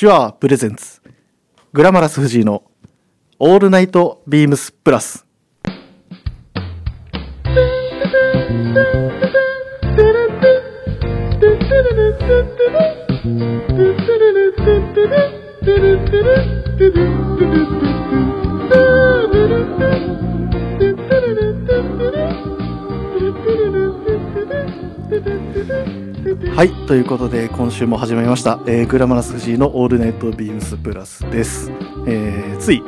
手話プレゼンツグラマラス藤井のオールナイトビームスプラスはいということで今週も始まりました、えーグラマラス藤井のオールナイトビームスプラスです、えーつい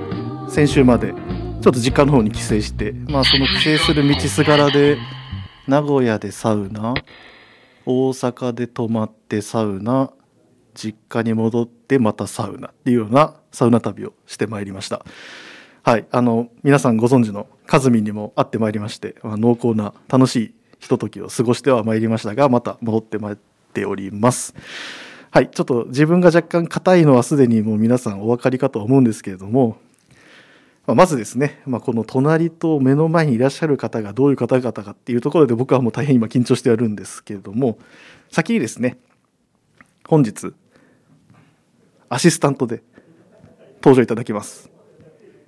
先週までちょっと実家の方に帰省してまあその帰省する道すがらで名古屋でサウナ大阪で泊まってサウナ実家に戻ってまたサウナっていうようなサウナ旅をしてまいりました。はいあの皆さんご存知のカズミにも会ってまいりまして、まあ、濃厚な楽しいひとときを過ごしてはまいりましたがまた戻ってまいっております。はいちょっと自分が若干硬いのはすでにもう皆さんお分かりかと思うんですけれどもまあまずですね、まあ、この隣と目の前にいらっしゃる方がどういう方々かっていうところで僕はもう大変今緊張してやるんですけれども先にですね本日アシスタントで登場いただきます。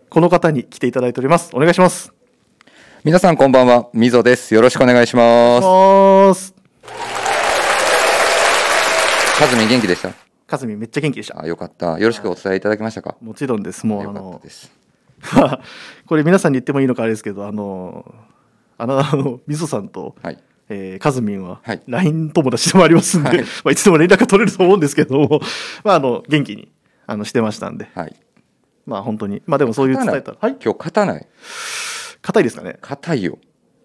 この方に来ていただいております。お願いします。皆さんこんばんは、みぞです。よろしくお願いします。ますカズミン元気でした？かずみめっちゃ元気でしたあ、よかった。よろしくお伝えいただけましたか？もちろんですもうあの。これ皆さんに言ってもいいのかあれですけどあのあのあのみそさんと、はい。えー、かずみんははい LINE 友達でもありますんで、はいいまあ、いつでも連絡が取れると思うんですけども、まあ、あの元気にあのしてましたんではい。まあ本当にまあでもそういう伝えたらはい今日硬ない。硬いですかね？硬いよ。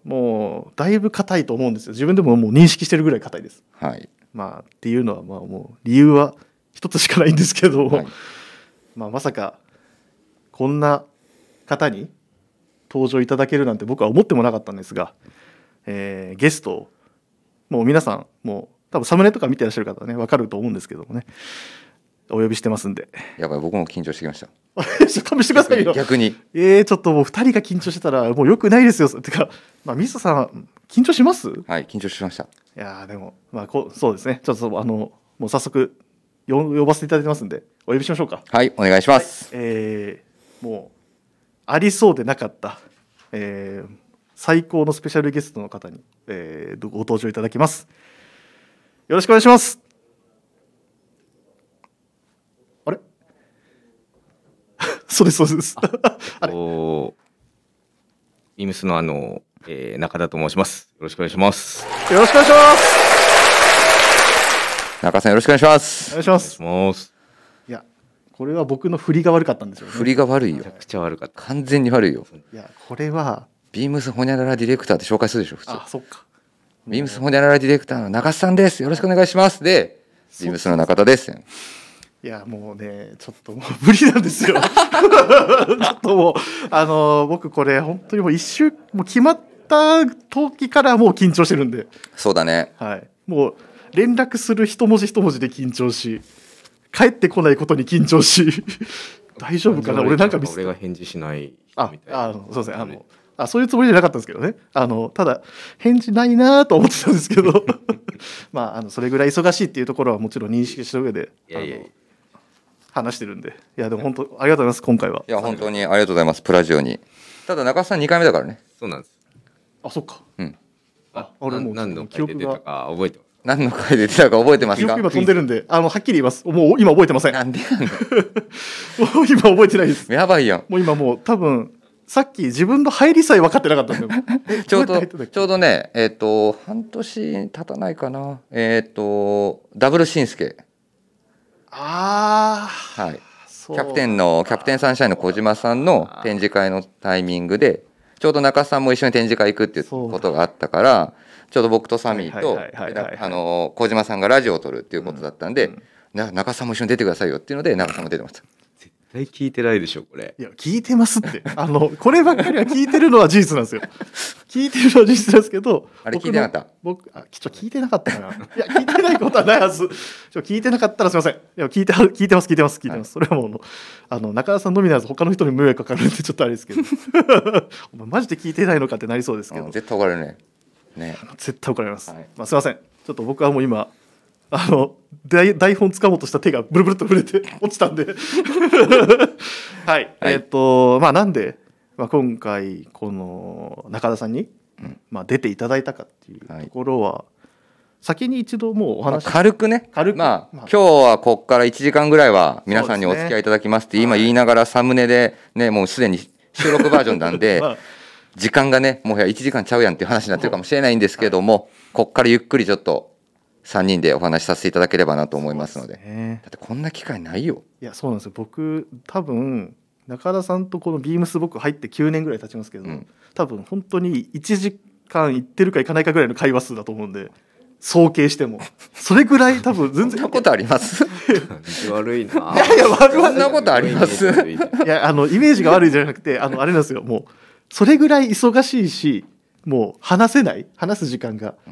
もうだいぶ硬いと思うんですよ自分でももう認識してるぐらい硬いですはい。まあっていうのはまあもう理由は一つしかないんですけど、はい。まあまさかこんな方に登場いただけるなんて僕は思ってもなかったんですが、えーゲストをもう皆さんもう多分サムネとか見てらっしゃる方はね分かると思うんですけどもねお呼びしてますんでやばい、僕も緊張してきました。ちょっと勘弁してくださいよ逆に。えー、ちょっともう2人が緊張してたらもうよくないですよてかまあミスさん緊張します？いはい、緊張しました。やーでもまあこうそうですねちょっとあのもう早速よ呼ばせていただいてますんでお呼びしましょうかはい、お願いします。えーもうありそうでなかった、えー最高のスペシャルゲストの方に、えーご登場いただきますよろしくお願いしますあれ そうですそうですあれおビームスのあの、えー中田と申します。よろしくお願いします。よろしくお願いします中田さんよろしくお願いしまおす。願いしますします。いやこれは僕の振りが悪かったんですよね振りが悪いよめちゃ。くちゃ悪かった。完全に悪いよ。いやこれはビームスホニャララディレクターって紹介するでしょ、普通。あそっかビームスホニャララディレクターの中田さんです。よろしくお願いします。で、ビームスの中田です。いやもうねちょっともう無理なんですよ。ちょっともうあの僕これ本当にもう一週もう決まった時からもう緊張してるんで、そうだね。はい、もう連絡する一文字一文字で緊張し帰ってこないことに緊張し 大丈夫かな？俺なんかミス俺が返事しないあ人みたいな。あそうですね。あのあそういうつもりじゃなかったんですけどね。あのただ返事ないなと思ってたんですけど。まああのそれぐらい忙しいっていうところはもちろん認識した上でいやいやいや話してるんでいやでも本当ありがとうございます今回はいや、本当にありがとうございます。プラジオに。ただ中田さん2回目だからね。そうなんです。あそっかうん。あ、俺もうな何の回で出たか覚えてます。何の回で出たか覚えてますか？記憶今飛んでるんであのはっきり言いますもう今覚えてませんもなんでやん のう今覚えてないですやばいやん。もう今もう多分さっき自分の入りさえ分かってなかったんで えちょうど、ちょうどね、えっ、と、半年経たないかな。えっ、と、ダブルシンスケ。ああはい。キャプテンの、キャプテンサンシャインの小島さんの展示会のタイミングで、ちょうど中田さんも一緒に展示会行くっていうことがあったから、ちょうど僕とサミーと小島さんがラジオを撮るっていうことだったんで、な中田さんも一緒に出てくださいよっていうので、中田さんも出てました。絶対聞いてないでしょ、これ。いや聞いてますって。あのこればっかりは聞いてるのは事実なんですよ。聞いてるのは事実なんですけどあれ聞いてなかった？僕あちょっと聞いてなかったかな。いや聞いてないことはないはず。ちょ聞いてなかったらすみません。いや聞いては聞いてます聞いてます聞いてます、それはもうあの中田さんのみならず他の人に迷惑かかるんでちょっとあれですけど。お前マジで聞いてないのかってなりそうですけど、うん絶対怒られるね。ね。絶対怒られます、はい。まあ、すいません。ちょっと僕はもう今あの台台本掴もうとした手がブルブルっと触れて 落ちたんで。はい、はい。えっ、とまあなんで、まあ、今回この中田さんに、うん。まあ、出ていただいたかっていうはい。ところは、先に一度もうおまあ軽くね。軽く。まあ、まあ。今日はここから1時間ぐらいは皆さんにお付き合いいただきますって今言いながらサムネでねもうすでに収録バージョンなんで まあ。時間がねもはや1時間ちゃうやんっていう話になってるかもしれないんですけどもこっからゆっくりちょっと3人でお話しさせていただければなと思いますので。ね。だってこんな機会ないよ。いやそうなんですよ。僕多分中田さんとこのビームス僕入って9年ぐらい経ちますけど、うん。多分本当に1時間行ってるか行かないかぐらいの会話数だと思うんで総計しても。それぐらい多分全然。そんなことあります？道悪いな。い いや悪い。そんなことあります？いやあのイメージが悪いんじゃなくてあのあれなんですよ。もうそれぐらい忙しいしもう話せない。話す時間が、あ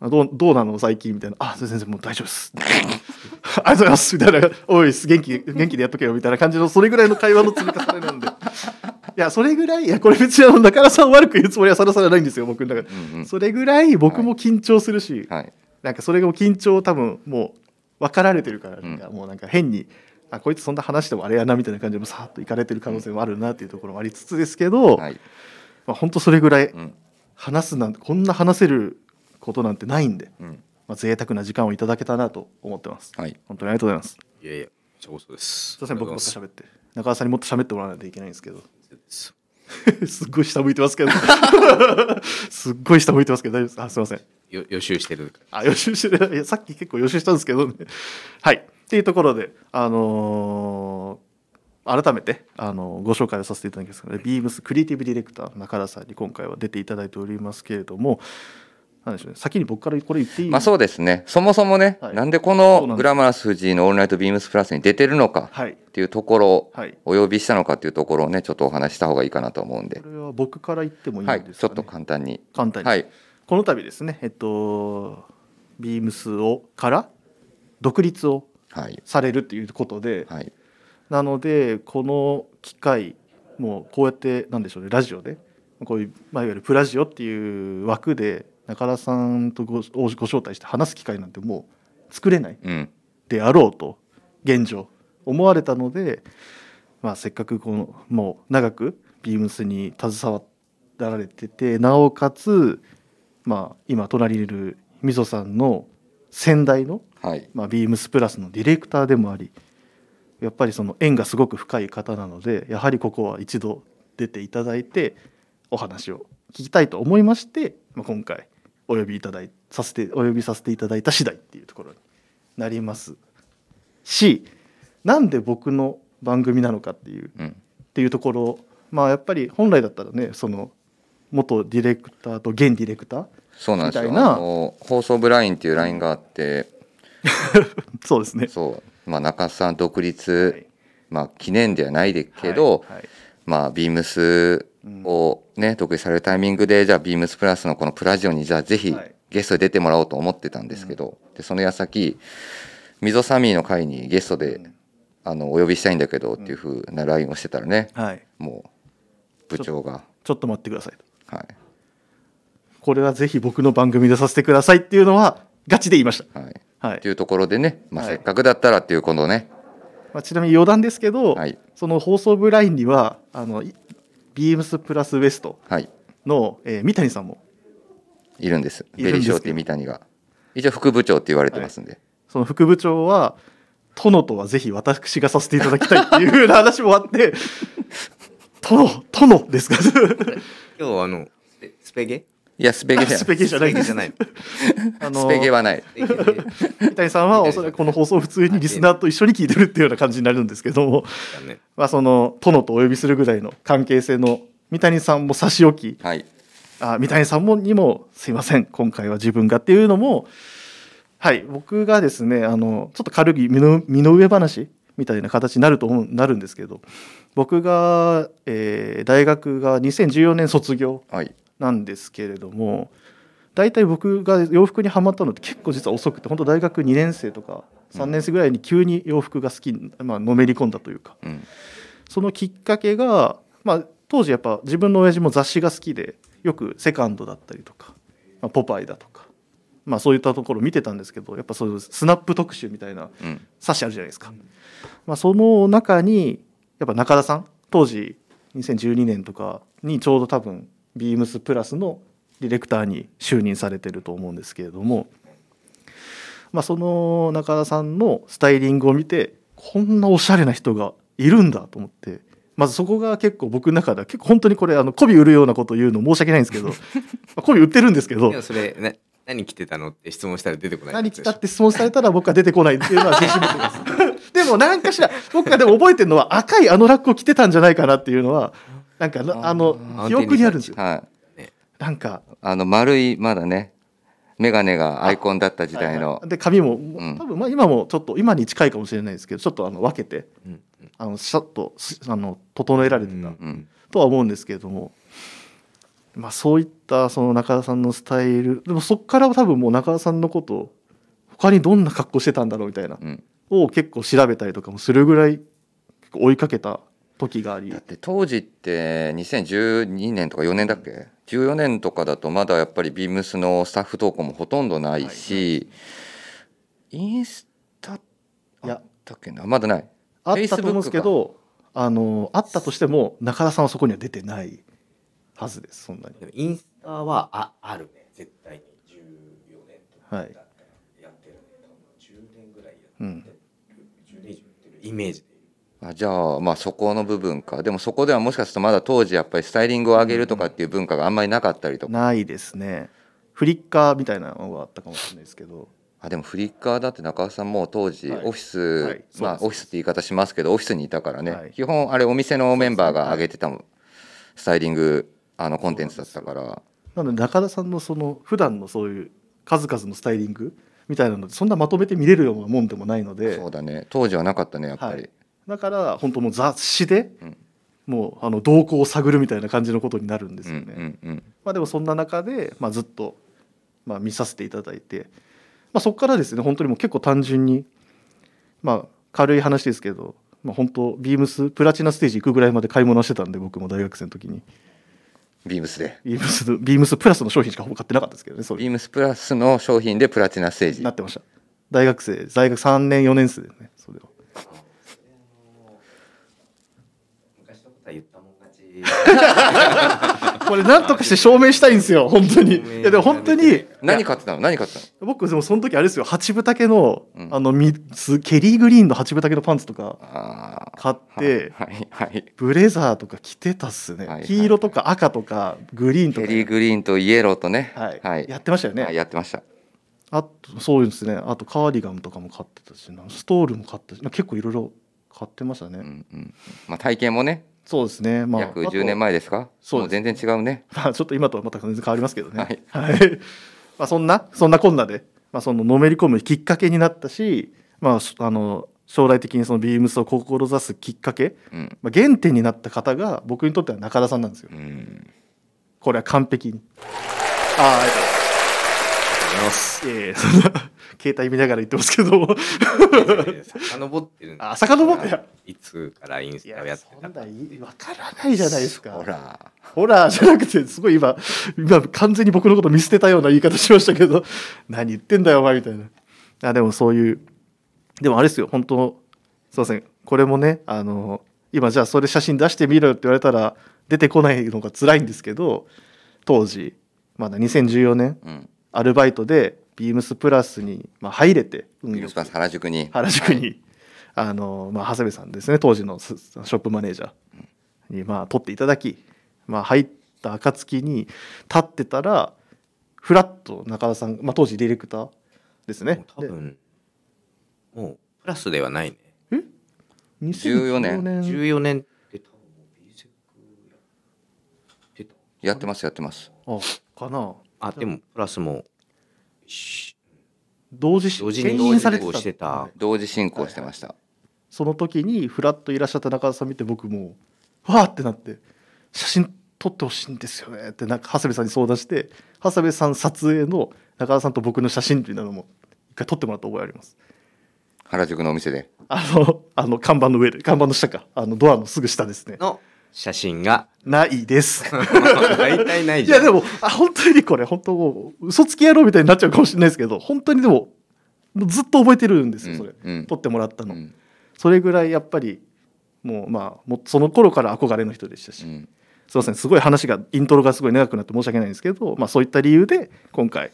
どうどうなの最近みたいな「あ先生もう大丈夫です」ありがとうございます」みたいな「おい元気元気でやっとけよ」みたいな感じのそれぐらいの会話の積み重ねなんで。いやそれぐらいいやこれ別にあの中田さんを悪く言うつもりはさらさらないんですよ僕の中で、うんうん。それぐらい僕も緊張するし、はい。なんかそれが緊張多分もう分かられてるから、んもうなんか変にあこいつそんな話してもあれやなみたいな感じでもさっといかれてる可能性もあるなっていうところもありつつですけど、はい。まあ本当それぐらいうん話すなんてこんな話せることなんてないんで、うん。まあ、贅沢な時間をいただけたなと思ってます。はい。本当にありがとうございます。いやいや、こちらこそです。すいません僕もっとし喋って。中田さんにもっと喋ってもらわないといけないんですけど。す。すっごい下向いてますけど。すっごい下向いてますけど大丈夫ですか？あすいません。よ予習してる。あ予習してる。いやさっき結構予習したんですけどね。はい。っていうところであのー改めて、あのーご紹介をさせていただきます。のでビームスクリエイティブディレクターの中田さんに今回は出ていただいておりますけれどもなんでしょうね。先に僕からこれ言っていい？まあそうですね。そもそもね、はい。なんでこのグラマラス藤井の「オールナイトビームスプラス」に出てるのかはい。っていうところをはい。お呼びしたのかっていうところをねちょっとお話しした方がいいかなと思うんで。これは僕から言ってもいいんはい。ですちょっと簡単に。簡単に、はい。この度ですねえっとビームスをから独立をはい。されるっていうことで、はい。なのでこの機会もうこうやってなんでしょうねラジオでこういう、まあ、いわゆるプラジオっていう枠で中田さんとごご招待して話す機会なんてもう作れないうん。であろうと現状思われたので、まあ、せっかくこのもう長くビームスに携わられててなおかつ、まあ、今隣にいるみそさんの先代のはい。まあ、ビームスプラスのディレクターでもありやっぱりその縁がすごく深い方なのでやはりここは一度出ていただいてお話を聞きたいと思いまして、まあ、今回お呼びいただいさせてお呼びさせていただいた次第っていうところになります。しなんで僕の番組なのかっていううん。っていうところまあやっぱり本来だったらねその元ディレクターと現ディレクターそうなんですよ。みたいなあの放送部ラインっていうラインがあって そうですね。そう、まあ、中さん独は立、い。まあ、記念ではないですけど、はいはい。まあ、ビームスをね、独立されるタイミングでじゃあビームスプラスのこのプラジオにじゃあぜひはい。ゲストで出てもらおうと思ってたんですけど、でその矢先ミゾサミーの会にゲストで、あのお呼びしたいんだけどっていうふうな LINE をしてたらね、はい、もう部長が、ちょっと待ってくださいと。はい。これはぜひ僕の番組でさせてくださいっていうのはガチで言いました。はい、はい。っていうところでね、まあ、はいせっかくだったらっていうこのね、まあ、ちなみに余談ですけど、はい。その放送部ラインにはあのいビームスプラスウエストはい、の、えー三谷さんも。いるんです。ベリーショーっていう三谷が。一応副部長って言われてますんで、その副部長は殿とはぜひ私がさせていただきたいっていうような話もあって。殿殿ですか？今日あの、えスペゲ？いやスペゲじゃスペゲじゃない。スペゲじゃない。あのスペゲはない。三谷さんはおそらくこの放送を普通にリスナーと一緒に聞いてるっていうような感じになるんですけども。まあ、その殿とお呼びするぐらいの関係性の三谷さんも差し置き。はい。あ三谷さんもにもすいません今回は自分がっていうのもはい僕がですねあのちょっと軽い身の身の上話みたいな形になると思うなるんですけど僕が、えー大学が2014年卒業。はいなんですけれども大体僕が洋服にはまったのって結構実は遅くて本当大学2年生とか3年生ぐらいに急に洋服が好きに、まあのめり込んだというかうん。そのきっかけが、まあ、当時やっぱ自分の親父も雑誌が好きでよく「セカンド」だったりとか「まあ、ポパイ」だとか、まあ、そういったところ見てたんですけどやっぱそういうスナップ特集みたいなうん。冊子あるじゃないですか、まあ、その中にやっぱ中田さん当時2012年とかにちょうど多分ビームスプラスのディレクターに就任されてると思うんですけれども、まあ、その中田さんのスタイリングを見てこんなおしゃれな人がいるんだと思ってまずそこが結構僕の中では結構本当にこれあの媚び売るようなことを言うの申し訳ないんですけど まあ媚び売ってるんですけどそれな何着てたのって質問したら出てこない何来たって質問されたら僕は出てこないっていうのは自信持ってます。でも何かしら僕がでも覚えてるのは赤いあのラックを着てたんじゃないかなっていうのはなんかなあの記憶にあるんですよ。はい。なんか。あの丸いまだね眼鏡がアイコンだった時代の、はいはい。で髪もん。多分まあ今もちょっと今に近いかもしれないですけどちょっとあの分けてうん。うんあのシャッとすあの整えられてた。うん。とは思うんですけれども、まあ、そういったその中田さんのスタイル。でもそこから多分もう中田さんのことを他にどんな格好してたんだろうみたいな。うん、を結構調べたりとかもするぐらい追いかけた時があり。だって当時って2012年とか4年だっけ？14年とかだとまだやっぱりビームスのスタッフ投稿もほとんどないし、インスタあったっけな？まだない。あったと思うんですけどあのあったとしても中田さんはそこには出てないはずですそんなに。インスタはああるね。絶対に。14年とかはい。やってるね。多分10年ぐらいやってうん。る、10年以上やってるイメージ。であじゃあまあそこの部分か。でもそこではもしかするとまだ当時やっぱりスタイリングを上げるとかっていう文化があんまりなかったりとか、ないですね。フリッカーみたいなのがあったかもしれないですけど。あでもフリッカーだって中尾さんも当時はい。オフィス、はい。まあそうです。オフィスって言い方しますけどオフィスにいたからね、はい。基本あれお店のメンバーが上げてたスタイリングあのコンテンツだったから。なので中田さんのその普段のそういう数々のスタイリングみたいなのでそんなまとめて見れるようなもんでもないので。そうだね。当時はなかったねやっぱり、はいだから本当もう雑誌でうん。もうあの動向を探るみたいな感じのことになるんですうんよね。うんうんまあ、でもそんな中で、まあ、ずっと、まあ、見させていただいて、まあ、そこからですね本当にもう結構単純に、まあ、軽い話ですけど、まあ、本当ビームスプラチナステージ行くぐらいまで買い物してたんで僕も大学生の時に。ビームスで？ビームスビームスプラスの商品しかほぼ買ってなかったですけどねそれ。ビームスプラスの商品でプラチナステージ。なってました。大学生大学3年4年生でねそれは昔のことは言ったもん勝ち これなんとかして証明したいんですよ本当に。いやでも本当に何買ってたの？何買ってたの？僕でもその時あれですよ八分丈の,、うん。あのみつケリーグリーンの八分丈のパンツとか買って、はいはい。ブレザーとか着てたっすね、はいはい。黄色とか赤とかグリーンとか。ケリーグリーンとイエローとね。はい。はい。やってましたよね、はいやってました。あとそうですね。あとカーディガンとかも買ってたしなストールも買ったし結構いろいろ買ってましたね、うんうん。まあ体型もねそうですね。まあ約10年前ですか？そうです。もう全然違うね。まあちょっと今とはまた全然変わりますけどね。はい。はい。まあそんなそんなこんなで、まあ、そののめり込むきっかけになったし、まあ、しあの将来的にそのビームスを志すきっかけ、うん。まあ、原点になった方が僕にとっては中田さんなんですよ。うん。これは完璧に。ああざいます。ありがとうございますいやいやそんな 携帯見ながら言ってますけど。遡ってるん あ遡ってや。いつからインスタをやってたかわからないじゃないですか。ほら。ホラーじゃなくてすごい今今完全に僕のこと見捨てたような言い方しましたけど。何言ってんだよお前みたいな。あでもそういうでもあれですよ本当すいません。これもねあの今じゃあそれ写真出してみろよって言われたら出てこないのが辛いんですけど当時まだ2014年。うんアルバイトでビームスプラスに、まあ、入れて運よくビームスプラス原宿に。原宿に、あのまあ、長谷部さんですね当時のスショップマネージャーに、まあ、取っていただき、まあ、入った暁に立ってたらフラッと中田さん、まあ、当時ディレクターですね。もう多分もうプラスではないね。で14年。14年。って多分もう B セックやってた。やってますやってます。あかなあでもプラスもし同時同時に兼任されてた。同時にしてた。はい同時進行してました。その時にフラッといらっしゃった中田さん見て僕もうわーってなって写真撮ってほしいんですよね。ってなんか長谷部さんに相談して長谷部さん撮影の中田さんと僕の写真っていうのも一回撮ってもらった覚えあります。原宿のお店で。あのあの看板の上で看板の下か。あのドアのすぐ下ですね。の写真がないです。大体ないじゃん。いやでも、あ、本当にこれ、本当もう、嘘つき野郎みたいになっちゃうかもしれないですけど、本当にでも、ずっと覚えてるんですよ、それ。うん撮ってもらったの。うんそれぐらいやっぱり、もうまあ、もうその頃から憧れの人でしたし、うんすいません、すごい話が、イントロがすごい長くなって申し訳ないんですけど、まあそういった理由で、今回、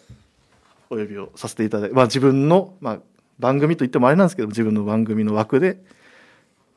お呼びをさせていただいて、まあ自分の、まあ番組といってもあれなんですけど、自分の番組の枠で、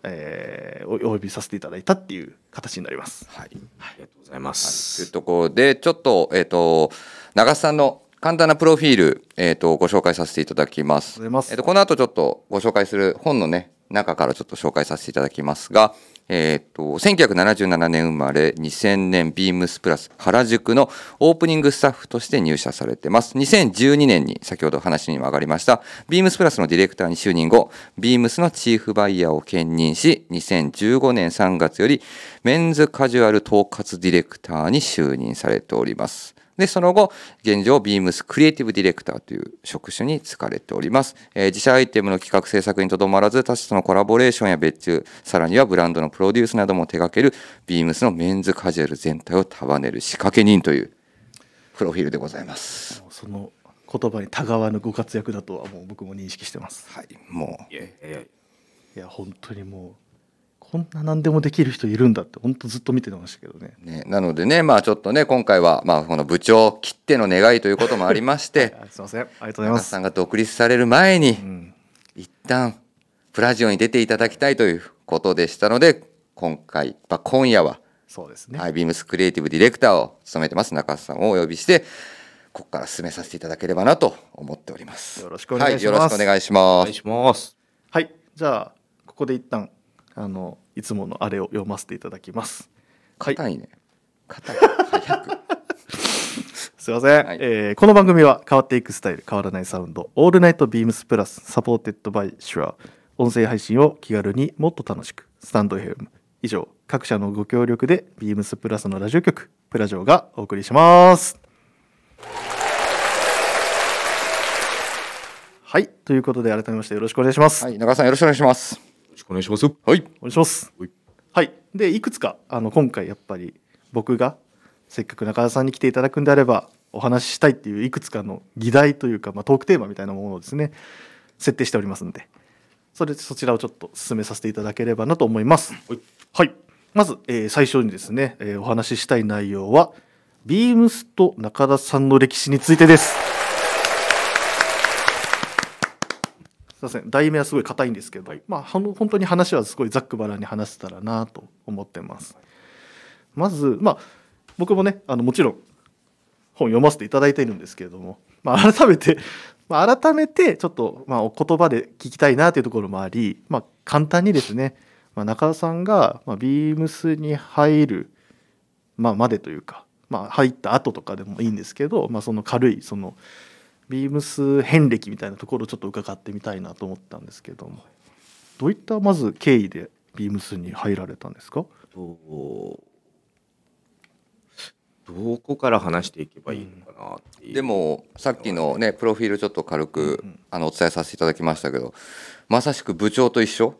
えーおお呼びさせていただいたっていう形になります。はいありがとうございまというす。ところで、ちょっと、えっ、と、長須さんの簡単なプロフィール、えっ、と、ご紹介させていただきます。ますえっ、と、この後ちょっとご紹介する本のね、中からちょっと紹介させていただきますが、えっ、と、1977年生まれ、2000年ビームスプラス原宿のオープニングスタッフとして入社されてます。2012年に先ほど話にも上がりました、ビームスプラスのディレクターに就任後、ビームスのチーフバイヤーを兼任し、2015年3月よりメンズカジュアル統括ディレクターに就任されております。で、その後、現状、ビームスクリエイティブディレクターという職種に就かれております。えー自社アイテムの企画制作にとどまらず、他社とのコラボレーションや別注、さらにはブランドのプロデュースなども手掛ける、ビームスのメンズカジュアル全体を束ねる仕掛け人というプロフィールでございます。その言葉にたがわぬご活躍だとはもう僕も認識してます。はい、もいやいやいやいや本当にもうこんな何でもできる人いるんだって本当ずっと見てましたけどね。う、ね、なのでね、まあちょっとね、今回は、まあこの部長切っての願いということもありまして、あすいませんありがとうございますさ。んが独立される前に、うん一旦プラジオに出ていただきたいということでしたので今回、まあ、今夜は、そうですね。はい、ビームスクリエイティブディレクターを務めてます中須さんをお呼びしてここから進めさせていただければなと思っておりますよろしくお願いしますはい、よろしくお願いしおます願いします。はいじゃあここで一旦あのいつものあれを読ませていただきます。はい。硬いね。硬い。早く。すいません、はい。えーこの番組は変わっていくスタイル変わらないサウンド All Night BEAMS+ supported by Shure音声配信を気軽にもっと楽しくスタンド FM 以上各社のご協力でビームスプラスのラジオ局プラジオがお送りします。はい。ということで改めましてよろしくお願いします、はい中須さんよろしくお願いしますしくお願いします。はい。お願いします。はい。はい。でいくつかあの今回やっぱり僕がせっかく中田さんに来ていただくんであればお話ししたいっていういくつかの議題というか、まあ、トークテーマみたいなものをですね設定しておりますので。それそちらをちょっと進めさせていただければなと思います。はい。はい。まず、えー最初にですね、えーお話ししたい内容はビームスと中田さんの歴史についてですすいません。題名はすごい硬いんですけど、まあほん本当に話はすごいざっくばらんに話せたらなと思ってます。まずまあ僕もねあのもちろん本読ませていただいているんですけれども、まあ、改めて、まあ、改めてちょっと、まあ、お言葉で聞きたいなというところもあり、まあ、簡単にですね、まあ、中田さんが、まあ、ビームスに入る、まあ、までというか、まあ、入った後とかでもいいんですけど、まあ、その軽いそのビームス遍歴みたいなところをちょっと伺ってみたいなと思ったんですけどもどういったまず経緯でビームスに入られたんですか？とどこから話していけばいいのかなっていう。でもさっきのね。プロフィールちょっと軽く、うんあのお伝えさせていただきましたけどまさしく部長と一緒。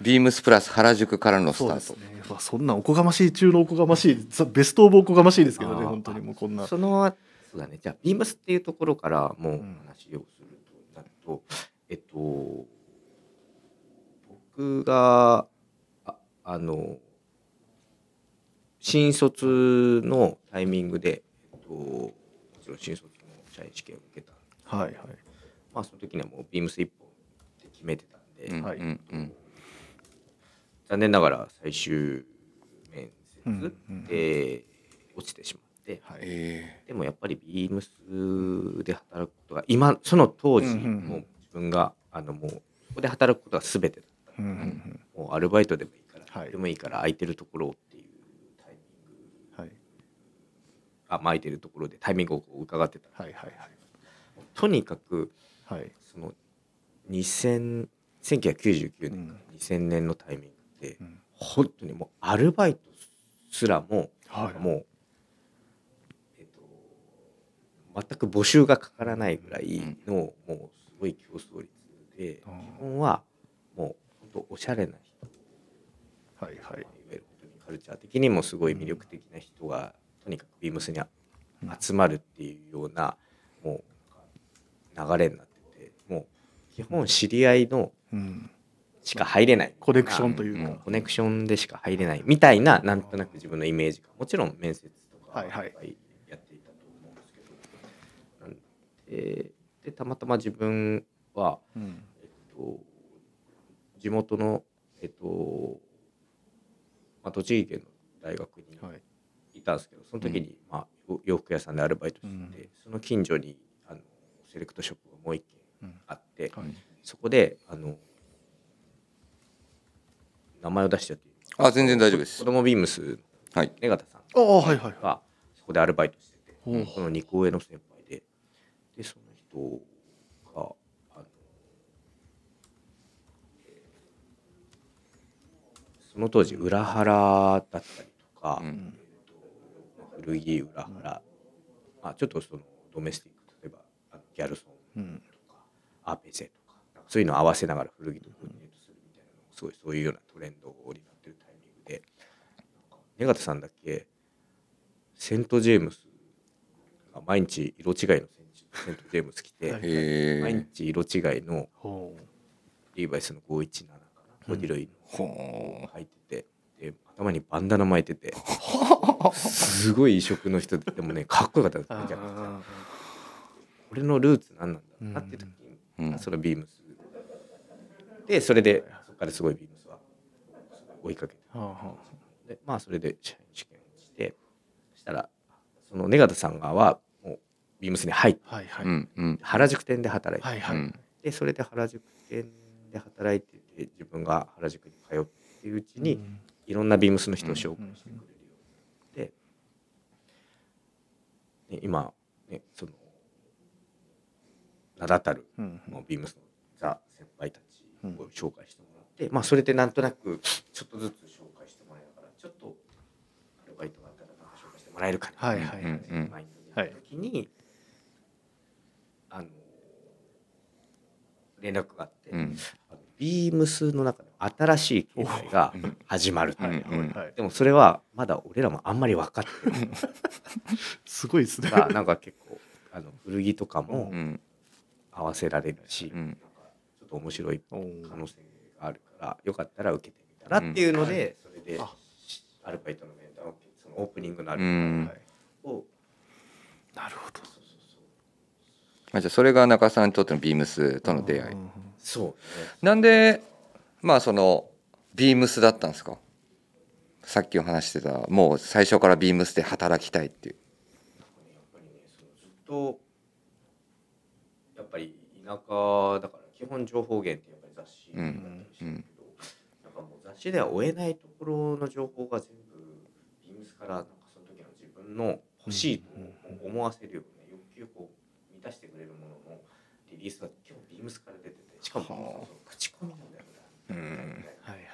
ビームスプラス原宿からのスタート。そうですね。うわそんなおこがましい中のおこがましいザベストオブおこがましいですけどね本当にもうこんな。そのそうだね。じゃあビームスっていうところからもううん。話をするとなると、えっと僕がああの新卒のタイミングで、えっと、もちろん新卒の社員試験を受けたはいはい。まあその時にはもうビームス一本って決めてたんで、うんはいうんうん。残念ながら最終面うん接うん。で落ちてしまって、はい。えでもやっぱりビームスで働くことが今その当時もう自分があのもうそこで働くことが全てだった。うんもうアルバイトでもいいから、はい。でもいいから空いてるところっていうタイミングはい。あまあ空いてるところでタイミングを伺ってた。はいはいとにかくはい。はいその2000 1999年うん。から2000年のタイミングで、うん。本当にもうアルバイトすらもはい。もう、えっと、全く募集がかからないぐらいの、もうすごい競争率で、うん基本はもう本当おしゃれな人。はいはい。いわゆるカルチャー的にもすごい魅力的な人がとにかくビームスに集まるっていうようなもう流れになっててもう基本知り合いのうん。しか入れない。コネクションというか、うん。コネクションでしか入れないみたいななんとなく自分のイメージが。もちろん面接とかはいはい。っぱいやっていたと思うんですけど、なんででたまたま自分は、うん。えっと、地元の、えっとまあ、栃木県の大学にはい。いたんですけどその時に、まあ、よ洋服屋さんでアルバイトしてて、その近所にあのセレクトショップがもう一軒うん。あって、はい。そこであの名前を出しちゃっていいあ全然大丈夫です。子供ビームスはい。根形さんああはいはいがそこでアルバイトしてて、ほうその2個上の先輩ででその人があの、えーその当時裏腹だったりとか、うん。古着裏腹、まあ、ちょっとそのドメスティック例えばあのギャルソンうん。とかアーペゼとかそういうのを合わせながら古着とコーディネートするみたいなのすごいそういうようなトレンドになってるタイミングで根形さんだけセント・ジェームスが毎日色違いのセンセント・ジェームス着て、はいへ毎え日色違いのほリーバイスの517かなコディロイのほ履いててで頭にバンダナ巻いててすごい異色の人ででもね かっこよかったんですうめちゃくち俺のルーツ何なんだろうなって時に、うん。あそのビームス。でそれでそこからすごいビームスは追いかけて。でまあそれで試験をしてそしたらその根形さん側はビームスに入ってあはいはい。うんうん。原宿店で働いて、はいはい。うん。でそれで原宿店で働いてて自分が原宿に通っているうちに、うん。いろんなビームスの人を紹介してくれるようになって、で今、ね、その名だたるうん。もうビームスのザ先輩たちを紹介してもらって、まあそれでなんとなくちょっとずつ紹介してもらいながらちょっとアルバイトがあったらなんか紹介してもらえるかなはいはいうんうんマインドで時に、あの連絡があって、うん。ビームスの中で新しい経済が始まると、うんはいはいはい。でもそれはまだ俺らもあんまり分かってない。すごいですね。がなんか結構あの古着とかもうん。合わせられるし、うん。ちょっと面白い可能性があるからよかったら受けてみたらっていうので、それであ。アルバイトの面談をそのオープニングのアルうんバイトを、なるほどあじゃあそれが中田さんにとってのビームスとの出会い。うんそうね。なんでまあそのビームスだったんですか？さっきお話してたもう最初からビームスで働きたいっていう。やっぱりねそのずっとやっぱり田舎だから基本情報源ってやっぱり雑誌だったりしてるけど、なんかもう雑誌では追えないところの情報が全部ビームスからなんかその時の自分の欲しいと思わせるような欲求を満たしてくれるもののリリースが基本ビームスから出ててしかも。口コミなんだよね。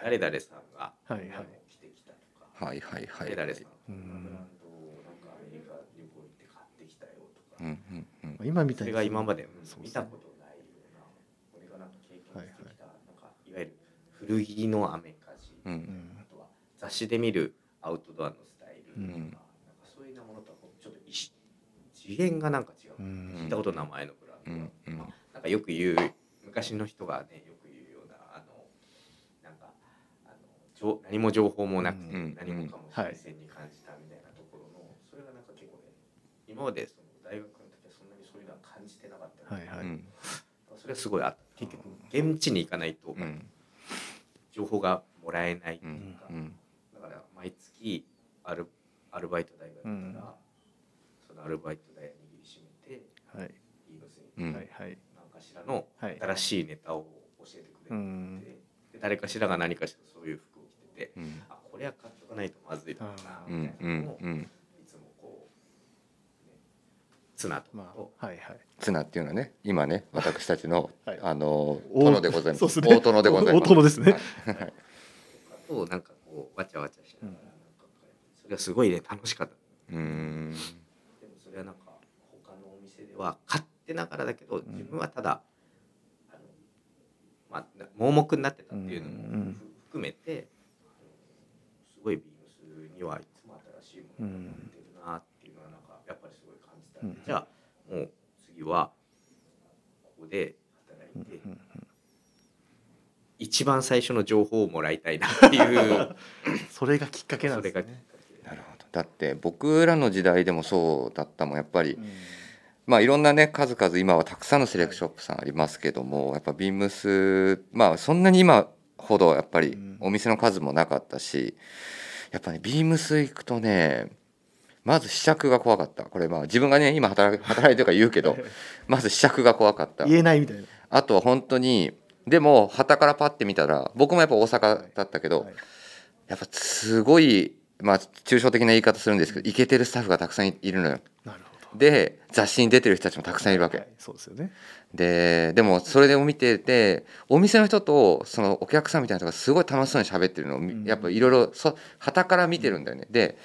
誰々さんがはいはい。今の着てきたとか、はいはいはい。誰々さんうブランんドをなんかアメリカ旅行行って買ってきたよとか、うんうんうん。今みたいにそれが今まで見たことないような俺がなんか経験してきた、なんかいわゆる古着のアメカジ、うんうん。あとは雑誌で見るアウトドアのスタイルとか、うん。なんかそういうものとはちょっと一次元がなんか違う、うん。聞いたこと名前のブランド、うんうん。なんかよく言う昔の人がねよく言うようなあのなんかあの情何も情報もなくて、うん。何もかも新鮮に感じたみたいなところの、それがなんか結構ね今までその大学の時はそんなにそういうのは感じてなかった。ので、はいはい。うん。それはすごいあった。結局現地に行かないとうん。情報がもらえないとういうんか、うん。だから毎月アルアルバイト代が出たら、うん。そのアルバイト代握りしめてはい。ビームスにうん。はいはい。何かしらのはい。新しいネタを教えてくれて、うん。で誰かしらが何かしらそういう服を着ててうん。あこれは買っとかないとまずいだろうなうん。みたいなのをうんうんいつもこう、ね、ツナとかまと、あはいはい。ツナっていうのはね今ね私たちのはい。あのお殿でございます。そうですね。大殿でございます。大殿ですね。はい。はい。となんかこうわちゃわちゃしながらうん。なんかそれはすごいね楽しかった。うーん。でもそれはなんかは勝手ながらだけど自分はただ、まあな盲目になってたっていうのも含めてすごいビームスはいつも新しいものを持ってるなっていうのはなんかやっぱりすごい感じた。ん。で、じゃあもう次はここで働いて、一番最初の情報をもらいたいなっていう。それがきっかけなんですね。なるほど。だって僕らの時代でもそうだったもん。やっぱり、うんまあいろんなね数々今はたくさんのセレクショップさんありますけどもやっぱビームスまあそんなに今ほどやっぱりうん。お店の数もなかったしやっぱねビームス行くとねまず試着が怖かった。これまあ自分がね今働く働いてるから言うけどまず試着が怖かった。言えないみたいな。あとは本当にでも旗からパッて見たら僕もやっぱ大阪だったけど、はい。やっぱすごいまあ抽象的な言い方するんですけどイケてるスタッフがたくさんいるのよ。なるで雑誌に出てる人たちもたくさんいるわけ、はいそうですよね。ででもそれでも見ててお店の人とそのお客さんみたいな人がすごい楽しそうに喋ってるのをみうん。やっぱいろいろそ旗から見てるんだよね。で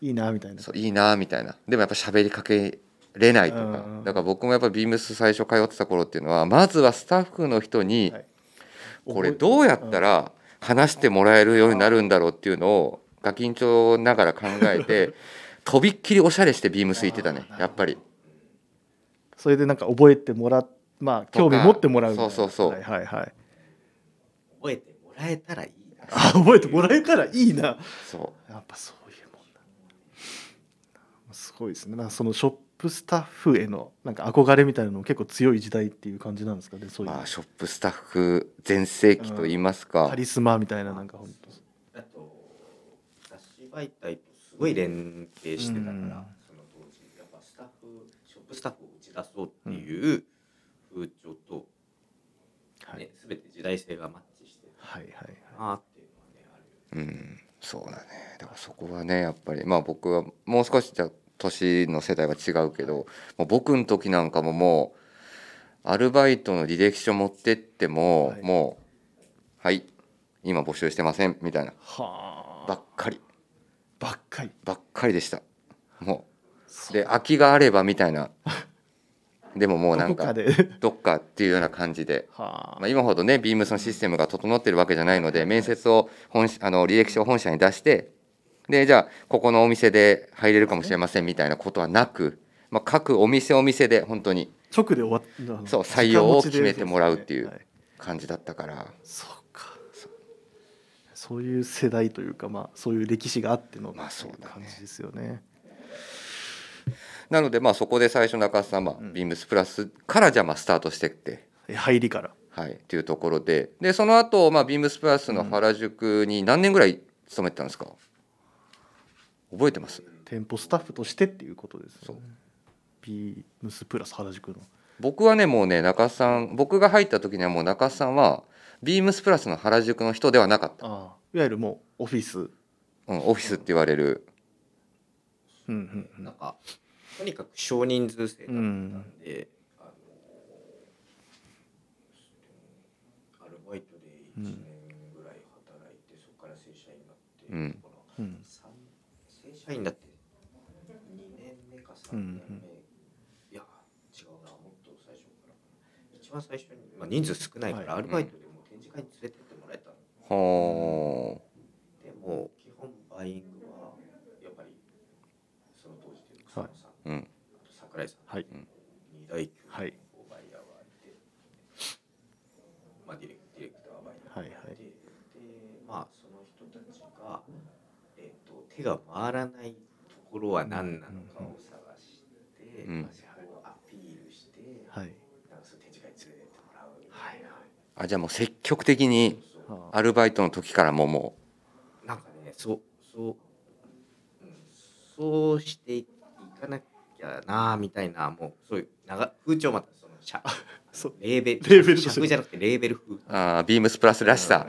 いいなみたいな。そういいなみたいな。でもやっぱ喋りかけれないとか。うんだから僕もやっぱビームス最初通ってた頃っていうのはまずはスタッフの人にはい。これどうやったら話してもらえるようになるんだろうっていうのをガキンチョながら考えて とびっきりおしゃれしてビームス行ってたねやっぱり。それでなんか覚えてもらっまあ興味持ってもらうそうそうそう。はいはいはい。覚えてもらえたらいいな。あ覚えてもらえたらいいな。そやっぱそういうもんだ。すごいですね。なんかそのショップスタッフへのなんか憧れみたいなのも結構強い時代っていう感じなんですかねそういう、うまあショップスタッフ全盛期と言いますか。カリスマみたいななんか本当あと雑誌媒体ごい連携してたから、うん。その当時やっぱスタッフショップスタッフを打ち出そうっていう風潮と、はい。ね、全て時代性がマッチしてるはいはいはい。なっていうのはねあるうん。そうだね。だからそこはねやっぱりまあ僕はもう少しじゃ年の世代は違うけどもう僕の時なんかももうアルバイトの履歴書持ってっても、はい。もう「はい今募集してません」みたいな。はあ。ばっかりばっかり。ばっかりでした。もそう。で空きがあればみたいな。でももうなんかどっかっていうような感じで。はあ。まあ、今ほどねビームスのシステムが整ってるわけじゃないので面接を本あの履歴書を本社に出してでじゃあここのお店で入れるかもしれませんみたいなことはなく、まあ、各お店お店で本当に直で終わっそう採用を決めてもらうっていうはい。感じだったから。そうかそういう世代というかまあそういう歴史があってのまあそうだね。感じですよね。なのでまあそこで最初中洲さん。はビームスプラスからじゃあまあスタートしてって。え入りから。はい、っていうところで。でその後、まあビームスプラスの原宿に何年ぐらい勤めてたんですか？覚えてます？店舗スタッフとしてっていうことですそう。よねビームスプラス原宿の。僕はねもうね中洲さん僕が入った時にはもう中洲さんはビームスプラスの原宿の人ではなかった、ああ。いわゆるもうオフィス。うん、オフィスって言われる。うんうんうん。なんかとにかく少人数制だったんで、あのアルバイトで1年ぐらい働いて、そこから正社員になって、うん。このうん三正社員だって2年目か3年目、いや違うなもっと最初から。一番最初に、まあ、人数少ないから、はい。アルバイトで会に連れてってもらえたの、はでも基本バイングはやっぱりその当時で草野さん、あうん。あと桜井さん、はい。二大級のはい。バイヤーがいて、まあ、ディレクディレクターはバイヤーがいて、はいはい。でまあその人たちが、えー、と手が回らないところは何なのかを探して、うん。まあ、それをアピールして、はいあじゃあもう積極的にアルバイトの時からもうもなんかねそうそう、うん、そうしていかなきゃなみたいなもうそういう長風潮また。その社 そう。レーベルレーベルじゃなくてレーベル風。うあービームスプラスらしさ。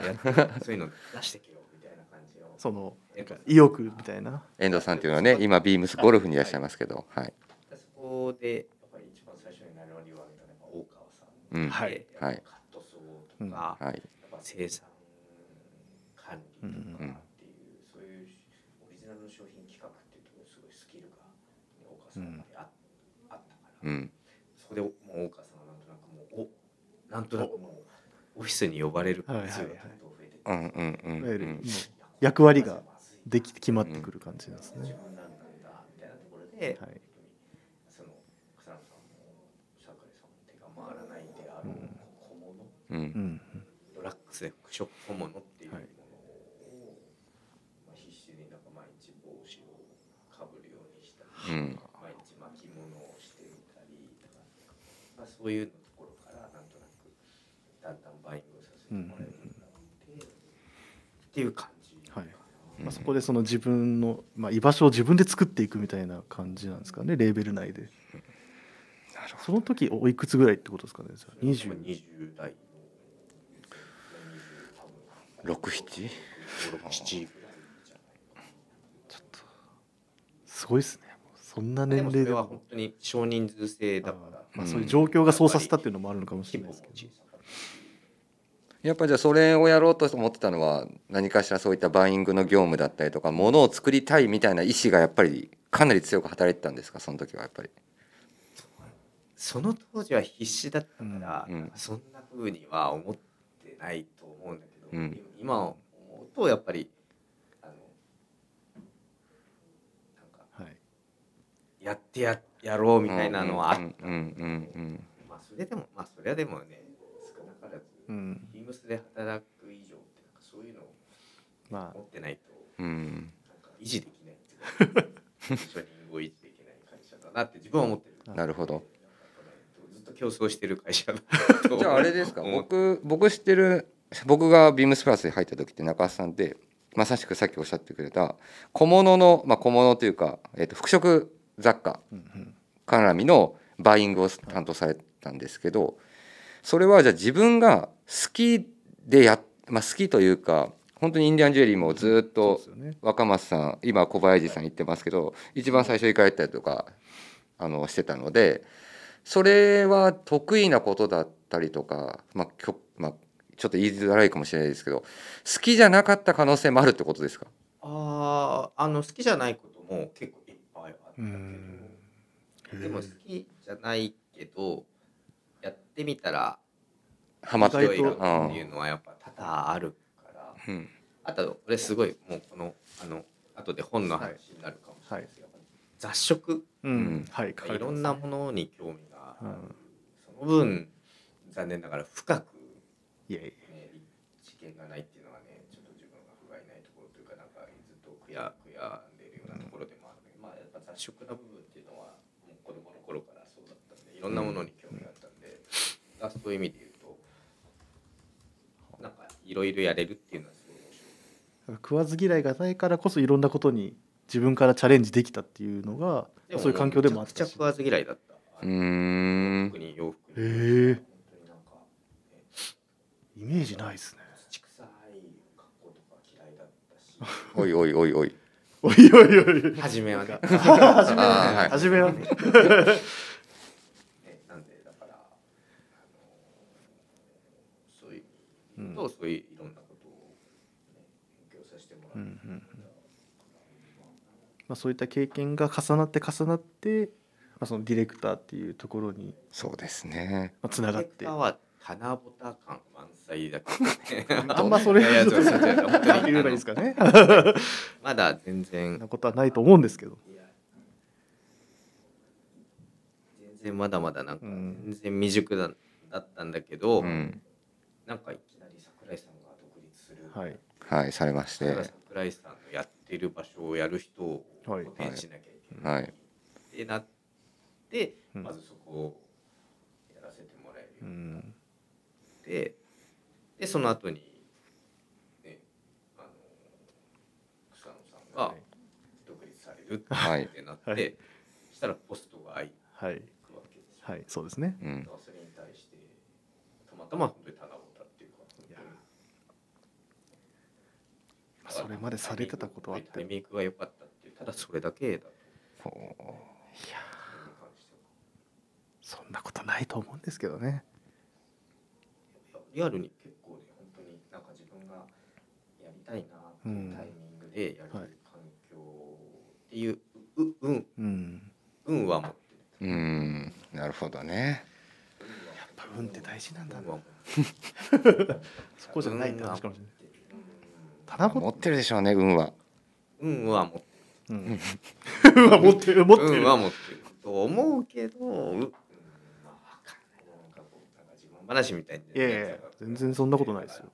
そういうの出してけよみたいな感じを。そのなんか意欲みたいな。遠藤さんっていうのはね今ビームスゴルフにいらっしゃいますけど。はい。そこでやっぱり一番最初に名乗りを上げたのが大川さんうん。はい。ではいとか、はい。やっぱ生産管理とかうんっていう、そういうオリジナルの商品企画っていうところすごいスキルが大川さんまであ,、あったから、うん。そこでもう大川さんはなんとなくもうおなんとなくもうオフィスに呼ばれるはいはいはい数がどんどん増えてってうんうんうんいわゆる役割ができ決まってくる感じなんですね。自分なんだみたいなところで、はいその草野さんも桜井さんも手が回らないであろう小物、うん。うん。ドラッグスで服飾小物っていう。ものはい。を、まあ、必死になんか毎日帽子をかぶるようにしたうん。り、毎日巻物をしてみたりとか、まあ、そういうところからなんとなくだんだんバインさせてもらえるようになって、っていう感じ。はい。まあ、そこでその自分の、まあ、居場所を自分で作っていくみたいな感じなんですかねレーベル内で。その時おいくつぐらいってことですかねじゃあ。20 20代のど67 7ぐらいじゃないちょっとすごいですね。そんなで年齢でも。もそれは本当に少人数制だから、まあ、うん。そういう状況がそうさせたっていうのもあるのかもしれないですけど。やっぱじゃあそれをやろうと思ってたのは何かしらそういったバイングの業務だったりとかものを作りたいみたいな意思がやっぱりかなり強く働いてたんですか？その時はやっぱり。その当時は必死だったから、うんうん。そんな風には思ってないと思うんだけど、うん。今思うとやっぱりあのなんかはい。やってややろうみたいなのはあった、まあそれでもまあそれはでもね少なからずうん。ビームスで働く以上ってなんかそういうのをまあ。持ってないとうん。うんなんか維持できないっていうかポジショニングを維持できない会社だなって自分は思ってる。なるほど。ずっと競争してる会社じゃああれですか？僕僕知ってる僕がビームスプラスに入った時って中須さんってまさしくさっきおっしゃってくれた小物の、まあ、小物というか、えー、と服飾雑貨絡みのバイングを担当されたんですけどそれはじゃあ自分が好きでや、まあ、好きというか本当にインディアンジュエリーもずっと若松さん今小林さん言ってますけど一番最初行かれたりとかあのしてたのでそれは得意なことだったりとか、まあまあ、ちょっと言いづらいかもしれないですけど好きじゃなかった可能性もあるってことですか？あああの好きじゃないことも結構いっぱいあったけどうん。でも好きじゃないけどやってみたらハマっているなっていうのはやっぱ多々あるからうん。あと俺すごいもうこのあの後で本の話になるかもしれないですけど、雑食。うん、うん。はいいろんなものに興味がうん。その分残念ながら深く、いやいやね、知見がないっていうのはねちょっと自分が不甲斐ないところというかなんかずっと悔や悔やんでいるようなところでもあるので、まあやっぱ雑食な部分っていうのはもう子供の頃からそうだったんでいろんなものに興味があったんで、あそういう意味で言うとなんかいろいろやれるっていうのはすごい面白い。食わず嫌いがないからこそいろんなことに自分からチャレンジできたっていうのがそういう環境でもあったしめちゃくちゃ食わず嫌いだった。うーん特に洋服に。へえ本当になんか、ね、イメージないですね。土臭い格好とか嫌いだったし。おいおいおいおい。おいおいおい初めはね。初めは初めはね。ね、なんでだから、あのそういう意味と、そういういろんなことを、ね、勉強させてもらうんうって、んうん。まあ、そういった経験が重なって重なって、まあ、そのディレクターっていうところにそうですね。つながっ結て果は棚ぼた感満載だ。あんまそれいやいやそうそうそう本当に何て言えばいいですかね。まだ全然。なことはないと思うんですけど。全然まだまだなんかうん。全然未熟だだったんだけど、うん。なんかいきなり桜井さんが独立する、はい。はいされましだからて。桜井さんのやってる場所をやる人をはい。補填しなきゃいけない、はい。ってなって、うん。まずそこをやらせてもらえるうようになっん。て、でその後にねあの草野さんがはい独立されるはいってなって、はい。したらポストが空いはいくわけですよ。はい。そうですね。うん。だからそれに対してたまたま本当に棚ぼたっていうかそれまでされてたことはあって。タイミングが良かったっていうただそれだけだと。いや。そんなことないと思うんですけどね。いやリアルに結構ね本当になんか自分がやりたいなっていうタイミングでやる環はい境っていうう運うん。運は持ってる。うん。なるほどね。やっぱ運って大事なんだ運な そこじゃないって話かもしれな持ってるでしょうね運は。運は持ってうん。運は持ってる。持ってるる、運は持ってる。と思うけど話みたいいやいや全然そんなことないですよ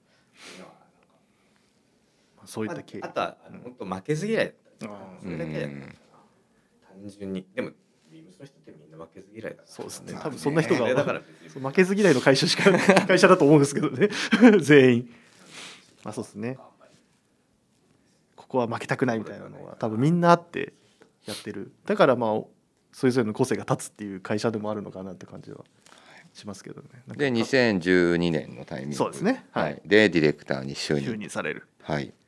そういった経緯。ああとはあの本当負けず嫌いだったそれだけだったかな単純に。でもビームスの人ってみんな負けず嫌いだから。そうですね。まあ多分そんな人が、だから負けず嫌いの会社しか会社だと思うんですけどね。全員。まあそうですね。ここは負けたくないみたいなのは多分みんなあってやってる。だからまあそれぞれの個性が立つっていう会社でもあるのかなって感じはしますけどね。で2012年のタイミング。そうですね。はい。はい、でディレクターに就就任任される。はい。まあ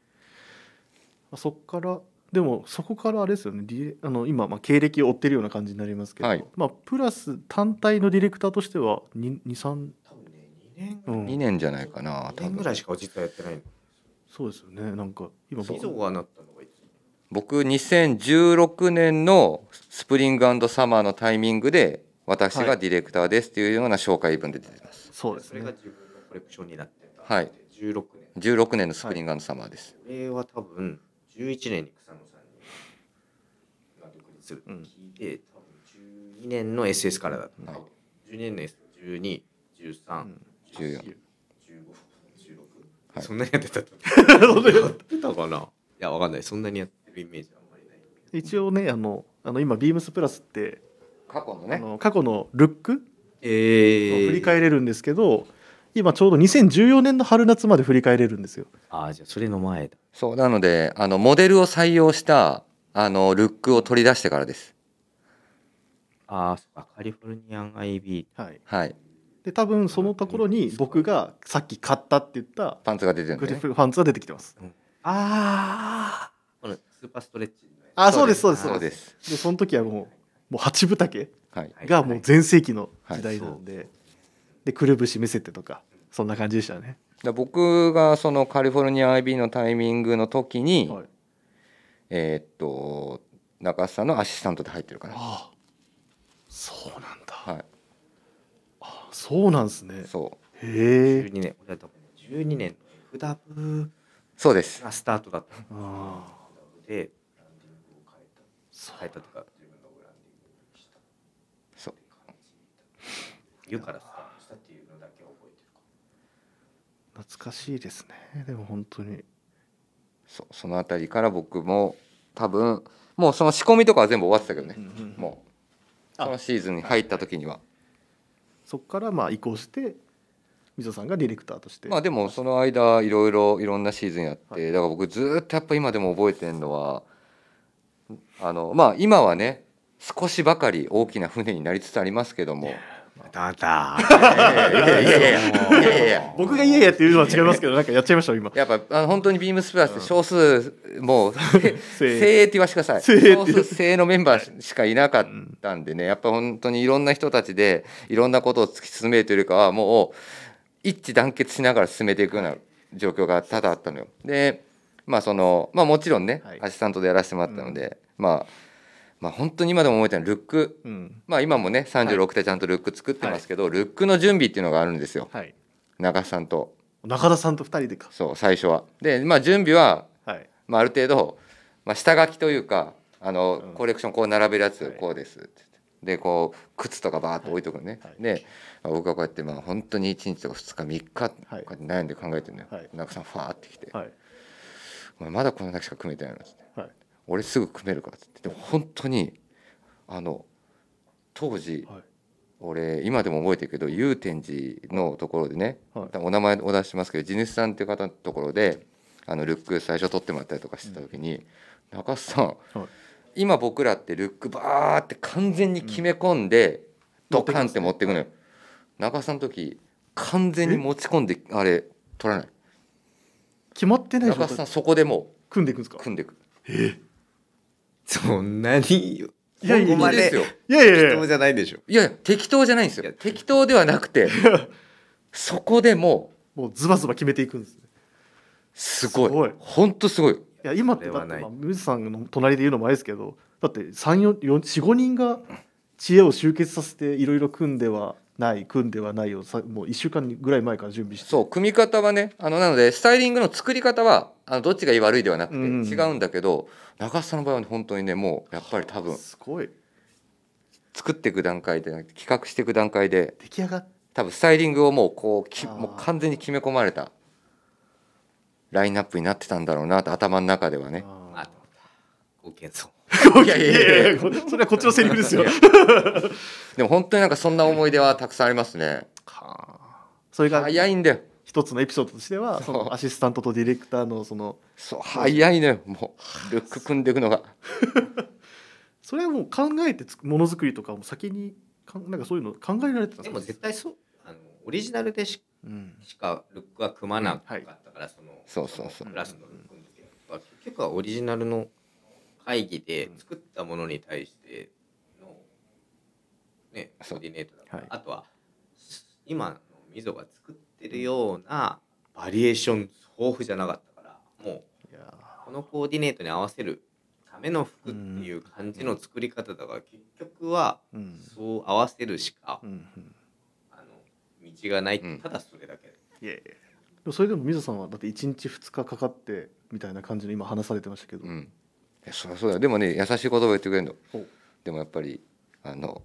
そこからでもそこからあれですよね。ディレあの今まあ経歴を追ってるような感じになりますけど、はい。まあプラス単体のディレクターとしては23、多分ね2年うん、2年じゃないかな2多分。年ぐらいしか実はやってないの。そうですよね。なんか今水蔵がなったのがいつ？僕2016年のスプリングサマーのタイミングで私はい。がディレクターですっていうような紹介文で出てます。そうですね。それが自分のコレクションになってたはい。16年。16年のスプリングサマーです、これは多分11年に草野さんにが独立するって聞いて、多分12年の SS からだった、はい。12年の S1213、うん。14 15、16、はい。そんなにやってたって やってたかな？いやわかんない。そんなにやってるイメージはあんまりない一応ねあのあの今ビームスプラスって、あ過去のね。の過去のルックえを振り返れるんですけど、今ちょうど2014年の春夏まで振り返れるんですよ。ああじゃあそれの前だ。そうなのであのモデルを採用したあのルックを取り出してからです。ああそっかカリフォルニアン IB はい。はい。で多分そのところに僕がさっき買ったって言ったパンツが出てるんグリでねフパンツが出てきてます。ああこのスーパーストレッチあそうですそうですそうです。でその時はもうもう八分丈はい。がもう全盛期の時代なんで、でくるぶし見せてとかそんな感じでしたね、で僕がそのカリフォルニア IB のタイミングの時に、はい、えーっと中須さんのアシスタントで入ってるかな。ああ。そうなんだ。はい。そうなんですね。そう。へえ。12年俺は多分12年。の FW そうです。がスタートだった。ああ。で変えたとか。そう。て感じ冬からスタートしたっていうのだけ覚えてるか懐かしいですね。でも本当に。そうその辺りから僕も多分もうその仕込みとかは全部終わってたけどね、もう。あ。そのシーズンに入った時には。そこからまあ移行して溝さんがディレクターとして。まあでもその間いろいろいろんなシーズンやって、だから僕ずっとやっぱ今でも覚えてるのはあのまあ今はね少しばかり大きな船になりつつありますけどもだだ。いやいやいやいやいや僕が「いやいや」っていうのは違いますけどなんかやっちゃいました今。やっぱあの本当にビームスプラスって少数、もう精精鋭って言わせてください。精鋭少数精鋭のメンバーしかいなかったんでねやっぱ本当にいろんな人たちでいろんなことを突き進めるというよりかはもう一致団結しながら進めていくような状況が多々あったのよ。でまあそのまあもちろんね、はい。アシスタントでやらせてもらったので、まあまあ本当に今でも覚えてるルック。うん。まあ今もね36でちゃんとルック作ってますけど、ルックの準備っていうのがあるんですよ。はい。中さんと。中田さんと二人でか。そう最初は。でまあ準備ははい。まあ、ある程度、まあ、下書きというかあの、うん。コレクションこう並べるやつ、はい。こうです。ってでこう靴とかバーッと置いとくのね、はい。で僕はこうやってまあ本当に1日とか2日3日こうはい。やって悩んで考えてるのよ、はい。中さんファーってきて。はい「お前まだこのだけしか組めてないの」っつってはい「俺すぐ組めるから」っつってでも本当にあの当時はい。俺今でも覚えてるけど祐天寺のところでね、はい。お名前お出ししますけど地主さんっていう方のところであのルック最初取ってもらったりとかしてた時に、中須さん、はい。今僕らってルックバーって完全に決め込んで、ドカンって持っていくのよ、中須さんの時完全に持ち込んであれ取らない。決まってない中須さんそこでも組んでいくんですか？う組んでいくそんなにいやいやここまでいいですよいやいや。いや人じゃないでしょ。いやいや。適当じゃないんですいや。よ適当ではなくて そこでもうもうズバズバ決めていくんですね。すごい。すごい。本当すごい。いや今ってだってまあ水さんの隣で言うのもあれですけどだって3445人が知恵を集結させていろいろ組んではない組んではないをさもう1週間ぐらい前から準備して。そう組み方はねあのなのでスタイリングの作り方はあのどっちがいい悪いではなくてうん。違うんだけど、長須さんの場合は本当にねもうやっぱり多分すごい。作っていく段階で企画していく段階で出来上がっ多分スタイリングをもうこうきもう完全に決め込まれたラインナップになってたんだろうなと頭の中ではね。あご謙遜 いやいやいやいやこれそれはこっちのセリフですよ。でも本当になんかそんな思い出はたくさんありますね。はあ。それが早いんだよ。一つのエピソードとしてはそのアシスタントとディレクターのそのそう早いのよ。もうルック組んでいくのが。それはもう考えてつくものづくりとかも先にかんなんかそういうの考えられてたんでか？も絶対そう。あのオリジナルでしうん。しかルックは組まなかったから、そのそうそうそう。ラストのルックの時は結局はオリジナルの会議で作ったものに対してのねコーディネートだから、はい。あとは今のみぞが作ってるようなバリエーション豊富じゃなかったからもうこのコーディネートに合わせるための服っていう感じの作り方だから結局はそう合わせるしかうんうん。あの道がない、うん。ただそれだけ。いやいやそれでも水野さんはだって1日2日かかってみたいな感じの今話されてましたけど、うん、そりゃそうだよでもね優しい言葉言ってくれるの。でもやっぱりあの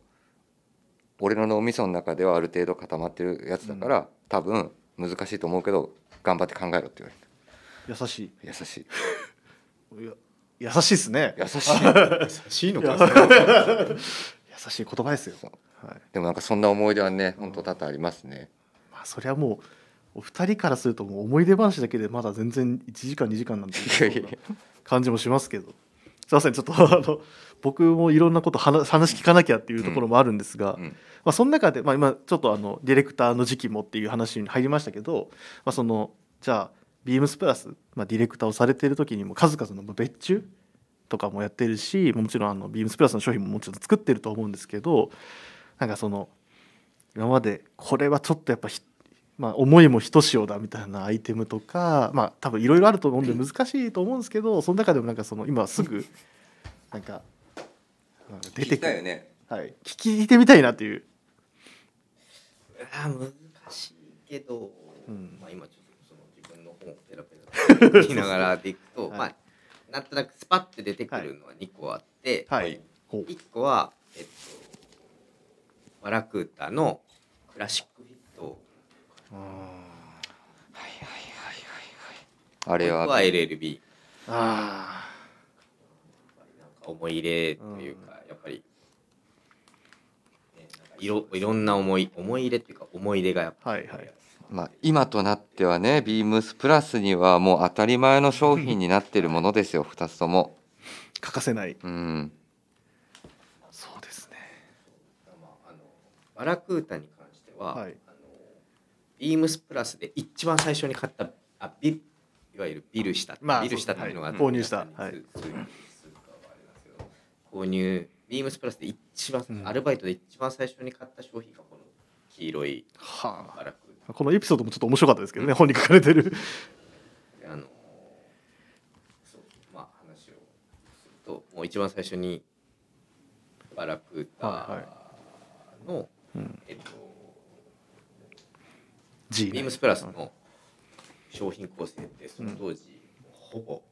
俺の脳みその中ではある程度固まってるやつだから、多分難しいと思うけど頑張って考えろって言われ優しい。た優しい。優しいですね。優しい。優しいのか。優しい言葉ですよ。はい。でもなんかそんな思い出はね本当多々ありますね。まあそれはもうお二人からするともう思い出話だけでまだ全然1時間2時間なんて感じもしますけどすいませんちょっと あの僕もいろんなこと話話聞かなきゃっていうところもあるんですが、うんまあ、その中で、まあ、今ちょっとあのディレクターの時期もっていう話に入りましたけど、まあ、そのじゃあビームスプラス、まあ、ディレクターをされてる時にも数々のまあ別注とかもやってるしもちろんあのビームスプラスの商品ももちろん作ってると思うんですけどなんかその今までこれはちょっとやっぱひまあ、思いもひとしおだみたいなアイテムとかまあ多分いろいろあると思うんで難しいと思うんですけどその中でもなんかその今すぐなんかなんか出てくる、聞きたいよね。はい、聞いてみたいなっていう。あー難しいけど、うん。まあ、今ちょっとその自分の本をペラペラ言いながらでいくと、はい。まあなんとなくスパッて出てくるのは2個あって、はい、ほう。1個はえっとバラクータのクラシックあれはもう一個は LLB あなんか思い入れというか、やっぱり、ね、なんかいろいろんな思い思い入れっていうか思い出がやっぱり、はいはい。まあ、今となってはねビームスプラスにはもう当たり前の商品になってるものですよ 2つとも。ー欠かせない。うん。そうですね。まあ、あのバラクータに関しては、はいビームスプラスで一番最初に買ったあビいわゆるビルした、まあビルしたっていうのが、はい。購入した。はい。購入ビームスプラスで一番、うんアルバイトで一番最初に買った商品がこの黄色いはバラクーあこのエピソードもちょっと面白かったですけどね本に書かれてる。タあのそうまあ話をするともう一番最初にバラクータの、うんえっと G ビームスプラスの商品構成ってその当時、ほぼ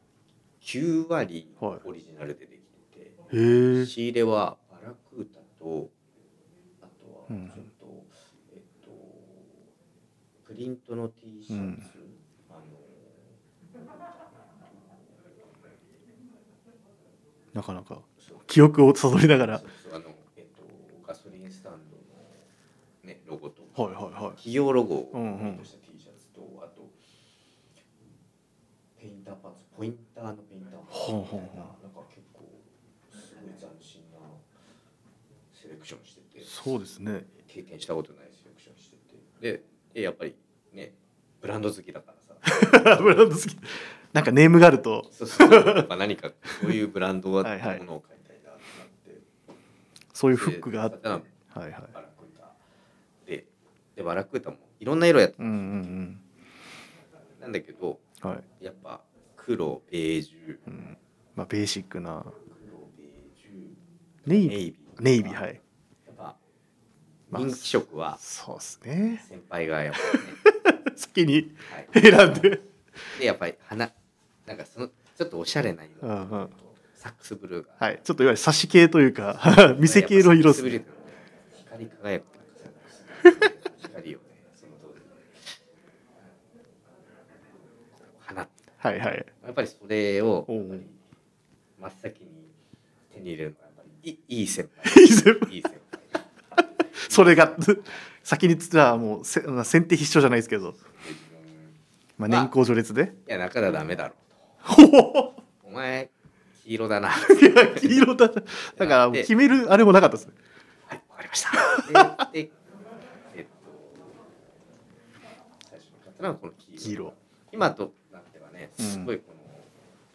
9割はい。オリジナルでできてへえて、仕入れはバラクータとあとはうん。ちょっと、えっとプリントの T シャツ、うん。あのなかなかそう記憶を辿りながら。そうそうあのえっとガソリンスタンドのねロゴとはいはいはい。企業ロゴ。をプうんうん。リントした T シャツと、あとペインターパーツポインターのペインターパーツ。みたいななんか結構すごい斬新なセレクションしてて。そうですね。経験したことないセレクションしてて。ででやっぱりねブランド好きだからさ。ブランド好き。なんかネームがあると。そうそうやっぱ何かそういうブランドはいはい。ものを買いたいなってなって。そういうフックがあって。ではいはいででバラクータもいろんな色やった。うんうんなんだけどうんはい、やっぱ黒ベージュ。うん、まあベーシックな。黒ベージュ。ネイビー。ネイビー。はい。やっぱまあ人気色はそうですね。先輩がやっぱりね、先にはい、選んで。でやっぱり花なんかそのちょっとおしゃれな色。うんうん。サックスブルーが。はい。ちょっといわゆる差し系というか店 系の色ですね光り輝く光をねその当時放ってはいはい。やっぱりそれを真っ先に手に入れるのはやっぱりいいい先輩。いい先輩。いい先それが 先にじゃあもうせ先手必勝じゃないですけど、まあ、年功序列で。いや中田ダメだろお前黄色だな。はい黄色だな。だから決めるあれもなかったですね。わかりました。ででえっと最初のはこの黄色。黄色。今とねうん。すごいこの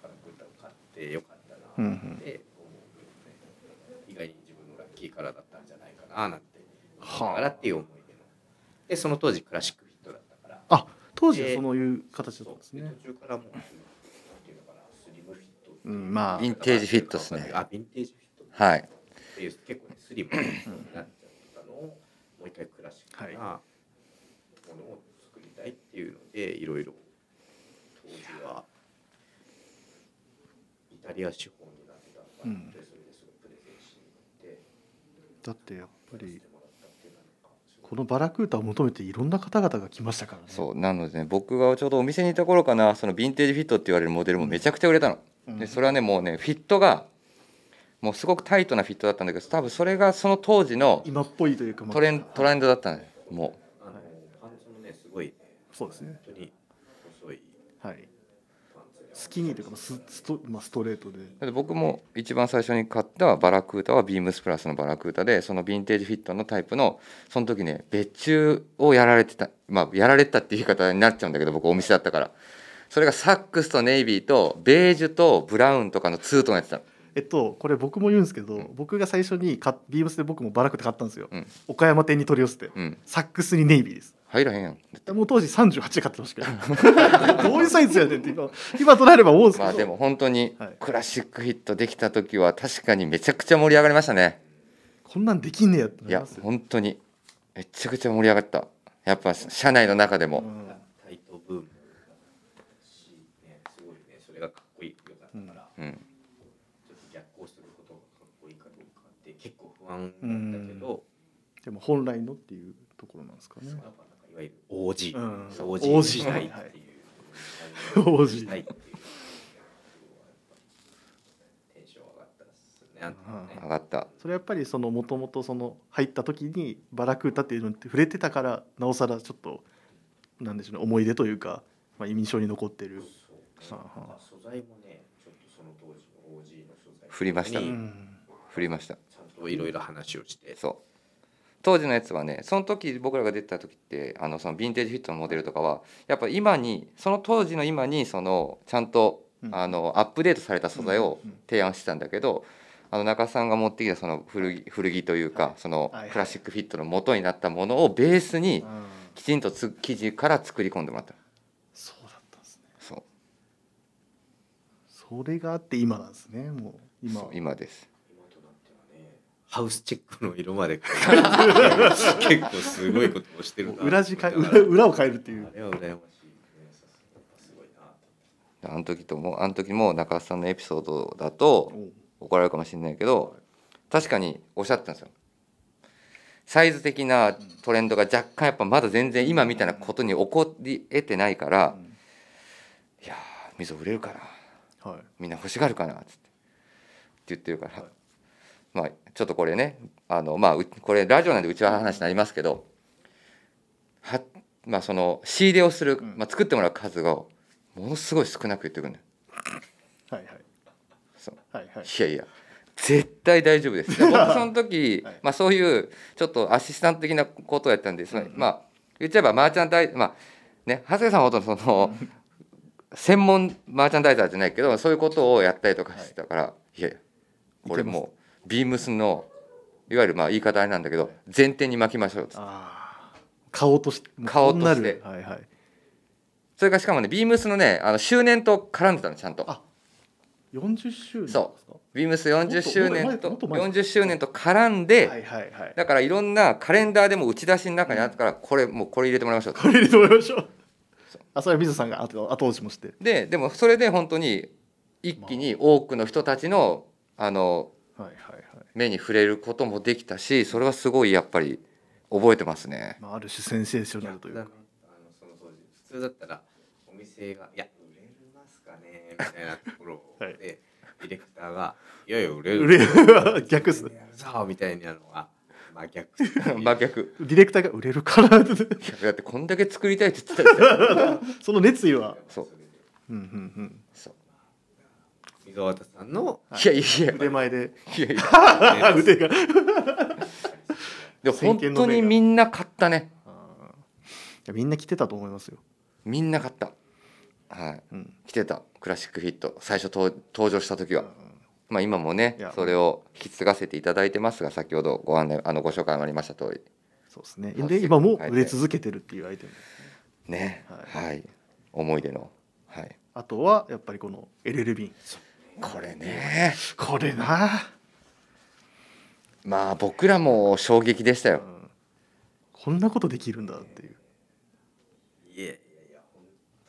パラクータを買ってよかったなうんうん。って思うね。意外に自分のラッキーカラーだったんじゃないかななんてはあだからっていう思い出のでその当時クラシックフィットだったから。あ当時はそういう形だったんですでね途中からもうなんていうのかなスリムフィットううんまあ。ヴィンテージフィットっすね。あヴィンテージフィット。はい。っていう結構ねスリムになっちゃったのをもう一回クラシックなものを作りたいっていうのでいろいろイタリア資本になってたのかなうん。でそれですごいプレゼンしに行ってだってやっぱりこのバラクータを求めていろんな方々が来ましたからね。そうなのでね僕がちょうどお店にいた頃かなそのヴィンテージフィットって言われるモデルもめちゃくちゃ売れたの、うん。でそれはねもうねフィットがもうすごくタイトなフィットだったんだけど多分それがその当時の今っぽいというか、まあ。トレントレンドだったのよもあのパンツもねすごい。ねそうですね。本当に細い。はいパンツでスキニーというかまあススト,、まあ、ストレートで。うだって僕も一番最初に買ったバラクータはビームスプラスのバラクータでそのヴィンテージフィットのタイプのその時ね別注をやられてたまあやられてたっていう言い方になっちゃうんだけど僕お店だったから。それがサックスとネイビーとベージュとブラウンとかのツートンやってたの。えっとこれ僕も言うんですけど、僕が最初に買っビームスで僕もバラクータ買ったんですよ、うん。岡山店に取り寄せて、うん。サックスにネイビーです入らへんやん。もう当時38で買ってましたけど。どういうサイズやねんって今。今となれば思うんですけど、まあでも本当にはい。クラシックヒットできた時は確かにめちゃくちゃ盛り上がりましたね。こんなんできんねやっていや本当にめちゃくちゃ盛り上がった。やっぱ社内の中でも。うん。タイトブーム。ね、すごいね。それがかっこいいよだったから、うん。ちょっと逆行することがかっこいいかどうかって結構不安だけど、でも本来のっていうところなんですかねわゆる OG、うん。OG たいっていう。OG したいっていう。テンション上がったっすね。あのね。上がった。それやっぱりそのもともとその入った時にバラクータっていうのって触れてたからなおさらちょっとなんでしょうね思い出というか、まあ、印象に残ってる、そうはあはあ。素材もねちょっとその当時の OG の素材。振りました。ねにうん。振りました。ちゃんといろいろ話をして。そう当時のやつはねその時僕らが出てた時ってあのそのヴィンテージフィットのモデルとかはやっぱ今にその当時の今にそのちゃんとうん。あのアップデートされた素材を提案してたんだけどあの中さんが持ってきたその古着古着というかそのクラシックフィットの元になったものをベースにうん。きちんとつ生地から作り込んでもらった。そうだったんですね。そう。それがあって今なんですねもう。今。今ですハウスチェックの色まで。変えて結構すごいことをしてるな。裏地か裏を変えるっていう。あれは羨ましいね。さすごいな。あの時ともあの時も中さんのエピソードだと怒られるかもしれないけど確かにおっしゃってたんですよ。サイズ的なトレンドが若干やっぱまだ全然今みたいなことに起こり得てないからうん「いやー溝売れるかな。はい。みんな欲しがるかな」っつって。って言ってるからまあちょっとこれねあのまあうこれラジオなんでうちは話になりますけどはまあその仕入れをする、うん。まあ、作ってもらう数がものすごい少なく言ってくるんだよ。はいはい。そう。はいはい。いやいや絶対大丈夫です。で僕その時、はい。まあそういうちょっとアシスタント的なことをやったんで、そのまあ言っちゃえばマーチャンダイまあね長谷川さんほどその専門マーチャンダイザーじゃないけどそういうことをやったりとかしてたから、い、やいやこれもうビームスのいわゆるまあ言い方あれなんだけど前提に巻きましょうっつっ顔として顔として。はいはい。それからしかもねビームスのねあの周年と絡んでたのちゃんと。あ40周年そビームス40周年ともっと前もっと前40周年と絡んで、はいはいはい。だからいろんなカレンダーでも打ち出しの中にあったからこれもうこれ入れてもらいましょうこれ入れてもらいましょう。あそれは水野さんが後後押しもして。ででもそれで本当に一気に多くの人たちのあの目に触れることもできたしそれはすごいやっぱり覚えてますね。まあ、ある種センセーショナルというか。あのその当時普通だったらお店が「いや売れますかね?」みたいなところで、はい。ディレクターが「いやいや売れる。売れる。逆っすね。やるぞ」みたいなのが真逆。真逆。ディレクターが売れるから。だってこんだけ作りたいって言ってた。その熱意は。そう。うんうんうん。そう溝端さんのいやいやいや。腕前で。いやいや。腕が。でも本当にみんな買ったね。みんな来てたと思いますよ、みんな買った。はい。うん。来てた。クラシックフィット。最初登登場した時は。まあ今もねそれを引き継がせていただいてますが先ほどご案内あのご紹介もありました通り。そうですね。あで今も売れ続けてるっていうアイテム。ね。ははい、思い出の。はい。あとはやっぱりこの LL ビンこれね。これな、まあ僕らも衝撃でしたよ。うん。こんなことできるんだっていう。いや。いやいや本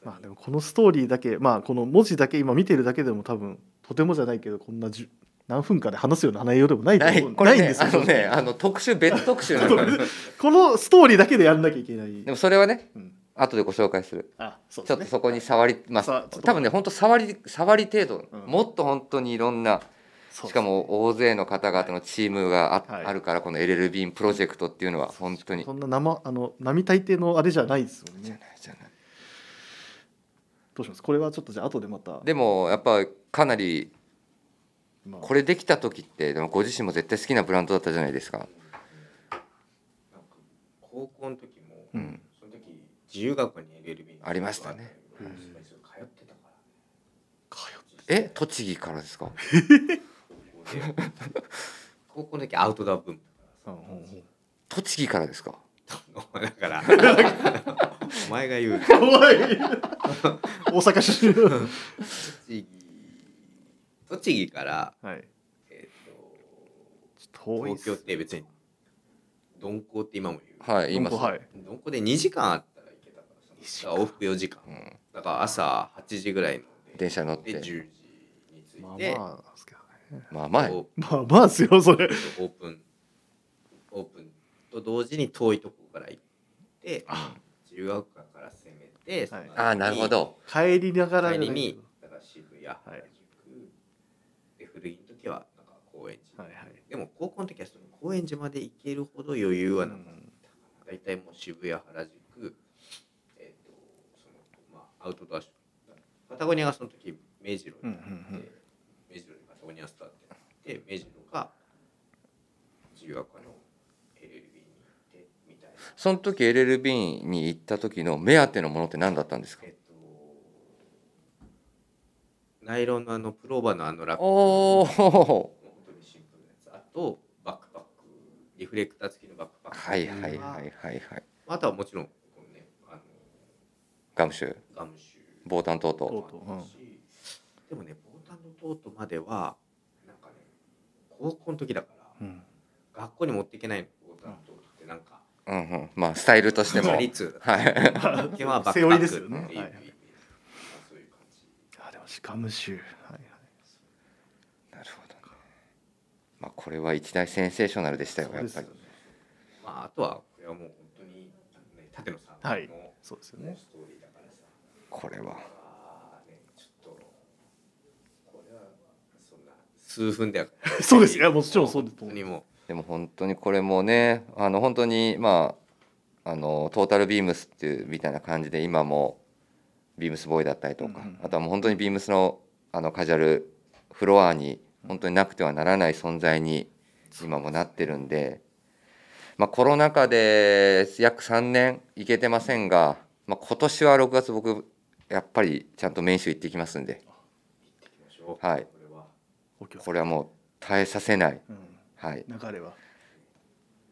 まあでもこのストーリーだけまあこの文字だけ今見てるだけでも多分とてもじゃないけどこんなじゅ何分かで話すような内容でもないとない思う。これねないんですよ。あのねあの特集別特集 このストーリーだけでやんなきゃいけない。でもそれはねうん後でご紹介する。あそうちょっとそこに触りまさあちょっとあ多分ね本当触り触り程度、うん。もっと本当にいろんなそうしかも大勢の方々のチームがあ,、はい。あるからこの LL ビーンプロジェクトっていうのは本当に。そんな生あの並大抵のあれじゃないですもんね。じゃないどうします？これはちょっとじゃあ後でまた。でもやっぱかなりまあ。これできた時ってでもご自身も絶対好きなブランドだったじゃないですか。高校の時も、うん自由学科に LLB ありましたね。うん。通ってたから。通ってえ？栃木からですか？高校の時アウトドアうん。栃木からですか？だから。お前が言う。大阪出身。栃木。栃木から、はい。えー、と東京って別に鈍行って今も言う、はい言います、はい。鈍行で2時間あった往復4時間。うん。だから朝8時ぐらいの電車乗って。で10時に着いまあて、まあですけどね。まあまあ。まあまあですよそれ。オープン。オープンと同時に遠いとこから行って自由学科から攻めて、その後にああなるほど。帰りながら帰りにだから渋谷原はい。宿、で古着の時はなんか高円寺、はいはい。でも高校の時はその高円寺まで行けるほど余裕はなかった。かな、大体もう渋谷原宿アウトドアショップパタゴニアがその時目白になって、うんうんうん。目白にパタゴニアスターってなって目白が自由学科の LLB に行ってみたいな。その時 LL ビーンに行った時の目当てのものって何だったんですか？えっとナイロンのあのプローバーのあのラック。おお本当にシンプルなやつ。あとバックパック。リフレクター付きのバックパック。はいはいはいはいはい。あとはもちろんガムシュガムシュボータントート。とうとううん。しでもねボータンのトートまではなんかね高校の時だからうん。学校に持っていけないのボータンのトートってなんかうんうん。まあスタイルとしても。はい。基本はバッセですよね。っていうはいそういう感じ。あでもシカムシュはいはい。なるほど。ねまあこれは一大センセーショナルでしたよそうやっぱり。ですよね。まああとはこれはもう本当にあのね舘野さんのはい。そうですよね。ストーリーこれは。数分では。そうですいやもちろんそうですも。でも本当にこれもねあの本当にまああのトータルビームスっていうみたいな感じで今もビームスボーイだったりとか、うんうんあとはもう本当にビームスのあのカジュアルフロアに本当になくてはならない存在に今もなってるんで、まあ、コロナ禍で約3年行けてませんが、まあ、今年は6月僕やっぱりちゃんとメインシュー行ってきますんではい。これは。もう耐えさせない、うん。はい、流れは。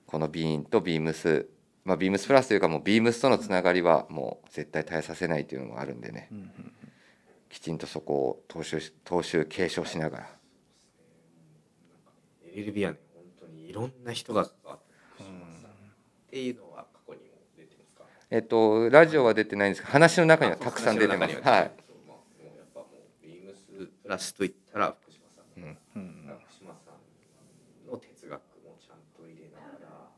このビーンとビームス、まあ、ビームスプラスというかもうビームスとのつながりはもう絶対耐えさせないというのもあるんでね。うんうんきちんとそこを踏襲し踏襲継承しながら。LLB はね本当にいろんな人が関わってる。っていうのは過去にも出てますかえっとラジオは出てないんですけど話の中にはたくさん出てます。は。い。そうまあもうやっぱもうビームスプラスといったら福島さん、うん。うん福島さんの哲学もちゃんと入れながら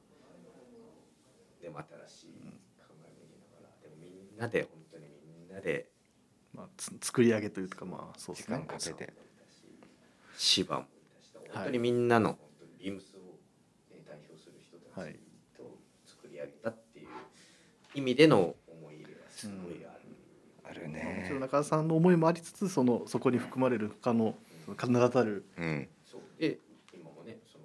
でも新しい考えも入れながらでもみんなで本当にみんなでまあ、つ作り上げというかまあそうです時間ねかけて。芝も本当にみんなの本当にビームスをえー代表する人たはいちと作り上げたっていう意味での思い入れがすごいある。あるもちね。ろん。中田さんの思いもありつつそのそこに含まれる他のその名だたる。うん。そう。で今もねその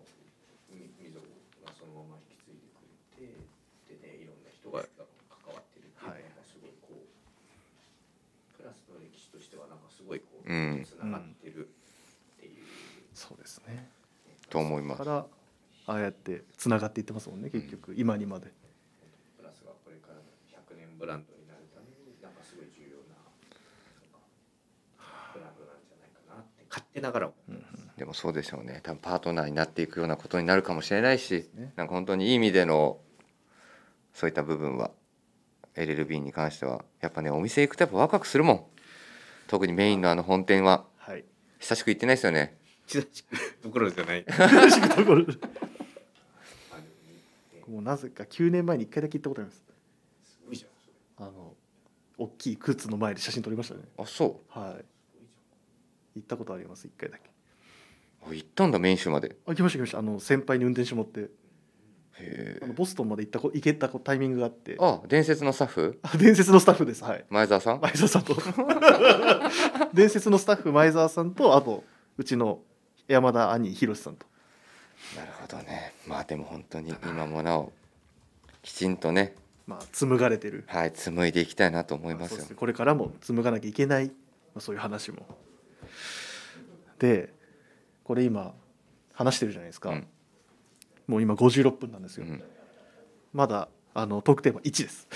み溝がそのまま引き継いでくれてでねいろんな人が関わってるっていうのがはい。すごいこうプラスの歴史としてはなんかすごいこううん。つながってるっていう、そうですね。と思います。からああやってつながっていってますもんね結局。今にまでプラスがこれからの100年ブランドになるためになんかすごい重要なブランドなんじゃないかなって勝手ながら思ってます。でもそうでしょうね。多分パートナーになっていくようなことになるかもしれないし、ねなんか本当にいい意味でのそういった部分は LLB に関してはやっぱねお店行くとやっぱワクワクするもん。特にメインのあの本店ははい久しく行ってないですよね。久しくどころじゃない。ところあのねもうなぜか9年前に1回だけ行ったことありますすごいじゃんそれ。あの大きい靴の前で写真撮りましたね。あそはい。行ったことあります1回だけ。う。あ行ったんだメイン州まで。あ行きました行きました。あの先輩に運転手持って。へあのボストンまで行ったこ行けたこタイミングがあって。あ伝説のスタッフ？あ伝説のスタッフです。はい。前澤さん？前澤さんと。伝説のスタッフ前澤さんとあとうちの山田兄宏さんと。なるほどね。まあでも本当に今もなおきちんとね、まあ紡がれてる。はい紡いでいきたいなと思いますよ。そうです。ね。これからも紡がなきゃいけない、まあ、そういう話も。でこれ今話してるじゃないですか、うん。もう今56分なんですよ、うん。まだあのトークテーマ1です、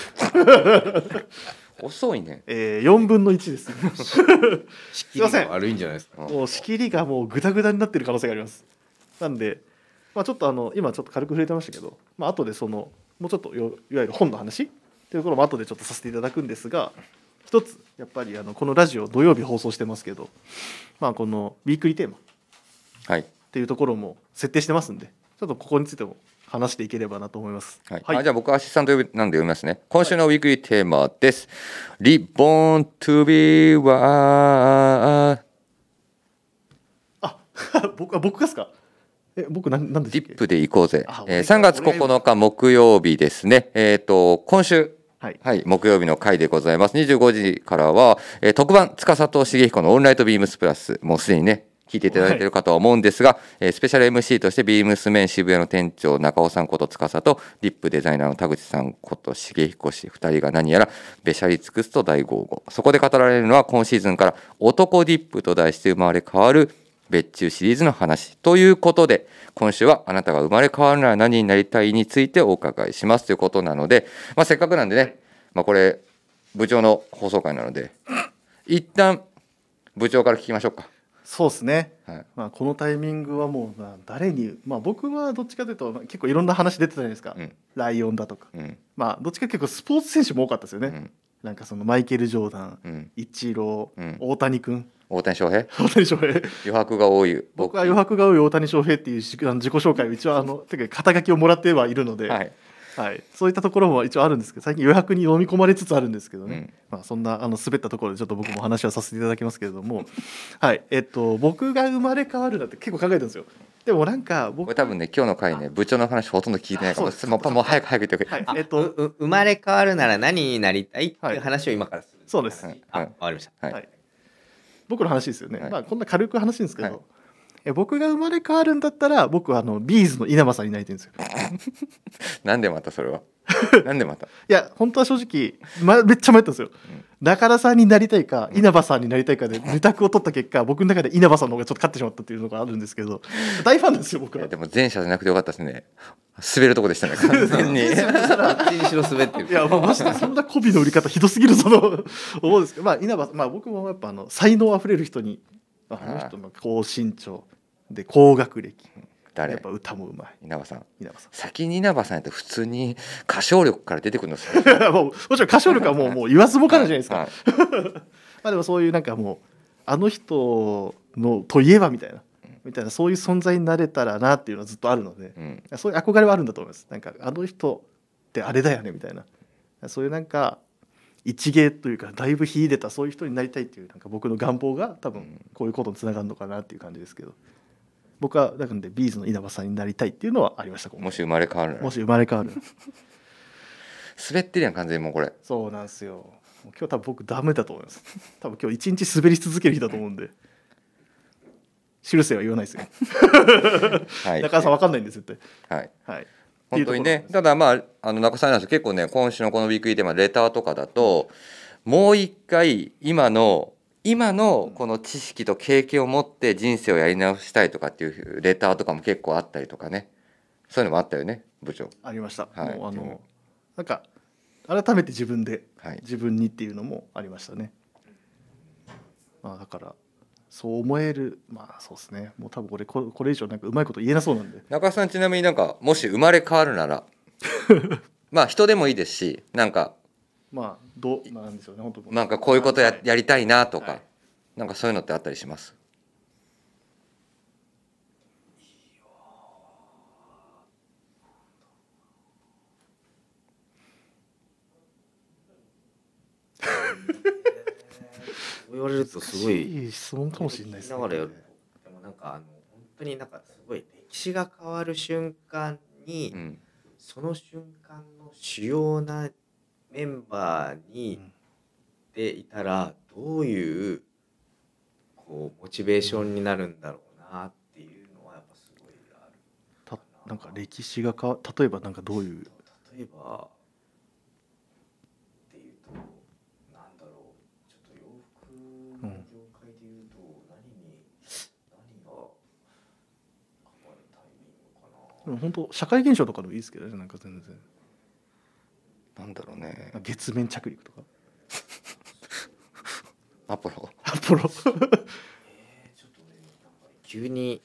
遅いね。えー、4分の1です。仕切りが悪いんじゃないですか？うん。もう仕切りがもうグダグダになってる可能性があります。なんで、まあ、ちょっとあの今ちょっと軽く触れてましたけど、まあ後でそのもうちょっとよいわゆる本の話？っていうところも後でちょっとさせていただくんですが一つやっぱりあのこのラジオ土曜日放送してますけど、まあ、このウィークリーテーマっはい。ていうところも設定してますんでちょっとここについても話していければなと思います。はいはいあじゃあ僕アシスタント呼びなんで読みますね。今週のウィークリーテーマです。リボン to あ 僕がですか？え僕なんなんでしたっけ？ディップで行こうぜあ。えー、俺が3月9日木曜日ですね。えっ、と今週はいはい、木曜日の回でございます。25時からは、えー特番、司と重彦のオンライトビームスプラス、もうすでにね、聞いていただいているかとは思うんですが、えースペシャル MC としてビームスメン渋谷の店長中尾さんこと司とリップデザイナーの田口さんこと重彦氏2人が何やらべしゃり尽くすと大豪語そこで語られるのは今シーズンから男ディップと題して生まれ変わる別注シリーズの話ということで今週はあなたが生まれ変わるなら何になりたいについてお伺いしますということなので、まあ、せっかくなんでね、まあ、これ部長の放送回なので一旦部長から聞きましょうか。そうですね、はい。まあ、このタイミングはもう、まあ、誰に、まあ、僕はどっちかというとまあ結構いろんな話出てたじゃないですか、うん。ライオンだとか、うん。まあ、どっちか結構スポーツ選手も多かったですよね、うん。なんかそのマイケル・ジョーダン、うん、イチロー、うん。大谷君大谷翔平？大谷翔平。余白が多い。僕。は余白が多い大谷翔平っていう自あの自己紹介を一応あのてか肩書きをもらってはいるので、はい。はい、そういったところも一応あるんですけど最近余白に飲み込まれつつあるんですけどね、うん。まあ、そんなあの滑ったところでちょっと僕も話はさせていただきますけれども、はい。えっと、僕が生まれ変わるなって結構考えたんですよ。でもなんか僕これ多分ね今日の回ね部長の話ほとんど聞いてないかもあそうです。もうもう早く早く言ってくれ、あはい。えっと生まれ変わるなら何になりたいってはい。いう話を今からする。そうです。はい。あ、わかりました。はい。はい、僕の話ですよね、はい。まあこんな軽く話すんですけど、はい。え僕が生まれ変わるんだったら僕はあのビーズの稲葉さんになりたいんですよ。なんでまたそれは？なんでまた？いや本当は正直、ま、めっちゃ迷ったんですよ、中田さんになりたいか稲葉さんになりたいかで二択を取った結果僕の中で稲葉さんの方がちょっと勝ってしまったっていうのがあるんですけど 大ファンですよ僕はでも前者じゃなくてよかったですね。滑るとこでしたね。完全に。どっちにしろ滑ってる。いや、まあ、マジでそんな媚びの売り方ひどすぎるその 思うんですけど、まあ、稲葉さん、まあ、僕もやっぱあの才能あふれる人に、まあ、あの人の高身長で高学歴誰？やっぱ歌もうまい。稲葉さん。稲葉さん。先に稲葉さんやったら普通に歌唱力から出てくるんですよ。もうもちろん歌唱力はもうもう言わずもがなじゃないですか、はい。まあでもそういうなんかもうあの人のといえばみたいなみたいなそういう存在になれたらなっていうのはずっとあるのでうん。そういう憧れはあるんだと思います。なんかあの人ってあれだよねみたいな。そういうなんか一芸というかだいぶ秀でたそういう人になりたいっていうなんか僕の願望が多分こういうことにつながるのかなっていう感じですけど僕はだからでビーズの稲葉さんになりたいっていうのはありましたもし生まれ変わるもし生まれ変わる。滑ってるやん完全にもうこれ。そうなんですよ。今日多分僕ダメだと思います。多分今日一日滑り続ける日だと思うんで。修正は言わないですよ。はい。中田さん分かんないんです絶はい。対はい。本当にねただまああの中さんなんです結構ね今週のこのウィークリーテーマレターとかだともう一回今の今のこの知識と経験を持って人生をやり直したいとかっていうレターとかも結構あったりとかね。そういうのもあったよね部長。ありました、はい。もうあのなんか改めて自分ではい。自分にっていうのもありましたね、まあだからそう思えるまあそうですね。もう多分これここれ以上なんかうまいこと言えなそうなんで。中さんちなみになんかもし生まれ変わるなら。まあ人でもいいですしなんかまあどうなんでしょうね本当なんかこういうことやはい。やりたいなとか、はい。なんかそういうのってあったりします？言われるとすごいいい質問かもしれないですね。聞きながらやるとでもなんかあの本当になんかすごい歴史が変わる瞬間に、うん。その瞬間の主要なメンバーにうんでいたらどういうこうモチベーションになるんだろうなっていうのはやっぱすごいある。たなんか歴史が変わ例えばなんかどういう？例えばっていうとなんだろう。ちょっと洋服の業界でいうと何に、何が変わるタイミングかな。でも本当社会現象とかでもいいですけどねなんか全然なんだろうね。月面着陸とか？アポロ？アポロ？えー、ちょっとねなんか急に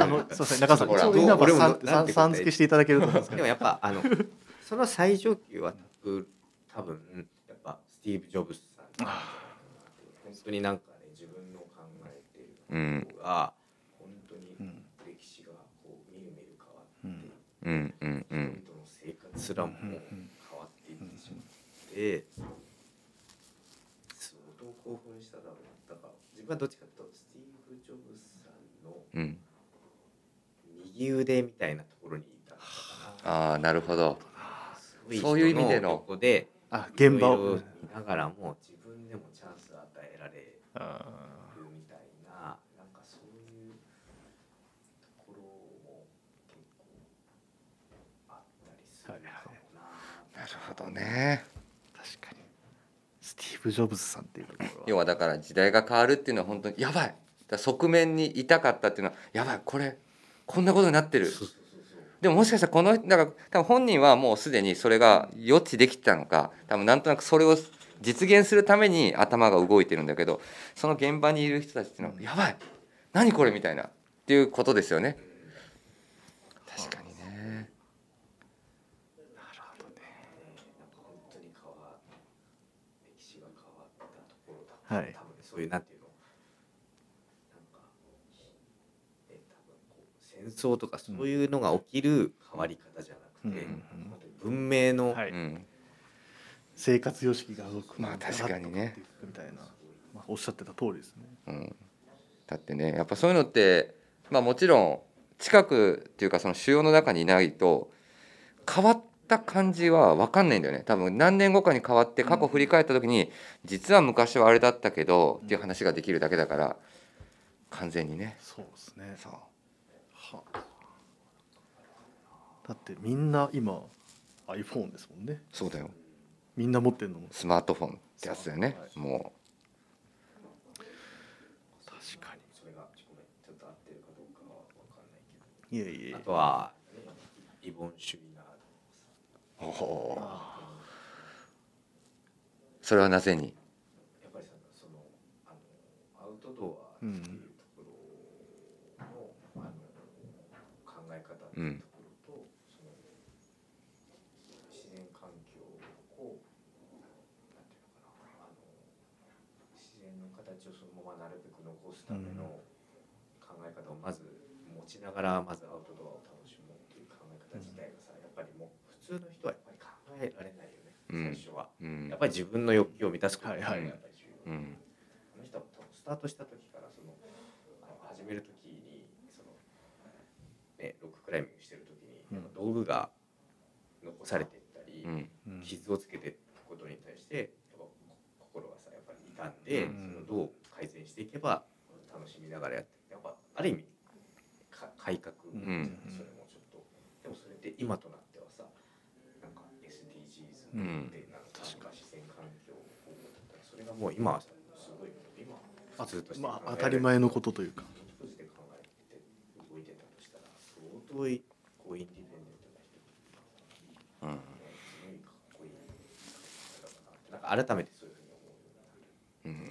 あのすいません中さん。ほら俺もさんさん付けしていただけると思うんですけど。でもやっぱあのその最上級は多分やっぱスティーブ・ジョブズさん。本当になんかね自分の考えていることが本当にうん歴史がこうみるみる変わっていってうんうんうん。人々の生活すらも変わっていってしまって相当興奮しただろうだから自分はどっちかというとスティーブ・ジョブズさん。の右腕みたいなところにいたああなるほどすごいそういう意味でのここであ現場を見ながらも自分でもチャンスを与えられあみたいななんかそういうところも結構あったりするかもな、なるほどね。ー確かに。スティーブ・ジョブズさんっていうところは。要はだから時代が変わるっていうのは本当にやばい。だ側面にいたかったっていうのはやばい。これこんなことになってる。でももしかしたらこのだから多分本人はもうすでにそれが予知できてたのか多分なんとなくそれを実現するために頭が動いてるんだけどその現場にいる人たちっていうのはやばい。何これみたいな。っていうことですよね確かにねなるほどねなんか本当に変わ歴史が変わったところだはい。多分ねそういうなんていうのなんかえ多分こう戦争とかそういうのが起きる変わり方じゃなくて、うん本当に文明の、はい。うん。生活様式が動くまあ確かにね。みたいな、まあ、おっしゃってた通りですね。うん、だってねやっぱそういうのってまあもちろん近くっていうかその腫瘍の中にいないと変わった感じは分かんないんだよね。多分何年後かに変わって過去振り返った時に実は昔はあれだったけどっていう話ができるだけだから完全にね。そうですね。そう。はあ。だってみんな今 iPhone ですもんね。そうだよ。みんな持ってるのもスマートフォンってやつだよね。はい。も確かそれがちょっと合ってるかどうかは分かんないけど。にいえいえ。あとは、リボン主義それはなぜに？やっぱりそのあのアウトドアっていうところの,、あの考え方っていうところと、うん、その自然環境をなんていうのかなあの自然の形をそのままなるべく残すための考え方をまず持ちながらまずアウトドアを楽しもうっていう考え方自体がさやっぱりもう普通の人はられないよね、うん。最初は。うん。やっぱり自分の欲求を満たすこと。がやっぱり重要。うん。あの人はスタートした時からその始める時にその、ね、ロッククライミングしてる時に、道具が残されていったり、傷をつけていくことに対して心がさやっぱり傷んで、うん。そのどう改善していけば楽しみながらやってやっぱある意味か改革。うん。それもちょっとでもそれって今となってはさなんか SDGs うんでなんか自然環境保護だったらそれがもう今まあ当たり前のことというか相当いこうインディペンデントな人うん改めてそういうふうに思うようになるうんや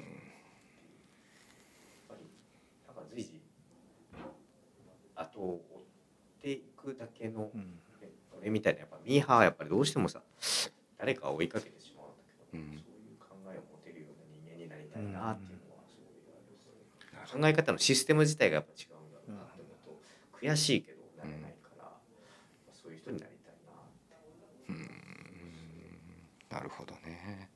っぱりなんか随時後を追っていくだけの、うん。ね俺みたいなやっぱミーハーはやっぱりどうしてもさ誰かを追いかけてしまうんだけど、うん。そういう考えを持てるような人間になりたいなっていうのはすごいあるし、考え方のシステム自体がやっぱ違うんだろうなって思うと悔しいけどなれないから、そういう人になりたいなってうん。なるほどね。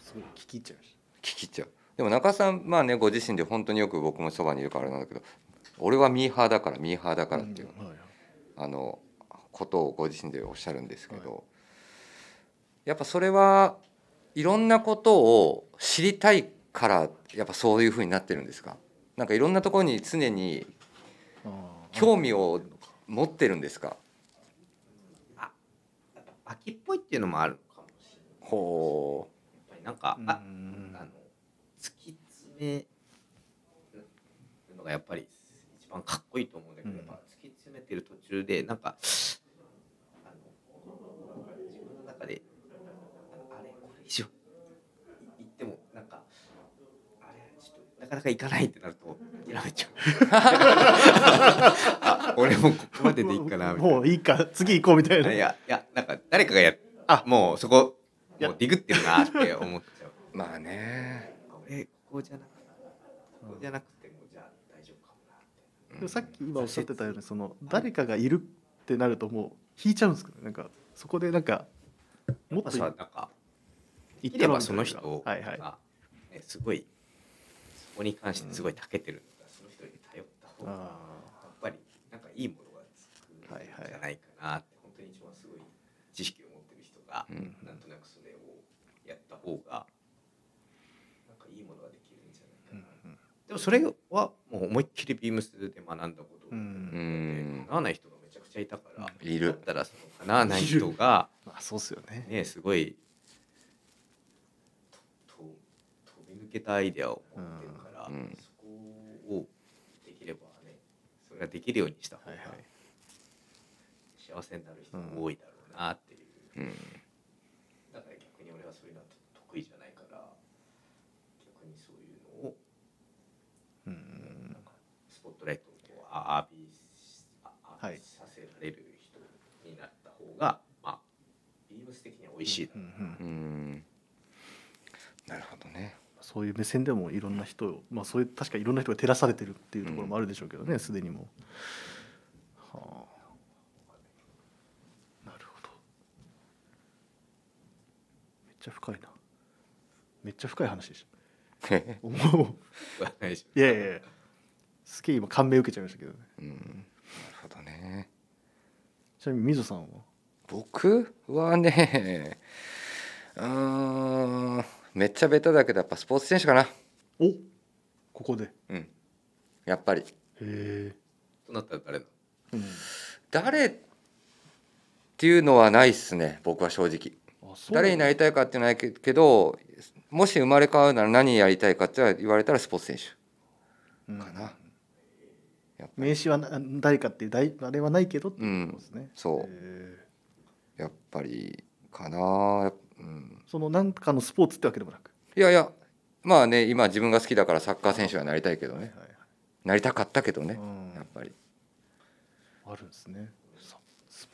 すごい聞き入っちゃいまし聞き入っちゃう。でも中田さんまあねご自身で本当によく僕もそばにいるからあれなんだけど俺はミーハーだからミーハーだたからっていう、あのことをご自身でおっしゃるんですけど、やっぱそれはいろんなことを知りたいからやっぱそういうふうになってるんですか？なんかいろんなところに常に興味を持ってるんですか？やっぱ秋っぽいっていうのもあるのかもしれない。ほやっぱりなんか、うん。ああの突き詰めるのがやっぱり一番かっこいいと思うんだけど、うん。やっぱ突き詰めてる途中でなんかあの自分の中でああれこれ以上い言ってもなんかあれちょっとなかなかいかないってなると諦めちゃう。あ俺もここまででいいかなみたいな。もういいか次行こうみたいな。あいやいやなんか誰かがやあ。もうそこもうディグってるなって思っちゃう。うまあね。俺ここじゃなくてここじゃなくてもじゃあ大丈夫かもなって。でもさっき今おっしゃってたようにその誰かがいるってなるともう引いちゃうんですけどなんかそこでなんかもっとさなんか言いればその人が、はいはい。ね、すごいそこに関してすごい長けてるんだ。から、その人に頼った方がやあっぱりなんかいいものがつくんじゃないかなって、本当に一番すごい知識を持ってる人が、うん。なんとなくそれをやった方がなんかいいものができるんじゃないかな、でもそれはもう思いっきりビームスで学んだことうんうん。叶わない人がめちゃくちゃいたから、いる。だったらその叶わない人がまあそうっすよね。ねすごい飛び抜けたアイデアを持ってるから、うん。うんそこをできればねそれができるようにした方がはいはい幸せになる人も多いだろうなっていう、うん。だから逆に俺はそういうのは得意じゃないから逆にそういうのをうん。なんかスポットライトを浴びさせられる人になった方が、まあビームス的には美味しいだろううんうんうんそういう目線でもいろんな人をまあそういう確かいろんな人が照らされてるっていうところもあるでしょうけどねすで、にも。はあ。なるほど。めっちゃ深いな。めっちゃ深い話でした。おも。ういやいやいや。すげえ今感銘受けちゃいましたけどね。うん。なるほどね。ちなみにみぞさんは？僕はねうーんめっちゃベタだけどやっぱスポーツ選手かな。おここで。へうん。やっぱり。え、となったら誰なの？うん、誰っていうのはないっすね僕は正直。誰になりたいかっていうのはないけけどもし生まれ変わるなら何やりたいかって言われたらスポーツ選手。うんかな、やっぱ名刺はな誰かっていう大あれはないけどっていうことですね、そう。へやっぱりかな、うん、ーその何かのスポーツってわけでもなく。いやいやまあね今自分が好きだからサッカー選手はなりたいけどね。はいはい。なりたかったけどねうん。やっぱり。あるんですね。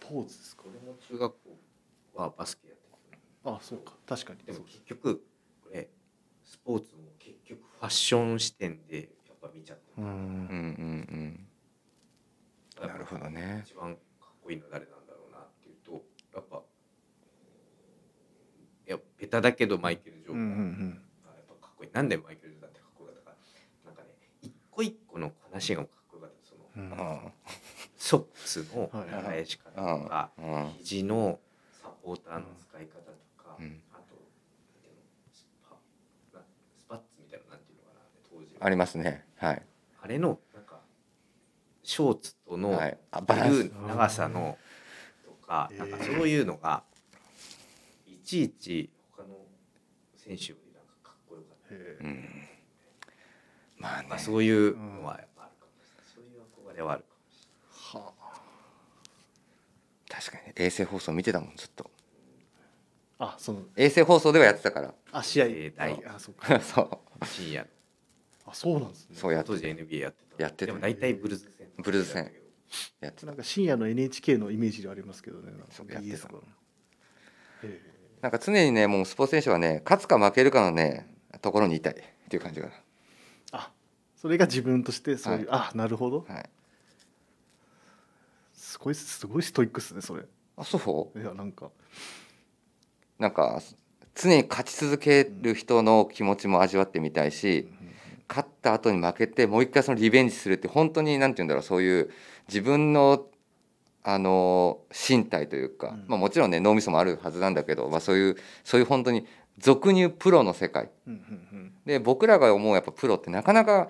ポーツですか？俺も中学校はバスケやってた。あそうか。確かに。でも結局これスポーツも結局ファッション視点でやっぱ見ちゃってうん。うんうんうん。なるほどね。一番かっこいいの誰なんだろうなっていうとやっぱいやベタだけどマイケル・ジョーダンがやっぱかっこいい。なんでマイケル・ジョーダンってかっこよかったかなんかね一個一個の話がかっこよかったそのうんソックスの返し方とあかうん肘のサポーターの使い方とか、うん。あとスパなスパッツみたいなのなんていうのかな当時ありますね。はい。あれのなんかショーツとのはい。長さのとかへーなんかそういうのがいちいち他の選手よりなんかかっこよかった、うん。まあね。まあ、そういうのはやっぱあるかもしれない、そういう憧れはあるかもしは確かに衛星放送見てたもんずっと。ああその。衛星放送ではやってたから。あ試合。えー大あそうか。そう。れない深夜。のあそうなんですね。そうやって当時 NBA やってた。やってた。でも大体ブルーズ戦。ブルーズ戦。やってたなんか深夜の NHK のイメージではありますけどね。なんかそうやってた。BS とかの。へなんか常にねもうスポーツ選手はね勝つか負けるかのねところにいたい。っていう感じがあそれが自分としてそういう、あなるほど。はい。すごいすごいストイックっすねそれ。あそう？いやなんか。なんか常に勝ち続ける人の気持ちも味わってみたいし、勝った後に負けてもう一回そのリベンジするって本当に何て言うんだろうそういう自分のあの身体というか、うん。まあ、もちろんね脳みそもあるはずなんだけど、まあ、そういうそういう本当に俗に言うプロの世界。で僕らが思うやっぱプロってなかなか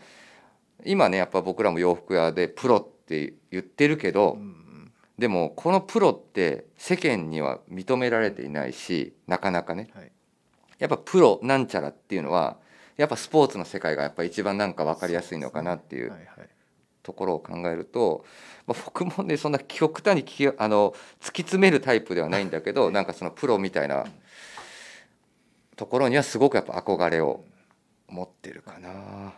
今ねやっぱ僕らも洋服屋でプロって言ってるけど、うんうん。でもこのプロって世間には認められていないしなかなかね。はい。やっぱプロなんちゃらっていうのはやっぱスポーツの世界がやっぱ一番なんか分かりやすいのかなっていう。はいはいところを考えると、まあ、僕もねそんな極端にきあの突き詰めるタイプではないんだけどなんかそのプロみたいなところにはすごくやっぱ憧れを持ってるかな。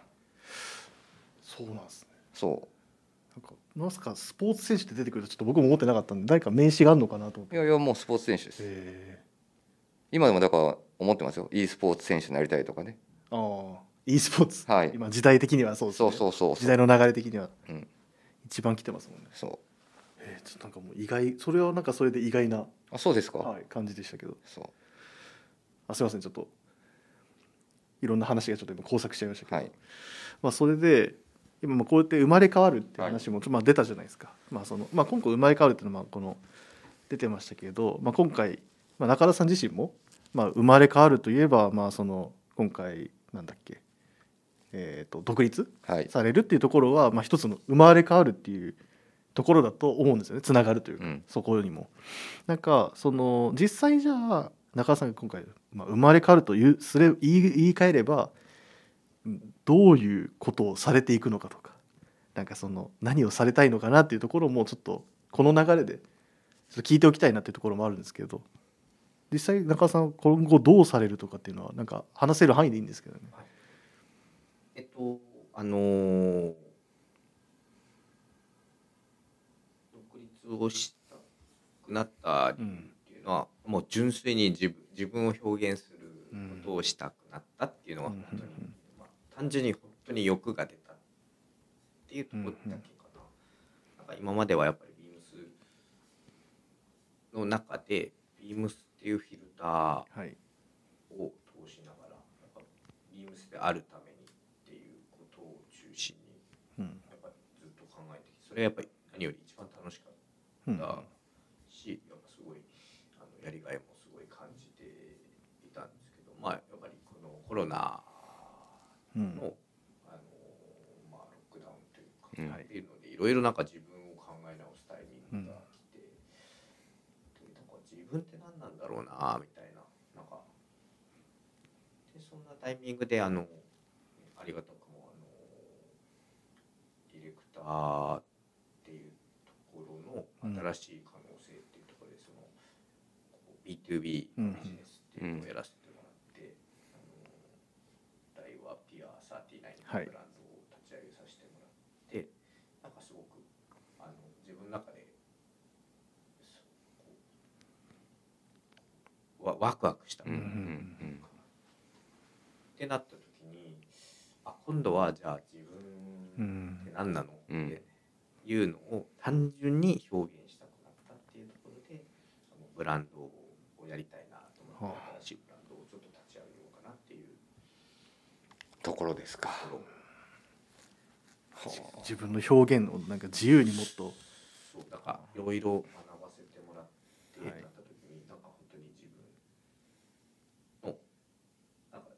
そうなんですね。そなんかまさかスポーツ選手って出てくるとちょっと僕も思ってなかったんで誰か名刺があるのかなと思って。ういやいやもうスポーツ選手です。へ今でもだから思ってますよ。e スポーツ選手になりたいとかね。ーああ e スポーツ、はい。今時代的にはそうですそねうそうそう。時代の流れ的には。うん。一番来てますもんね。そう。えー、ちょっとなんかもう意外。それはなんかそれで意外な、あそうですか、はい、感じでしたけど。そう。あすいません。ちょっといろんな話がちょっと今交錯しちゃいましたけど、はい。まあ、それで今まあこうやって生まれ変わるって話もちょっとまあ出たじゃないですか、まあそのまあ、今回生まれ変わるっていうのはまあこの出てましたけど、まあ、今回、まあ、中田さん自身も、まあ、生まれ変わるといえば、まあ、その今回なんだっけ、えー、と独立はいされるっていうところは、まあ、一つの生まれ変わるっていうところだと思うんですよねつながるというか、うんそこにも。なんかその実際じゃあ中田さんが今回、まあ、生まれ変わるというすれ言い言い換えればうんどういうことをされていくのかとかなんかその何をされたいのかなっていうところもちょっとこの流れでちょっと聞いておきたいなっていうところもあるんですけど実際中田さんは今後どうされるとかっていうのはなんか話せる範囲でいいんですけどね。えっとあのー独立をしたくなった理由っていうのは、もう純粋に自分自分を表現することをしたくなったっていうのはうん本当に、まあ、単純に本当に欲が出たっていうところだけかな,、なんか今まではやっぱりビームスの中でビームスっていうフィルターはい。を通しながらやっぱビームスであるためにっていうことを中心にうんやっぱりずっと考えてきてそれはやっぱり何より一番楽しかっうん。たし、やっぱすごいあのやりがいもすごい感じていたんですけどまあやっぱりこのコロナうん。の,、あのまあ、ロックダウンというか、うん。っていうのでいろいろなんか自分を考え直すタイミングが来て、でなんか自分って何なんだろうなみたいななんか。でそんなタイミングであのありがたくもあのディレクター新しい可能性っていうところでその B2B ビジネスっていうのをやらせてもらって、あの大和ピア39のブランドを立ち上げさせてもらって、はなんかすごくあの自分の中でわワクワクした、うんうん、ってなった時にあ今度はじゃあ自分って何なの？って、いうのを単純に表現したくなったっていうところでそのブランドをやりたいなと思っては新しいブランドをちょっと立ち上げようかなっていうところですか。自分の表現をなんか自由にもっとそうだからいろいろ学ばせてもらってはいなった時に、なんか本当に自分のなんか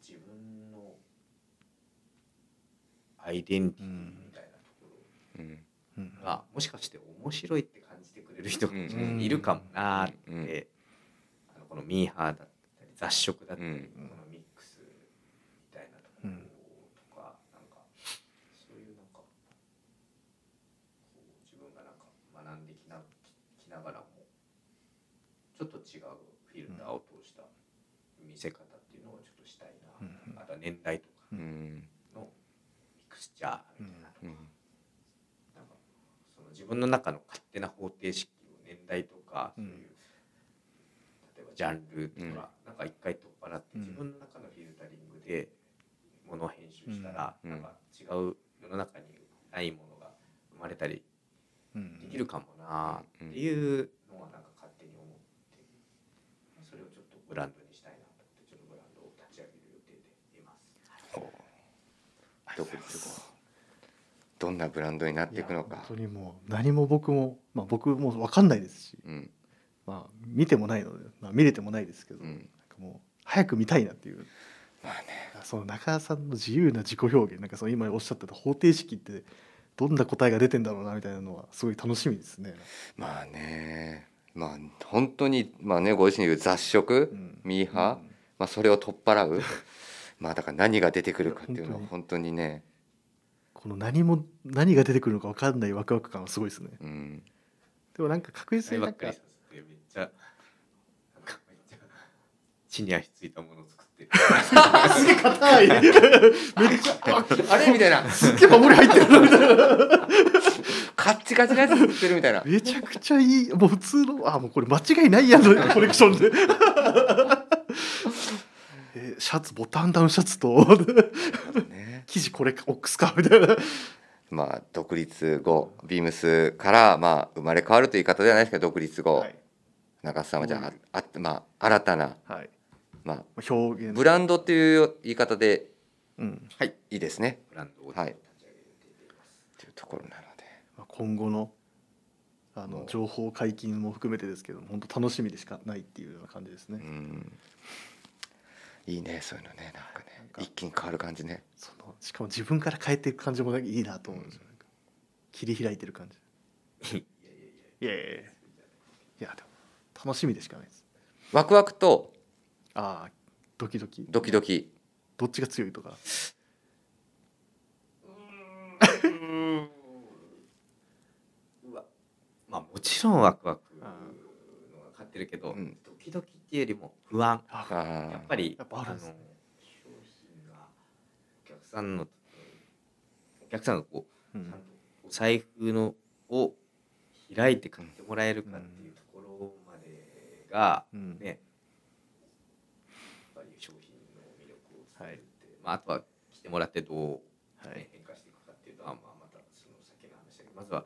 自分のアイデンティティみたいなところうんうんが、もしかして面白いって感じてくれる人がうん。いるかもなーって、うん。あのこのミーハーだったり雑食だったり、うん。このミックスみたいなところとか、なんかそういうなんか自分がなんか学んできなきながらもちょっと違うフィルターを通した見せ方っていうのをちょっとしたいな、うん。あとは年代とかうんのミクスチャーみたいなとか、うんなんかその自分の中の勝手な方程式を年代とかそういう、うん例えばジャンルとか、うん。なんか一回取っ払ってうん。自分の中のフィルタリングでものを編集したら、うん。なんか違う世の中にないものが生まれたりうん。できるかもなっていうのはなんか勝手に思って、それをちょっとブランドにしたいなと思ってちょっとブランドを立ち上げる予定でいます。独立後どんなブランドになっていくのか。や本。当にもう何も僕も、まあ、僕も分かんないですし、うん。まあ、見てもないので、まあ、見れてもないですけど、うん。なんかもう早く見たいなっていう。まあね。その中田さんの自由な自己表現なんかその今おっしゃってた方程式ってどんな答えが出てんだろうなみたいなのはすごい楽しみですね。まあね。まあ本当にまあねご自身で言う雑食、うん。ミーハー、まあ、それを取っ払う。まあだから何が出てくるかっていうのは本当にね、この何も何が出てくるのか分かんないワクワク感はすごいですね。うん、でもなんか確実になんかめっちゃなんかめっちゃ地に足ついたものを作ってる。すげえ硬い。めっちゃあれ？みたいな。すっげえ守り入ってるみたいなカッチカチなやつ作ってるみたいな。めちゃくちゃいいもう普通のあもうこれ間違いないやんのコレクションで。えーシャツボタンダウンシャツとね生地これオックスかみたいなまあ独立後ビームスからまあ生まれ変わるという言い方ではないですけど独立後、はい、中津さんはじゃああまあ新たな、はい、まあ、表現ブランドっていう言い方でうんはいいいですねブランドをはい立ち上げる予定でいます、っていうところなのでまあ今後のあの情報解禁も含めてですけど本当楽しみでしかないっていうような感じですね、うんいいねそういうのねなんかねなんか一気に変わる感じねそのしかも自分から変えていく感じもいいなと思うんですよ、切り開いてる感じ。いやいやいやいや。いやいやいやでも楽しみでしかないですワクワクとああドキドキ。ドキドキ。どっちが強いとか。うわ。まあもちろんワクワクのが勝ってるけど、うん。ドキドキっていうよりも不安。やっぱりやっぱあるんですのさんのお客さんがこううん。財布のを開いて買ってもらえるかっていうところまでがうん。ね、やっぱり商品の魅力を伝えるって、まあ、あとは来てもらってどう、ねはい。変化していくかっていうのは、まあ、またその先の話だけどまずは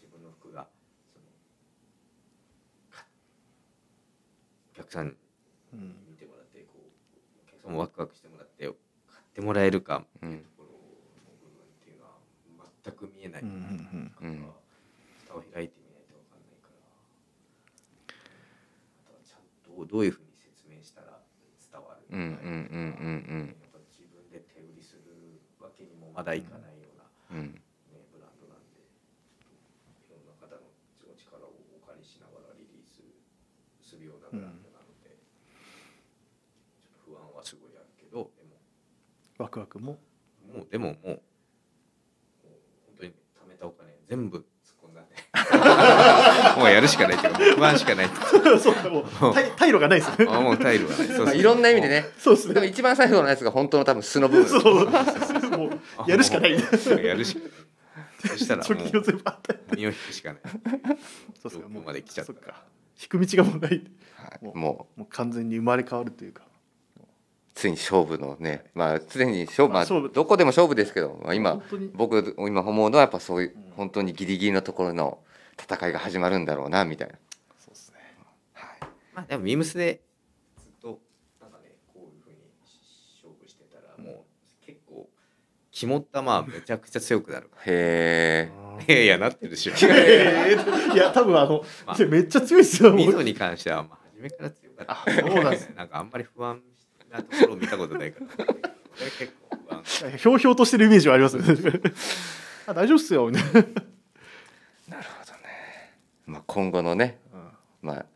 自分の服がそのかお客さんにうん。見てもらってこうお客さんもワクワクしてもらって買ってもらえるか。っていうところの部分っていうのは全く見えない。うんうんうん。なんか蓋を開いてみないと分かんないから。あとはちゃんとどういうふうに説明したら伝わるうんうんうんうんやっぱ自分で手売りするわけにもまだいかないような、ね、ブランドなんで。ちょっといろんな方のお力をお借りしながらリリースするようなブランドなので、ちょっと不安はすごいあるけどでもワクワクも。もうでももうもう本当に貯めたお金全部突っ込んだんで。もうやるしかないっていうかもう不安しかないって そうかもう退退路がないですね。あもうタイルはない。そうそう。まあいろんな意味でね。そうですね。でも一番最後のやつが本当の多分素の部分。そう。もうやるしかない。もうやるしかない。そしたら もう身を引くしかないそうですかどこまで来ちゃったそっか。引く道がもうない。はい、もうもう。もう完全に生まれ変わるというかついに勝負のねまあ常に勝負,、まあ、勝負。どこでも勝負ですけど、まあ、今僕今思うのはやっぱそういううん本当にギリギリのところの戦いが始まるんだろうなみたいな。そうですね。はい。まあでもビームスで。ずっとなんかねこういうふうに勝負してたらもう結構肝っ玉はめちゃくちゃ強くなるかへえ。ら いやなってるでし いや多分あの、まあめっちゃ強いですよミゾに関してはまあ初めから強かった。あそうなんです。なんかあんまり不安なところを見たことないから結構不安 ひょうひょうとしてるイメージはありますね あ大丈夫っすよみたいな、なるほどね。まあ今後のね、まあ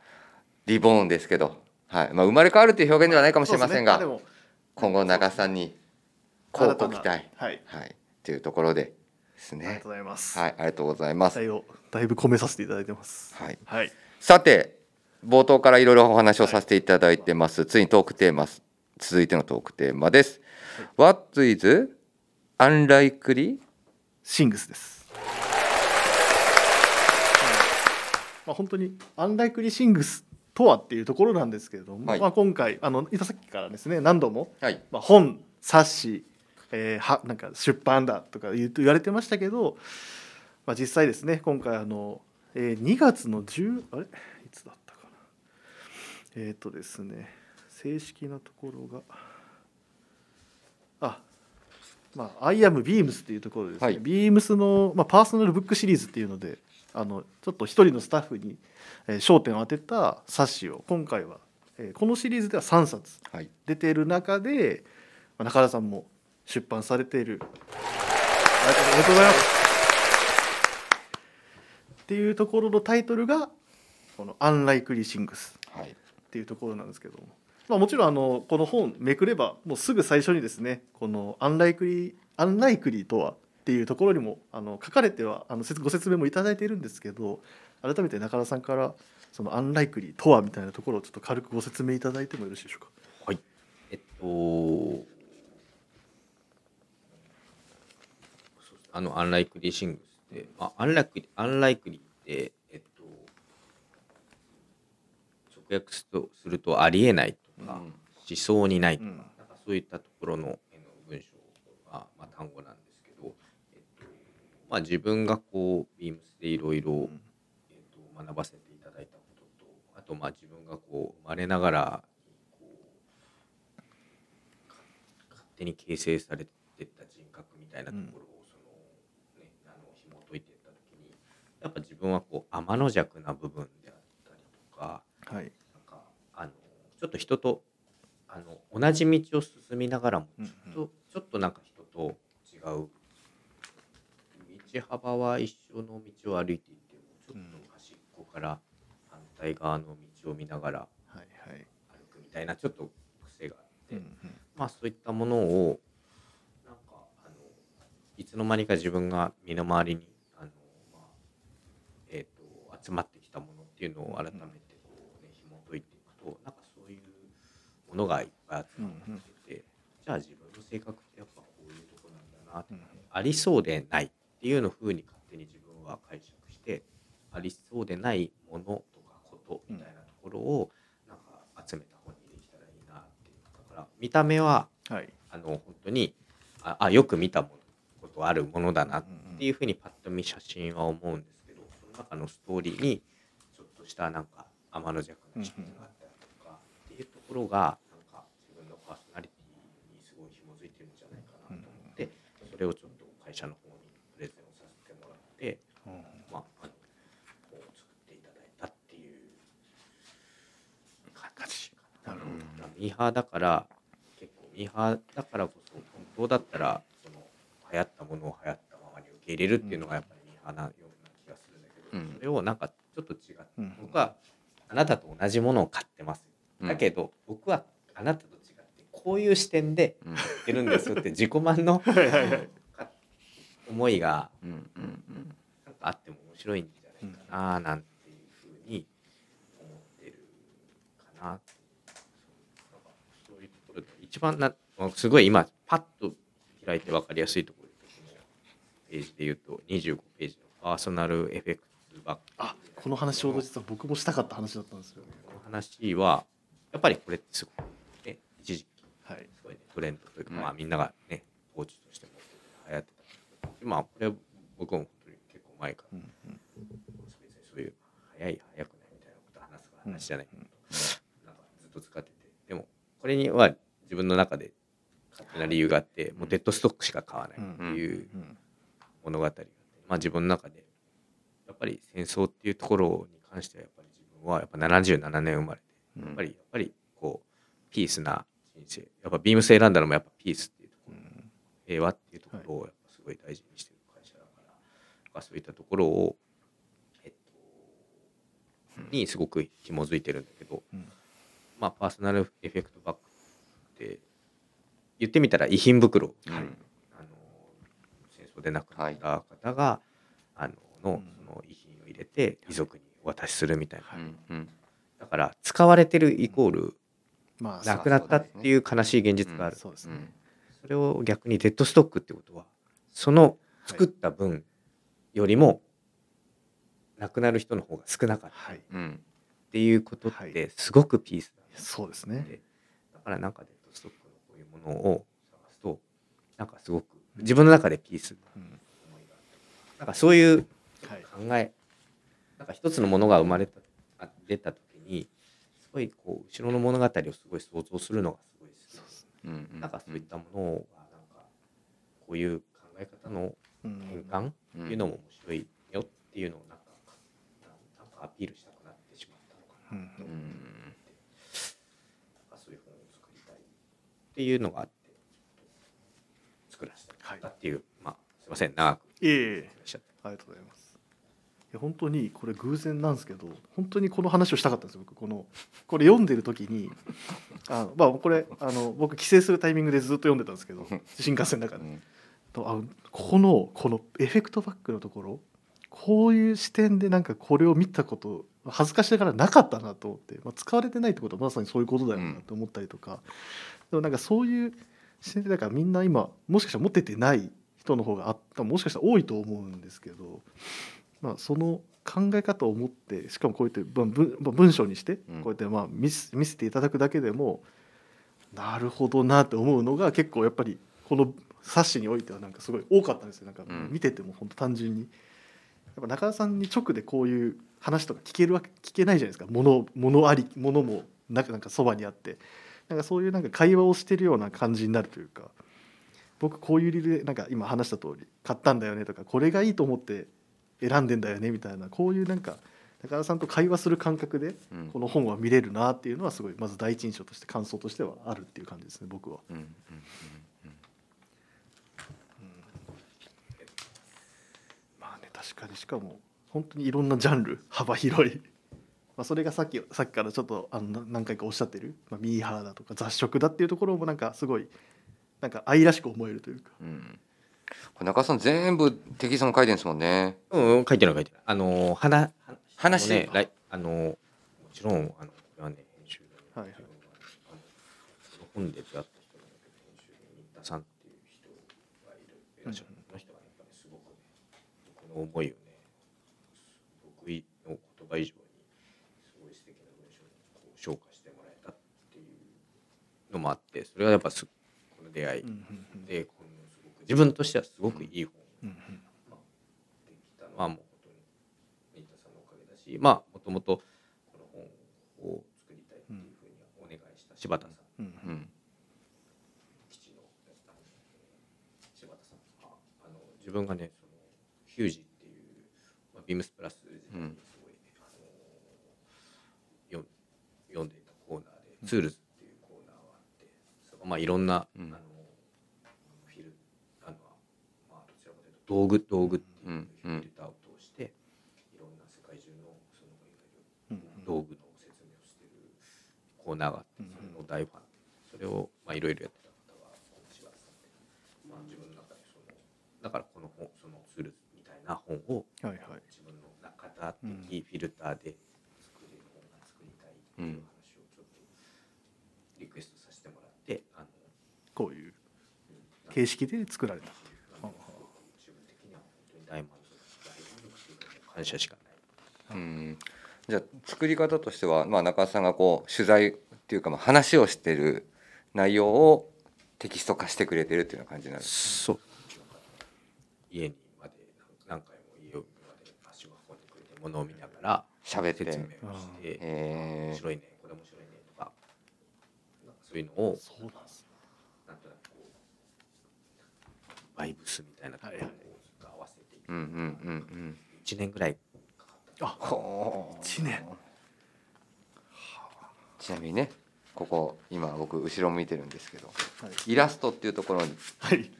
リボーンですけど、はい。まあ生まれ変わるという表現ではないかもしれませんが、ね今後長さんにこうご期待。はいはい。というところでですねありがと。うございます、はい、ありがとうございます。だいぶ込めさせていただいてますはい。はいさて冒頭からいろいろお話をさせていただいてます、ついにトークテーマ続いてのトークテーマです、What is unlikely? シングスです、まあ、本当にアンライクリーシングスとはっていうところなんですけれども、はい。まあ、今回あのさっきからですね何度も、はい。まあ、本冊子、えーはなんか出版だとか言う言われてましたけど、まあ、実際ですね今回あの、えー2月の10あれ？いつだったかな？えっ、とですね正式なところがあまあ、I am Beams っていうところでですね、はい。Beams の、まあ、パーソナルブックシリーズっていうのであのちょっと一人のスタッフに、えー焦点を当てた冊子を今回は、えーこのシリーズでは3冊はい。出ている中で、まあ、中田さんも出版されている。ありがとうございます。っていうところのタイトルがこの「 Unlikely Things」はい。っていうところなんですけども、まあ、もちろんあのこの本めくればもうすぐ最初にですねこの Unlikely「Unlikely とは?」っていうところにもあの書かれてはあのご説明もいただいているんですけど改めて中田さんからその「 Unlikely とは?」みたいなところをちょっと軽くご説明いただいてもよろしいでしょうか？はいえっとあの Unlikely Things って、まあ、 Unlikely Unlikely ってえっと直訳するとするとありえないか、うん。しそうにないと。か、うん。なんかそういったところの文章が、まあ、単語なんですけど、えっとまあ、自分がこうビームスでいろいろん。えっと学ばせていただいたこととあとまあ自分がこう生まれながら勝手に形成されてった人格みたいなところをその、ね、あの紐解いていった時にやっぱ自分はこう天の弱な部分であったりとかはいょっと人とあの同じ道を進みながらもうんちょっと,、ちょっとなんか人と違う道幅は一緒の道を歩いていてもちょっと端っこから反対側の道を見ながら歩くみたいなちょっと癖があって、うん。まあそういったものをなんかあのいつの間にか自分が身の回りにあの、まあえー、と集まってきたものっていうのを改めてこう、ね、紐解いていくとなんかものがいっぱい集まってきてて、じゃあ自分の性格ってやっぱこういうとこなんだなって、うん。ありそうでないっていうの風に勝手に自分は解釈してありそうでないものとかことみたいなところをなんか集めた本にできたらいいなっていうだから見た目ははい。あの本当にああよく見たものことあるものだなっていうふうにパッと見写真は思うんですけどその中のストーリーにちょっとしたなんか天の弱な視点があったりとかっていうところがなんか自分のパーソナリティにすごい紐づいてるんじゃないかなと思ってそれをちょっと会社の方にプレゼンをさせてもらって、まあ、あの本を作っていただいたっていう感じかな。なるほど。ミーハーだから結構ミーハーだからこそ本当だったらその流行ったものを流行ったままに受け入れるっていうのがやっぱりミーハーなような気がするんだけど、うん。それをなんかちょっと違って、うん。僕はあなたと同じものを買ってます、うん。だけど僕はあなたとこういう視点でうん。買ってるんですよって自己満の 思いがなんかあっても面白いんじゃないかななんていうふうに思ってるかな。そういうところで一番なすごい今パッと開いて分かりやすいところページで言うと25ページのパーソナルエフェクツバック。あこの話ちょうど実は僕もしたかった話だったんですよね。この話はやっぱりこれってすごい、ね、一時期はい。すごいねトレンドというか、はい。まあみんながねコーチとしても流行ってた。まあこれ僕も本当に結構前からうんうん。別にそういう早い早くないみたいなことを話す話じゃない。けど、なんかずっと使ってて。でもこれには自分の中で勝手な理由があってもうデッドストックしか買わないっていううん物語があって、まあ自分の中でやっぱり戦争っていうところに関してはやっぱり自分はやっぱ77年生まれてうん。やっぱりやっぱりこうピースなやっぱビームス選んだのもやっぱピースっていうところ。平和っていうところをやっぱすごい大事にしてる会社だから、まあそういったところを、えっと、にすごく紐づいてるんだけど、うん。まあパーソナルエフェクトバックって言ってみたら遺品袋、うんあの戦争で亡くなった方が、あののうん。その遺品を入れて遺族にお渡しするみたいな、だから使われてるイコールまあ亡くなったっていう悲しい現実がある、そうですね。うん。それを逆にデッドストックってことはその作った分よりも亡くなる人の方が少なかった。はい。うんっていうことっはい。てすごくピースだそうですね。でだからなんかデッドストックのこういうものを探すとなんかすごく自分の中でピースな。うん。思いがあってなんかそういうはい。考えなんか一つのものが生まれたあ出た時ごいこう後ろの物語をすごい想像するのがすごい好き。ですうんうん。なんかそういったものがなんかこういう考え方のうん変換っていうのも面白いよっていうのをなんかなんかアピールしたくなってしまったのかなうんうん。なんかそういう本を作りたいっていうのがあって作らせてもらったっていう、まあすいません。長く。いえいえ。ありがとうございます本当にこれ偶然なんですけど本当にこの話をしたかったんですよ僕。このこれ読んでる時にあのまあこれあの僕帰省するタイミングでずっと読んでたんですけど新幹線の中で。あここのこのエフェクトバックのところこういう視点でなんかこれを見たこと恥ずかしながらなかったなと思って、まあ、使われてないってことはまさにそういうことだよなと思ったりとか、でもなんかそういう視点でだからみんな今もしかしたら持っててない人の方があったもしかしたら多いと思うんですけど、まあ、その考え方を持ってしかもこうやってまあ文章にしてうん。こうやってまあ見せ見せていただくだけでもなるほどなって思うのが結構やっぱりこの冊子においてはなんかすごい多かったんですよ。なんかうん。見てても本当単純に。やっぱ中田さんに直でこういう話とか聞けるわけ聞けないじゃないですか。物物あり物もなんかなんかそばにあって。なんかそういうなんか会話をしてるような感じになるというか。僕こういう理由でなんか今話した通り買ったんだよねとかこれがいいと思って選んでんだよねみたいな。こういうなんか中田さんと会話する感覚でうん。この本は見れるなっていうのはすごいまず第一印象として感想としてはあるっていう感じですね僕は。うんうんまあね確かにしかも本当にいろんなジャンル幅広い、まあ、それがさっきさっきからちょっとあのな何回かおっしゃってる、まあ、ミーハーだとか雑食だっていうところもなんかすごいなんか愛らしく思えるというか。うんうんこれ中田さん全部テキストも書いてるんですもんねうん、うん、書いてる書いてる。あのー、話、話？ね、来あのー、もちろん、あの、これはね、編集で、はいはい本で出会った人なんだけど、編集で新田さんっていう人がいる、いらっしゃる。この人はやっぱりすごくね、僕の思いをね、得意の言葉以上に、すごい素敵な文章にこう消化してもらえたっていうのもあって、それはやっぱす、この出会いうんうんうんで、自分としてはすごくいい本。うんうん。できたのはもう本当に新田さんのおかげだしまあもともとこの本を作りたいっていうふうにお願いした柴田さん。うんうん。うん。基地の柴田さんがあの自分がねそのヒュージっていう、まあ、 BEAMS PLUS 時代にすごいね、あの読んでいたコーナーで、 Tools っていうコーナーがあってまあいろんな、うんあのフィルあのまあどちらかというと道具道具っていううん。フィルターを通していろんな世界中のその道具の説明をしてるコーナーがあってそれの大ファンそれをまあいろいろやってた方が柴田さんで、まあ、自分の中でそのだからこの本そのツールみたいな本をはいはい。自分の中的フィルターで作れる本が作りたいっていう話をちょっとリクエストさせてもらってあのこういう形式で作られた。感謝しかない。うん。じゃあ作り方としては、まあ、中田さんがこう取材っていうかまあ話をしてる内容をテキスト化してくれてるっていうような感じになるそう。家にまで何回も家まで足を運んでくれて物を見ながら喋って。説明をして面白いねこれ面白いねとかなんかそういうのをそうなんですなんとなくこうバイブスみたいなところ合わせていく。うんうんうん1年ぐらい。うんほう1年。ちなみにねここ今僕後ろ向いてるんですけどはい、イラストっていうところにはい、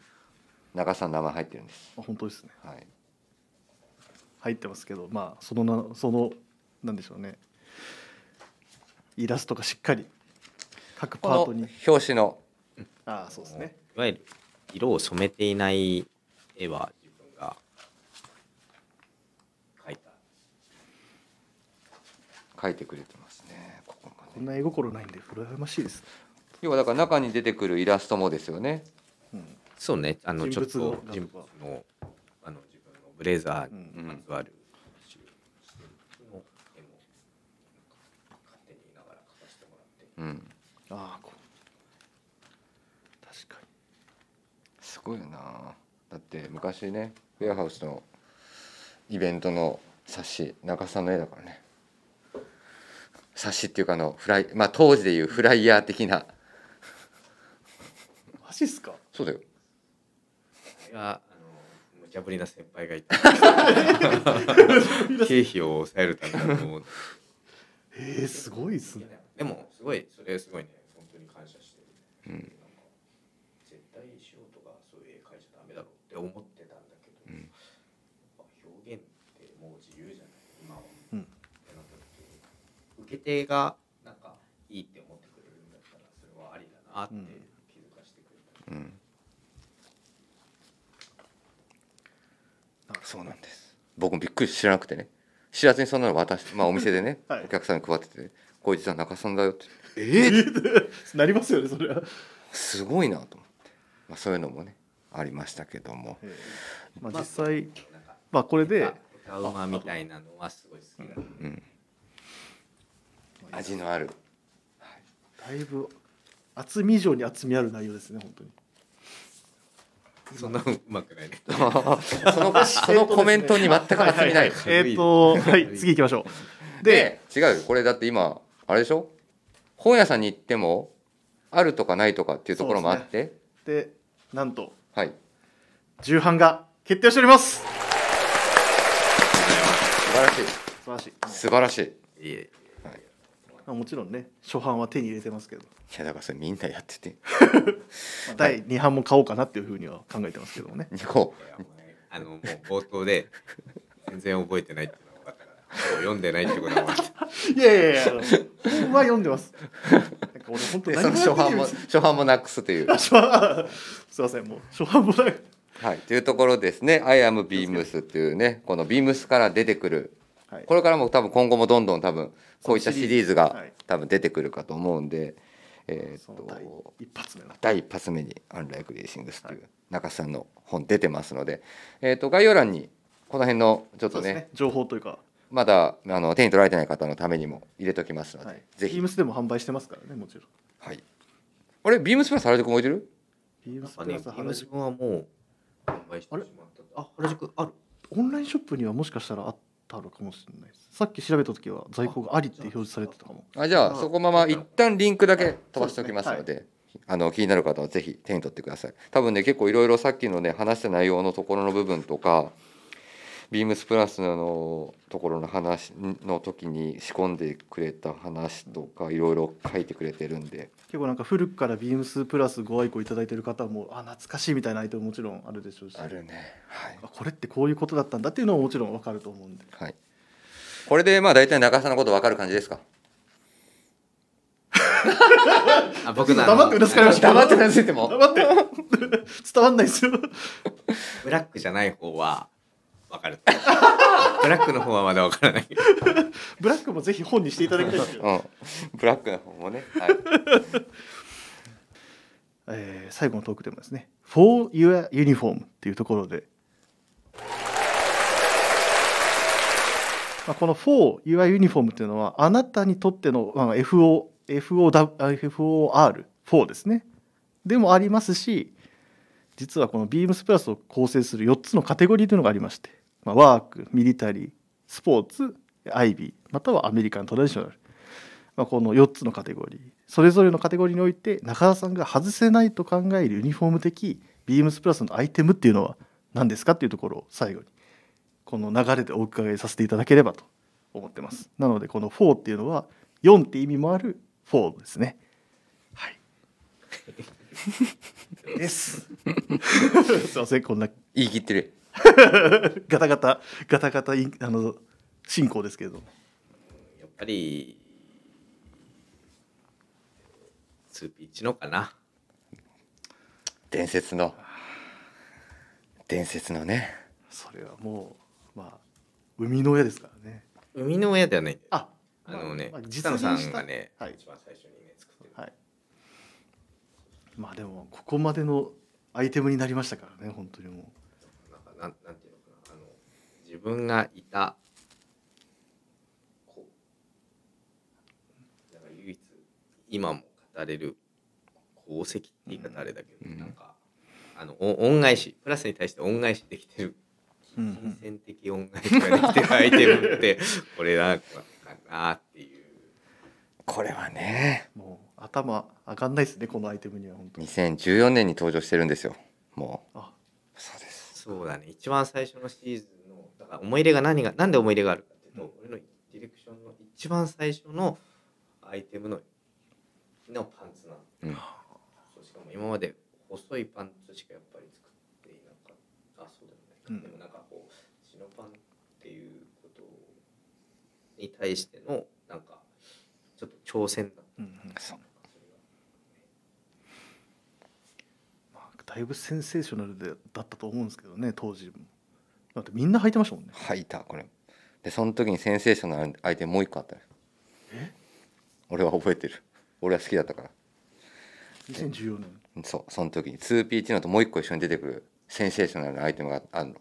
中田さんの名前入ってるんです。あ本当ですね。はい。入ってますけどまあそのなそのなんでしょうね。イラストがしっかり各パートに。表紙の。ああそうですね。いわゆる色を染めていない絵は自分が描いた書いてくれてますね。ここまでこんな絵心ないんで羨ましいです、要はだから中に出てくるイラストもですよね。うん、そうね。あのちょっと人物のあの自分のブレザーにうん。まつわるうん。ああこう。確かすごいよな。だって昔ねウェアハウスのイベントの冊子中田さんの絵だからね冊子っていうかあのフライまあ当時でいうフライヤー的な。に マジっすか？そうだよ。あの無茶ぶりな先輩がいて。経費を抑えるためだと思う。えー、すごいっすね。でもすごいそれすごいね。本当に感謝してる、うん。絶対素人がそういう絵描いちゃダメだろうって思ってたんだけど、うんやっぱ表現ってもう自由じゃない今は、うんってなった時に受け手がなんかいいって思ってくれるんだったらそれはありだなってうん気づかせてくれた、うんそうなんです。僕もびっくり知らなくてね。知らずにそんなの渡して、まあ、お店でね、はい。お客さんに配ってて「こいつは中さんだよ」って。えー、なりますよねそれは、すごいなと思って、まあ、そういうのもねありましたけども。えー。まあ、実際まあこれで歌うまみたいなのはすごい好きだ、うん味のある。だいぶ厚み以上に厚みある内容ですね本当に。そんなうまくないね。そのそのコメントに全く厚みない。えーっとはい次行きましょう。でで違うよ。これだって今あれでしょ？本屋さんに行ってもあるとかないとかっていうところもあって、でなんとはい。重版が決定しております。素晴らしい。素晴らしい。素晴らしい。いいえ。まあもちろんね初版は手に入れてますけど、やだからそれみんなやってて。まあ第2版も買おうかなっていうふうには考えてますけどもね。こう。ねあのもう冒頭で全然覚えてないっていうのが分かったから読んでないってことが分かった いやいやいやあの本は読んでます。なんか俺本当うでその初版も初版もなくすという。あ初版すいませんもう初版もないはいというところですね「I am Beams」っていうねこの Beams から出てくるはい。これからも多分今後もどんどん多分こういったシリーズがはい。多分出てくるかと思うんで、えーっその第と一発目の。第一発目に「アンライクレーシングス」という中瀬さんの本出てますので、えーっと概要欄にこの辺のちょっとねね。情報というか、まだあの手に取られてない方のためにも入れときますので、はい、ぜひ。ビームスでも販売してますからねもちろん。はい。あれビームスプラス原宿も置いてる？ビームなんかねスプラス今自原宿もう販売してしまったあ原宿。あるオンラインショップにはもしかしたらあったのかもしれないです。さっき調べた時は在庫がありって表示されてたかも。あじゃあそこまま一旦リンクだけ飛ばしておきますのであの気になる方はぜひ手に取ってください。多分ね結構いろいろさっきのね話した内容のところの部分とかビームスプラスのところの話の時に仕込んでくれた話とかいろいろ書いてくれてるんで結構なんか古くからビームスプラスご愛顧いただいてる方もあ懐かしいみたいなアイテムもちろんあるでしょうし。あるね。はい。あこれってこういうことだったんだっていうのももちろんわかると思うんで。はい。これでまあ大体中田さんのこと分かる感じですか？あ僕の黙ってうなずかれました。黙ってうなずいても。黙って。伝わんないですよ。ブラックじゃない方は分かる。ブラックの方はまだ分からないブラックもぜひ本にしていただきたいですけど、うん。ブラックの方もね。はい。えー最後のトークテーマですね「For Your Uniform」っていうところで。まあ、この4 UI ユニフォームっていうのはあなたにとっての、まあ、FO FOW FOR4 ですね。でもありますし実はこの Beams プラスを構成する4つのカテゴリーというのがありまして、まあ、ワークミリタリースポーツ IB またはアメリカントラディショナル、まあ、この4つのカテゴリー。それぞれのカテゴリーにおいて中田さんが外せないと考えるユニフォーム的 Beams プラスのアイテムっていうのは何ですかっていうところを最後にこの流れでお伺いさせていただければと思ってます。なのでこの4っていうのは4って意味もある4ですね。はい。です。すいませんこんな言い切ってる。ガタガタガタガタあの進行ですけれど。やっぱり2ピッチのかな。伝説の伝説のね。それはもうまあ生みの親ですからね。生みの親ではない。ああのね、まあ北野さんがね、はい。一番最初にまあでもここまでのアイテムになりましたからね本当にもなんかなんなんていうのかなあの自分がいたこうだから唯一今も語れる功績って言い方あれだけど、うんなんかあのお恩返しプラスに対して恩返しできてるう、うん。金銭的恩返しができてるアイテムってこれなんかかなっていうこれはねもう頭上がんないですねこのアイテムには本当に。2014年に登場してるんですよ。もあ。うそうです。そうだね。一番最初のシーズンのだから思い入れが何がなんで思い入れがあるかっていうと、俺のディレクションの一番最初のアイテムののパンツなのうん。そうしかも今まで細いパンツしかやっぱり作っていなかった。あそうでもないか、うん。でもなんかこうチノパンっていうことに対してのなんかちょっと挑戦だった。うんうん。そうまあ、だいぶセンセーショナルでだったと思うんですけどね当時も。だってみんな履いてましたもんね。履いたこれ。でその時にセンセーショナルなアイテムもう一個あったよ俺は覚えてる。俺は好きだったから。2014年。そうその時に。2P のともう一個一緒に出てくるセンセーショナルなアイテムがあるの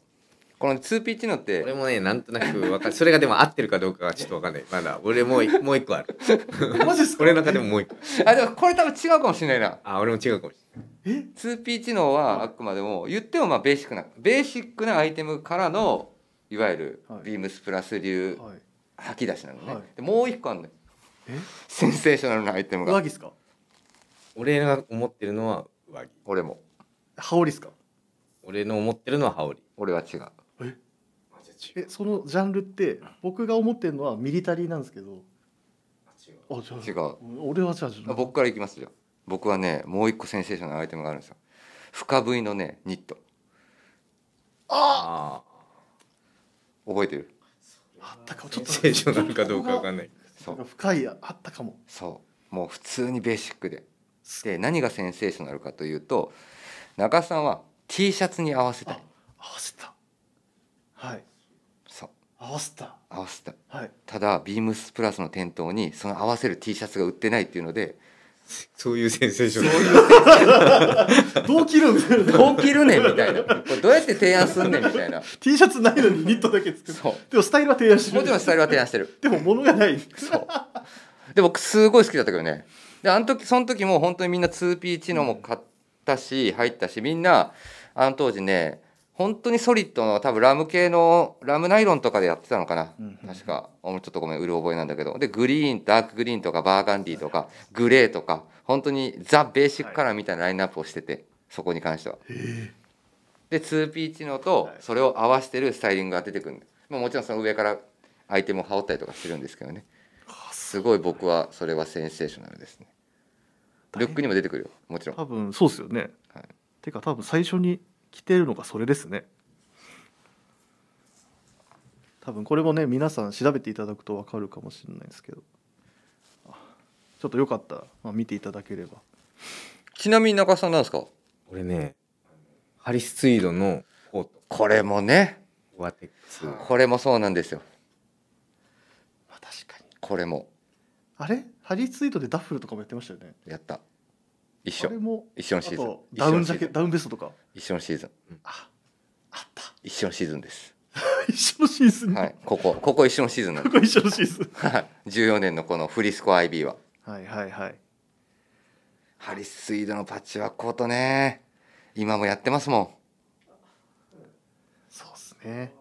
この 2P のって俺もねなんとなくわかる。それがでも合ってるかどうかはちょっとわかんない。まだ俺もういもう一個ある。マジですか？俺の中でももう一個。あでもこれ多分違うかもしれないな。あ俺も違うかもしれない。2P 知能はあくまでも言ってもまあベーシックなベーシックなアイテムからのいわゆるはい。ビームスプラス流はい。吐き出しなのね、はい。でもう一個あるのよ。え？センセーショナルなアイテムが。上着ですか？俺が思ってるのは上着。俺も。羽織ですか？俺の思ってるのは羽織。俺は違うえそのジャンルって僕が思ってるのはミリタリーなんですけど。違う。あじゃあ違う。俺はじゃああ僕からいきますよ。僕はねもう一個センセーショナルなアイテムがあるんですよ。深 V のねニット。あ覚えてる？あったかも。ちセンょっとセーショナルかどうかわかんない。そう。深いあったかも。そう。もう普通にベーシックで。で何がセンセーショナルかというと中田さんは T シャツに合わせたい。合わせた。はい合わせた。合わせた。いはい。ただビームスプラスの店頭にその合わせる T シャツが売ってないっていうのでそういうセンセーショナルどう着るん？どう着るねんみたいな。これどうやって提案すんねんみたいな。T シャツないのにニットだけ作る。そう。でもスタイルは提案してる。もちろんスタイルは提案してる。でも物がない。そう。で僕すごい好きだったけどね。であの時その時も本当にみんな 2P 知能も買ったし入ったしみんなあの当時ね本当にソリッドの多分ラム系のラムナイロンとかでやってたのかな、うんうん。確か。俺ちょっとごめんうる覚えなんだけど。でグリーンダークグリーンとかバーガンディとかグレーとか本当にザ・ベーシックカラーみたいなラインナップをしててそこに関しては。へで 2P 知能とはい。それを合わせてるスタイリングが出てくるまあ、もちろんその上からアイテムを羽織ったりとかしてるんですけどね。すごい僕はそれはセンセーショナルですね。ルックにも出てくるよ。もちろん。多分そうですよね、はい。てか多分最初に着てるのがそれですね。多分これもね皆さん調べていただくと分かるかもしれないですけど。あちょっとよかったら、まあ、見ていただければ。ちなみに中田さんなんですか？俺ねハリスツイードのコートこれもね。ワテックス。これもそうなんですよ。まあ確かに。これも。あれ？ハリーツイートでダッフルとかもやってましたよね。やった一緒。一緒のシーズン。とダウンジャケ一緒のシーズン。ダウンベストとか。一緒のシーズン。ああった。一緒のシーズンです。一緒のシーズン。に、はい、ここここ一緒のシーズンここ一緒のシーズン。すはい。14年のこのフリスコ IB は。はいはいはい。ハリス・スイードのパッチワークコートね。今もやってますもん。そうですね。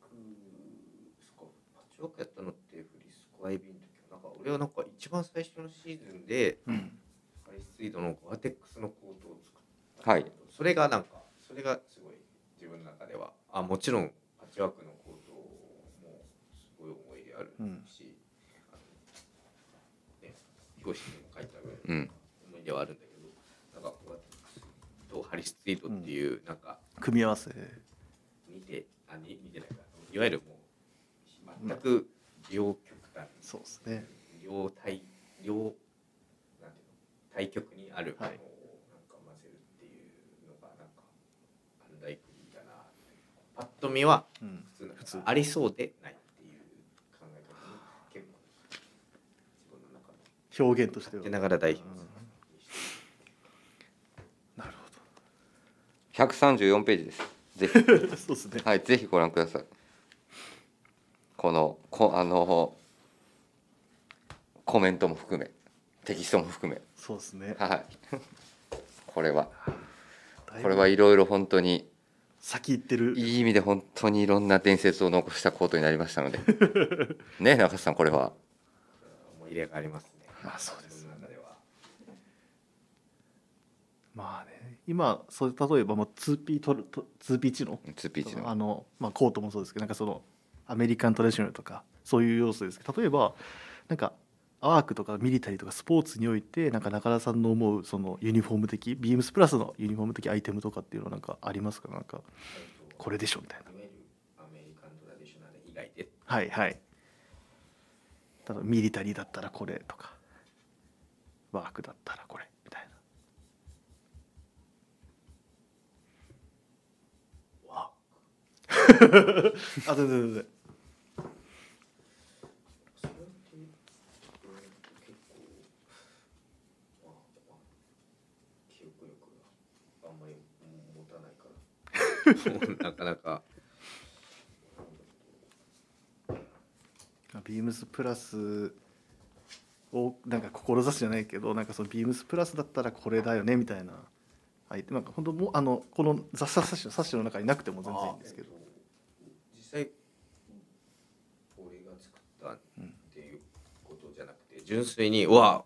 パッチワークやったのってフリスコ IB の時はなんか俺はなんか一番最初のシーズンでうんハリスツイードのゴアテックスのコートを作った。はい。それがなんかそれがすごい自分の中ではあもちろんパッチワークのコートもすごい思い入れあるうん。し、あのね表紙にも書いてあるうん。思い出はあるんだけどなんかゴアテックスとハリスツイードっていうなんか組み合わせ。見てあに見てないか。いわゆるもう全く両極端。そうですね。両対両対極にあるもはい。のをなんか混ぜるっていうのがなんかアンダイクリーだなパッと見はうん。普通の普通。ありそうでないっていう考え方に結構自分の中で表現としては。ながら代表する。なる134ページです。ぜひ。ほ どそうですね。はいぜひご覧ください。このこあのコメントも含めテキストも含め。そうですね。はい。これは。これはいろいろ本当に先行ってる。いい意味で本当にいろんな伝説を残したコートになりましたので。ね中田さんこれは。思い入れがありますね。まあそうですまあね今それ例えばもう 2P 取ると 2P 値の2ピーチの。あの、まあ、コートもそうですけどなんかそのアメリカントラディショナルとかそういう要素ですけど例えばなんかアークとかミリタリーとかスポーツにおいてなんか中田さんの思うそのユニフォーム的ビームスプラスのユニフォーム的アイテムとかっていうのはなんかありますか？なんかこれでしょみたいな。はいはい。例えばミリタリーだったらこれとか。ワークだったらこれみたいな。わ あ全然全然それってうん結構まあまあ記憶力があんまり持たないからなか。ビームスプラスをなんか志すじゃないけどなんかそのビームスプラスだったらこれだよねみたいな。はい。なんか本当もうあのこの雑誌冊子の冊子の中になくても全然いいんですけど。あえっと実際俺が作ったっていうことじゃなくて純粋にうわ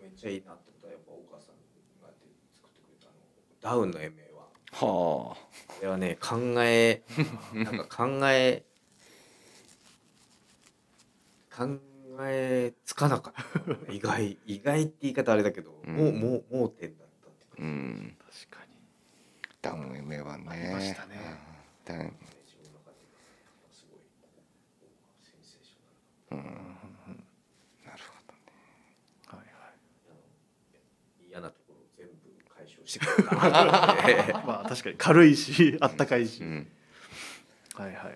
めっちゃいいなってことはやっぱお母さんが作ってくれたあのダウンの MA は。はこれはね考えなんか考え考えつかなかった。意外意外って言い方あれだけど、うん。もうもう盲点だったっていうん。確かに。ダウン MA はね。ありましたねうんうんうんなるほどねはいはいあの嫌なところを全部解消してくれたなと思ってまあ確かに。軽いしあったかいし、うん。はいはいはい。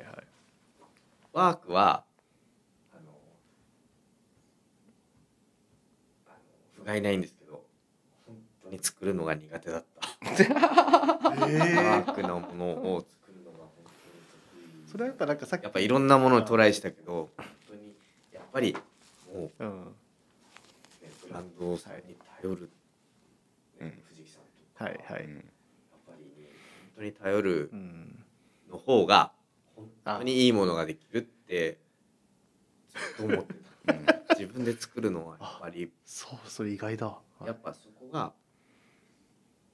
ワークは？あ不甲斐ないんですけど本当に作るのが苦手だった、ワークのものを作るのが本当に得意。それはやっぱなんかさっきやっぱいろんなものにトライしたけど本当にやっぱりもう、うん。ね、ブランドさえに頼る、うんね藤木さんとかはいはい。うん。やっぱり、ね、本当に頼るうん。の方が本当にいいものができるってずっと思ってた。自分で作るのはやっぱり。そうそれ意外だ。やっぱそこが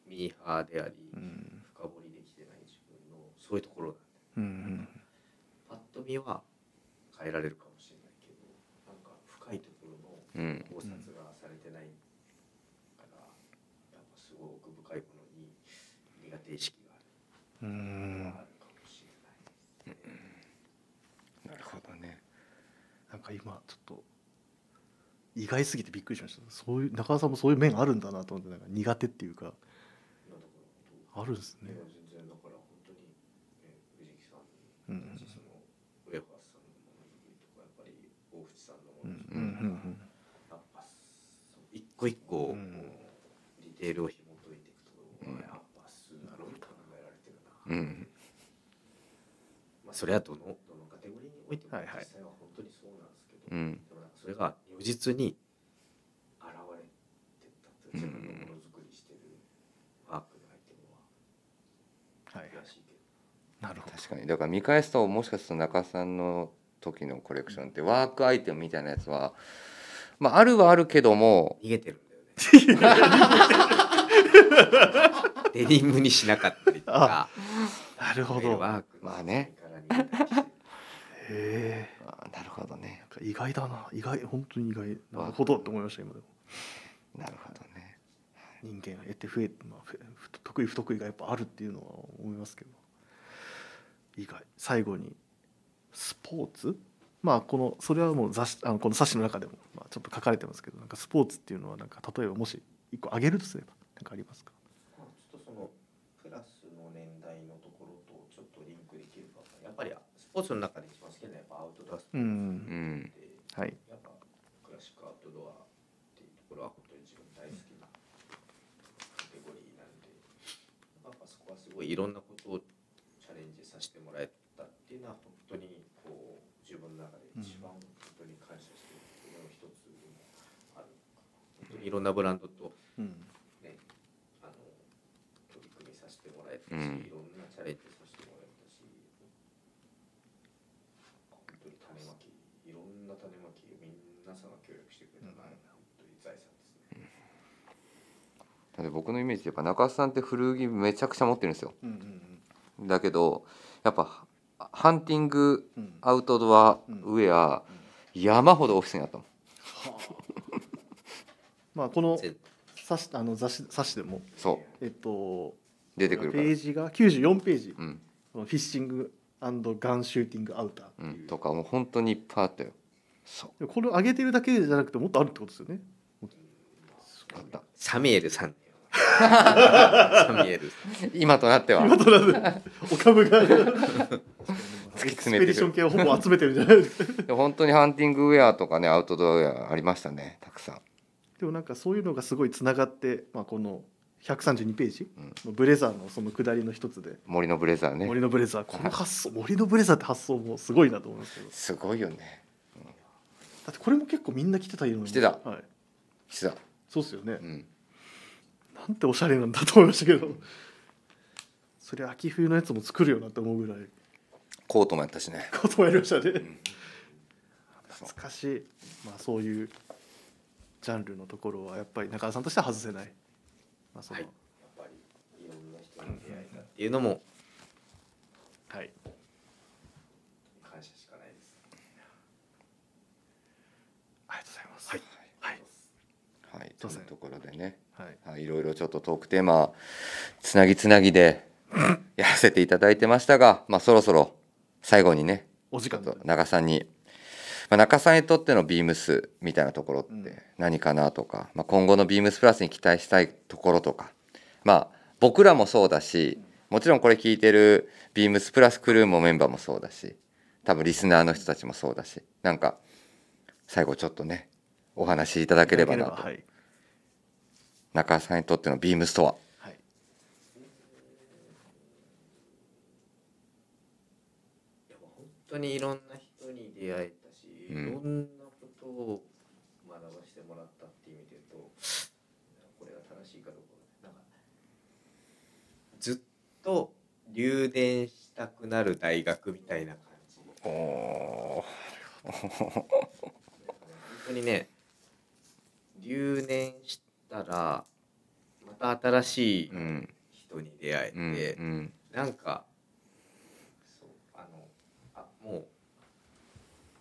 ミーハーでありうん。深掘りできてない自分のそういうところなんだようんうん。パッと見は変えられるかもしれないけどなんか深いところのうん。考察がされてないからやっぱすごい奥深いものに苦手意識があるうん。なるほどね。なんか今ちょっと意外すぎてびっくりしました。そういう中田さんもそういう面あるんだなと思ってなんか苦手っていうか。あるんですね。全然だから本当に、ね、藤木さん。うん。うん。一個一個、うん。ディテールを紐解いていくと、やっぱすごい考えられてるな、うん。まあ、それはどのどのカテゴリーにおいてもはいはい。実際は本当にそうなんですけど、うん。でもなんかそれが如実に現れてったという自分のものづくりしてるワークのアイテムははい悔しいけど。なるほど。確かに。だから見返すともしかすると中さんの時のコレクションってワークアイテムみたいなやつはまああるはあるけども逃げてるんだよね デニムにしなかったりとか。なるほど。ワークまあね。へえ。あなるほどね。意外だな。意外本当に意外なるほどって思いました今でも。なるほどね。人間が得て増え、まあ、得意不得意がやっぱあるっていうのは思いますけど。意外。最後にスポーツ？まあこのそれはもう雑誌あのこの冊子の中でも、まあ、ちょっと書かれてますけどなんかスポーツっていうのはなんか例えばもし一個挙げるとすれば何かありますか？まあちょっとそのプラスの年代のところとちょっとリンクできるかやっぱりスポーツの中で一番好きなやっぱアウトドアスポーツ。うん。で、はい。やっぱクラシックアウトドアっていうところは本当に自分大好きなカテゴリーなんでやっぱそこはすごいいろんなことをチャレンジさせてもらえたっていうのは本当にこう自分の中で一番本当に感謝しているところの一つでもある本当にいろんなブランドとうんね、あの取り組みさせてもらえたし、うん。いろんなチャレンジさせてもらえたし本当に種まきいろんな種まきを皆さんが協力してくれたから、本当に財産ですね。だって僕のイメージでやっぱ中洲さんって古着めちゃくちゃ持ってるんですようんうん。だけどやっぱハンティングうん。うんアウトドアうんウェア山ほどオフィスにあったもん。まあこの全冊子あの雑誌冊子でも。そえっとう出てくるから。ページが94ページ、うん、フィッシングガンシューティングアウター。う、ん。とかもう本当にいっぱいあったよ。そう。これを上げてるだけじゃなくてもっとあるってことですよね。あったサミュエルさん。サミュエルさん。今となっては。今となって お株が。突き詰めてる。エクスペディション系をほぼ集めてるじゃない。ですかで本当にハンティングウェアとかねアウトドアウェアありましたねたくさん。でもなんかそういうのがすごいつながって、まあ、この132ページ？うん。のブレザーのその下りの一つで。森のブレザーね。森のブレザー。この発想森のブレザーって発想もすごいなと思いますけど。すごいよね。だってこれも結構みんな着てた色着てた。はい、実はそうっすよね、うん。なんておしゃれなんだと思いましたけど。それ秋冬のやつも作るよなって思うぐらい。コートもやったしね。こともやりましたね、そう懐かしい。まあそういうジャンルのところはやっぱり中田さんとしては外せない、まあそのはい。やっぱりいろんな人に出会えたって。いうのもはい、感謝しかないです。ありがとうございます。はい。はい。はい。というところでね。はい。はい、いろいろちょっとトークテーマつなぎつなぎで やらせていただいてましたが、まあ、そろそろ最後にねお時間ちょっと中さんに、まあ、中さんにとってのビームスみたいなところって何かなとか、まあ、今後のビームスプラスに期待したいところとか。まあ僕らもそうだしもちろんこれ聞いてるビームスプラスクルーもメンバーもそうだし多分リスナーの人たちもそうだしなんか最後ちょっとねお話しいただければなと。はい。中さんにとってのビームスとは？はい。本当にいろんな人に出会えいろんなことを学ばせてもらったっていう意味で言うとこれが正しいかどうかな。んかずっと留年したくなる大学みたいな感じ。お本当にね留年したらまた新しいうん。人に出会うんえて、うん。なんかそうあのあもう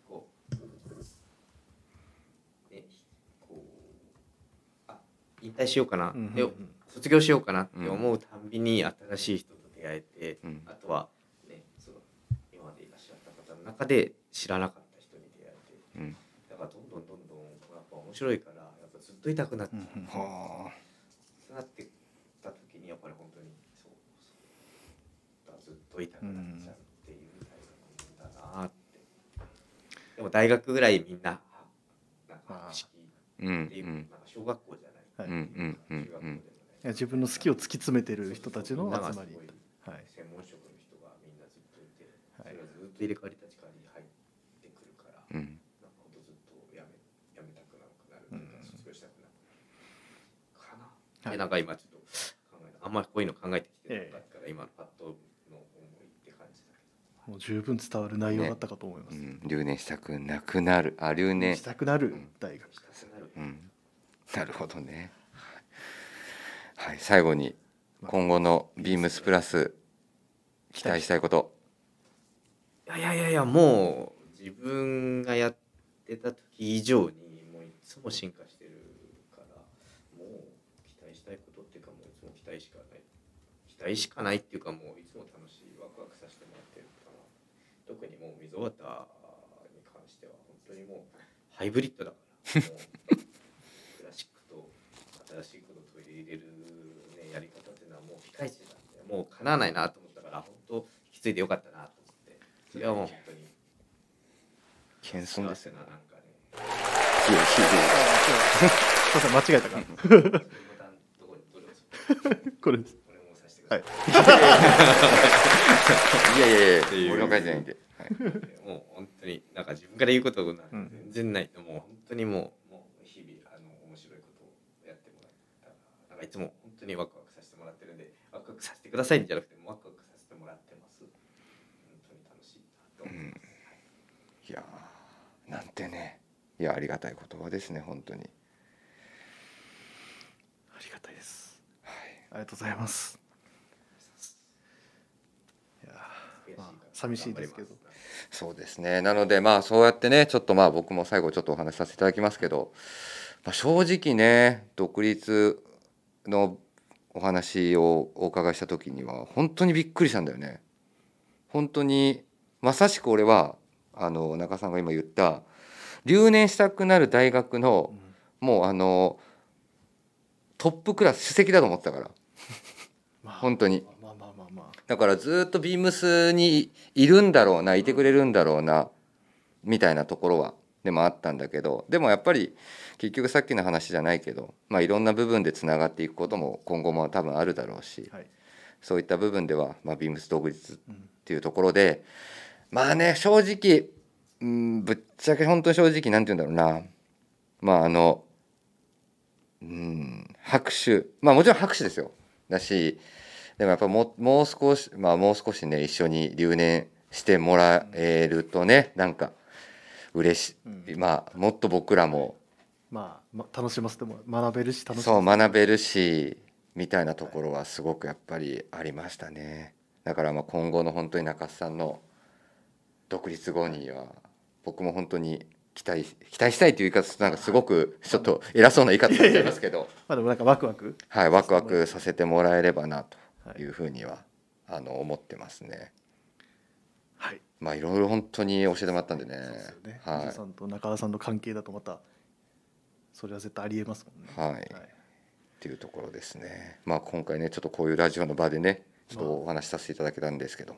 こうねこうあ引退しようかな、うんうんうん。で卒業しようかなって思うたんびに新しい人と出会えて、うん。あとはねその今までいらっしゃった方の中で知らなかった人に出会えてうん。だからどんどんどんどんやっぱ面白いからやっぱずっといたくなっちゃう、うん。うんはそうなってった時にやっぱり本当にそうそうだずっといたくなっちゃうっていう大学なんだなって、でも大学ぐらいみんなあ。なんか不思議うんっていう、うん。なんか小学校じゃはい。うんうんうん自分の好きを突き詰めてる人たちの集ますりはい。専門職の人がみんなずっといて、はい。それがずっと入れ替わり立ち替わりに入ってくるから、うん。なんかほんとずっとやめやめたくなくなるというか、卒業したくなくなるかな、はい。でなんか今ちょっと考えあんまりこういうの考えてきてなかったから、今のパッとの思いって感じだけもう十分伝わる内容だったかと思います、うん、留年したくなくなる。あ留年したくなる大学、どした。くなる、うん、なるほどね。はい、最後に今後のビームスプラス期待したいこと。いやいやいやもう自分がやってた時以上にもういつも進化してるからもう期待したいことっていうかもういつも期待しかない期待しかないっていうかもういつも楽しいワクワクさせてもらってるかな特にもう溝端に関しては本当にもうハイブリッドだからもうクラシックと新しいことを取り入れる、ね、やり方っていうのはもうピカイチなんでもうかなわないなと思ったから本当引き継いでよかったなと思って。それはもう本当に。謙遜です。よ。ななんかね。いや間違えたか。これですこれも押させてください、いやいやいや。俺の書いてないんで。はい。もう本当になんか自分から言うことなんてうん。全然ない、もう。本当にもうもう日々あの面白いことをやってもらったらなんかいつも本当にワクワククさせてくださいんじゃなくてワクワクさせてもらってます。本当に楽しいなと思います、いやーなんてね。いやありがたい言葉ですね本当に。ありがたいです。ありがとうございます。いやー、まあ、寂しいですけど。そうですね。なのでまあそうやってねちょっとまあ僕も最後ちょっとお話しさせていただきますけど、まあ、正直ね独立のお話をお伺いした時には本当にびっくりしたんだよね。本当にまさしく俺はあの中さんが今言った留年したくなる大学のもうあのトップクラス首席だと思ってたから。まあ本当に。だからずっとビームスにいるんだろうないてくれるんだろうなみたいなところはでもあったんだけど。でもやっぱり結局さっきの話じゃないけど、まあ、いろんな部分でつながっていくことも今後も多分あるだろうしはい。そういった部分では、まあ、ビームス独立うんっていうところでまあね正直うんぶっちゃけ本当に正直なんて言うんだろうな。まああのうん拍手。まあもちろん拍手ですよ。だしでもやっぱもうもう少しまあもう少しね一緒に留年してもらえるとねなんか嬉しい、うん。まあもっと僕らもまあ、ま、楽しませても学べるし楽しそう学べるしみたいなところはすごくやっぱりありましたね。だからまあ今後の本当に中須さんの独立後には僕も本当に期待期待したいという言い方なんかすごくちょっと偉そうな言い方になっちゃいますけど。まあでもなんかワクワクはいワクワクさせてもらえれば。なというふうにはあの思ってますね。はい。まあいろいろ本当に教えてもらったんでね。そうですよね。は水野さんと中田さんの関係だとまたそれは絶対ありえますもんね。い、はい、っていうところですね。まあ今回ねちょっとこういうラジオの場でねちょっとお話しさせていただけたんですけど。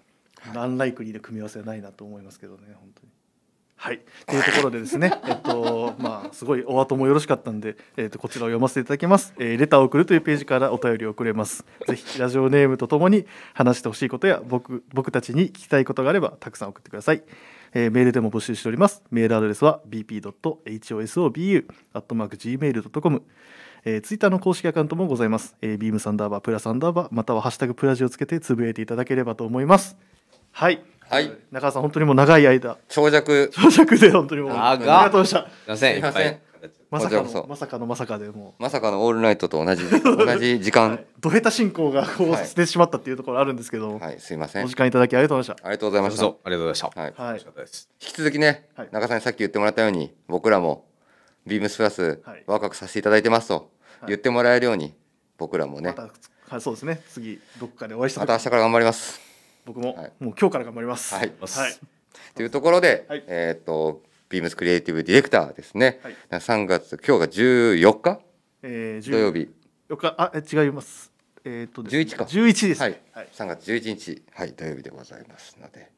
ランライクリーで組み合わせはないなと思いますけどね本当に。はい。というところでですね えっとまあすごいお後もよろしかったんで、えっと、こちらを読ませていただきます、えーレターを送るというページからお便りをくれます。ぜひラジオネームとともに話してほしいことや僕僕たちに聞きたいことがあればたくさん送ってください、えーメールでも募集しております。メールアドレスは bp.hosobu.gmail.com えー、ツイッターの公式アカウントもございます。えー、ビームサンダーバープラサンダーバーまたはハッシュタグプラジをつけてつぶやいていただければと思います。はい。はい。中川さん本当にもう長い間。長尺。長尺で本当にもう。ありがとうございました。すいません。いっぱすいまさかのまさかのまさかでもまさかのオールナイトと同じ 同じ時う、間。はい、ド下手進行がこうはいしてしまったっていうところあるんですけど、はい、すいません。お時間いただきありがとうございましありがとうございました。そうありがとうございました。はい。た。はい引き続きね、はい。中さんにさっき言ってもらったように僕らもビームスプラスはい。ワクワクさせていただいてますとはい。言ってもらえるように僕らもね。またはいそうですね。次どっかでお会いした時。また明日から頑張ります。僕も、はい。もう今日から頑張ります。はい。はい。というところで、はい。えっ、とビームスクリエイティブディレクターですね、はい。3月今日が14日？えー、土曜日。よかあえ違います。えっ、とですね。11か。11です、はい。ね。はい。3月11日。はい土曜日でございますので。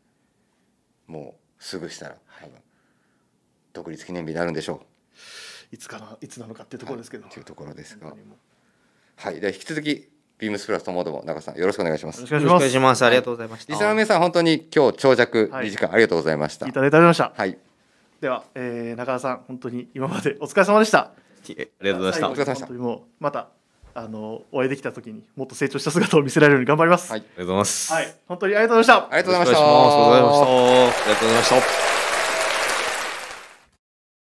もうすぐしたら多分独立記念日になるんでしょいつかないつなのかっていうところですけど。はい。というところですが。はい。で引き続きビームスプラスともども中さんよろしくお願いします。よろしくお願いします。ありがとうございました。リスナーの皆さん本当に今日長尺はい。2時間ありがとうございました、すいただいてありました。はいでは、えー、中田さん本当に今までお疲れ様でしたありがとうございました。本当にもうまたあのお会いできた時にもっと成長した姿を見せられるように頑張りますはいありがとうございます。はい、本当にありがとうございましたありがとうございましたよろしくお願いします。ありがとうございました。ありがとうございました。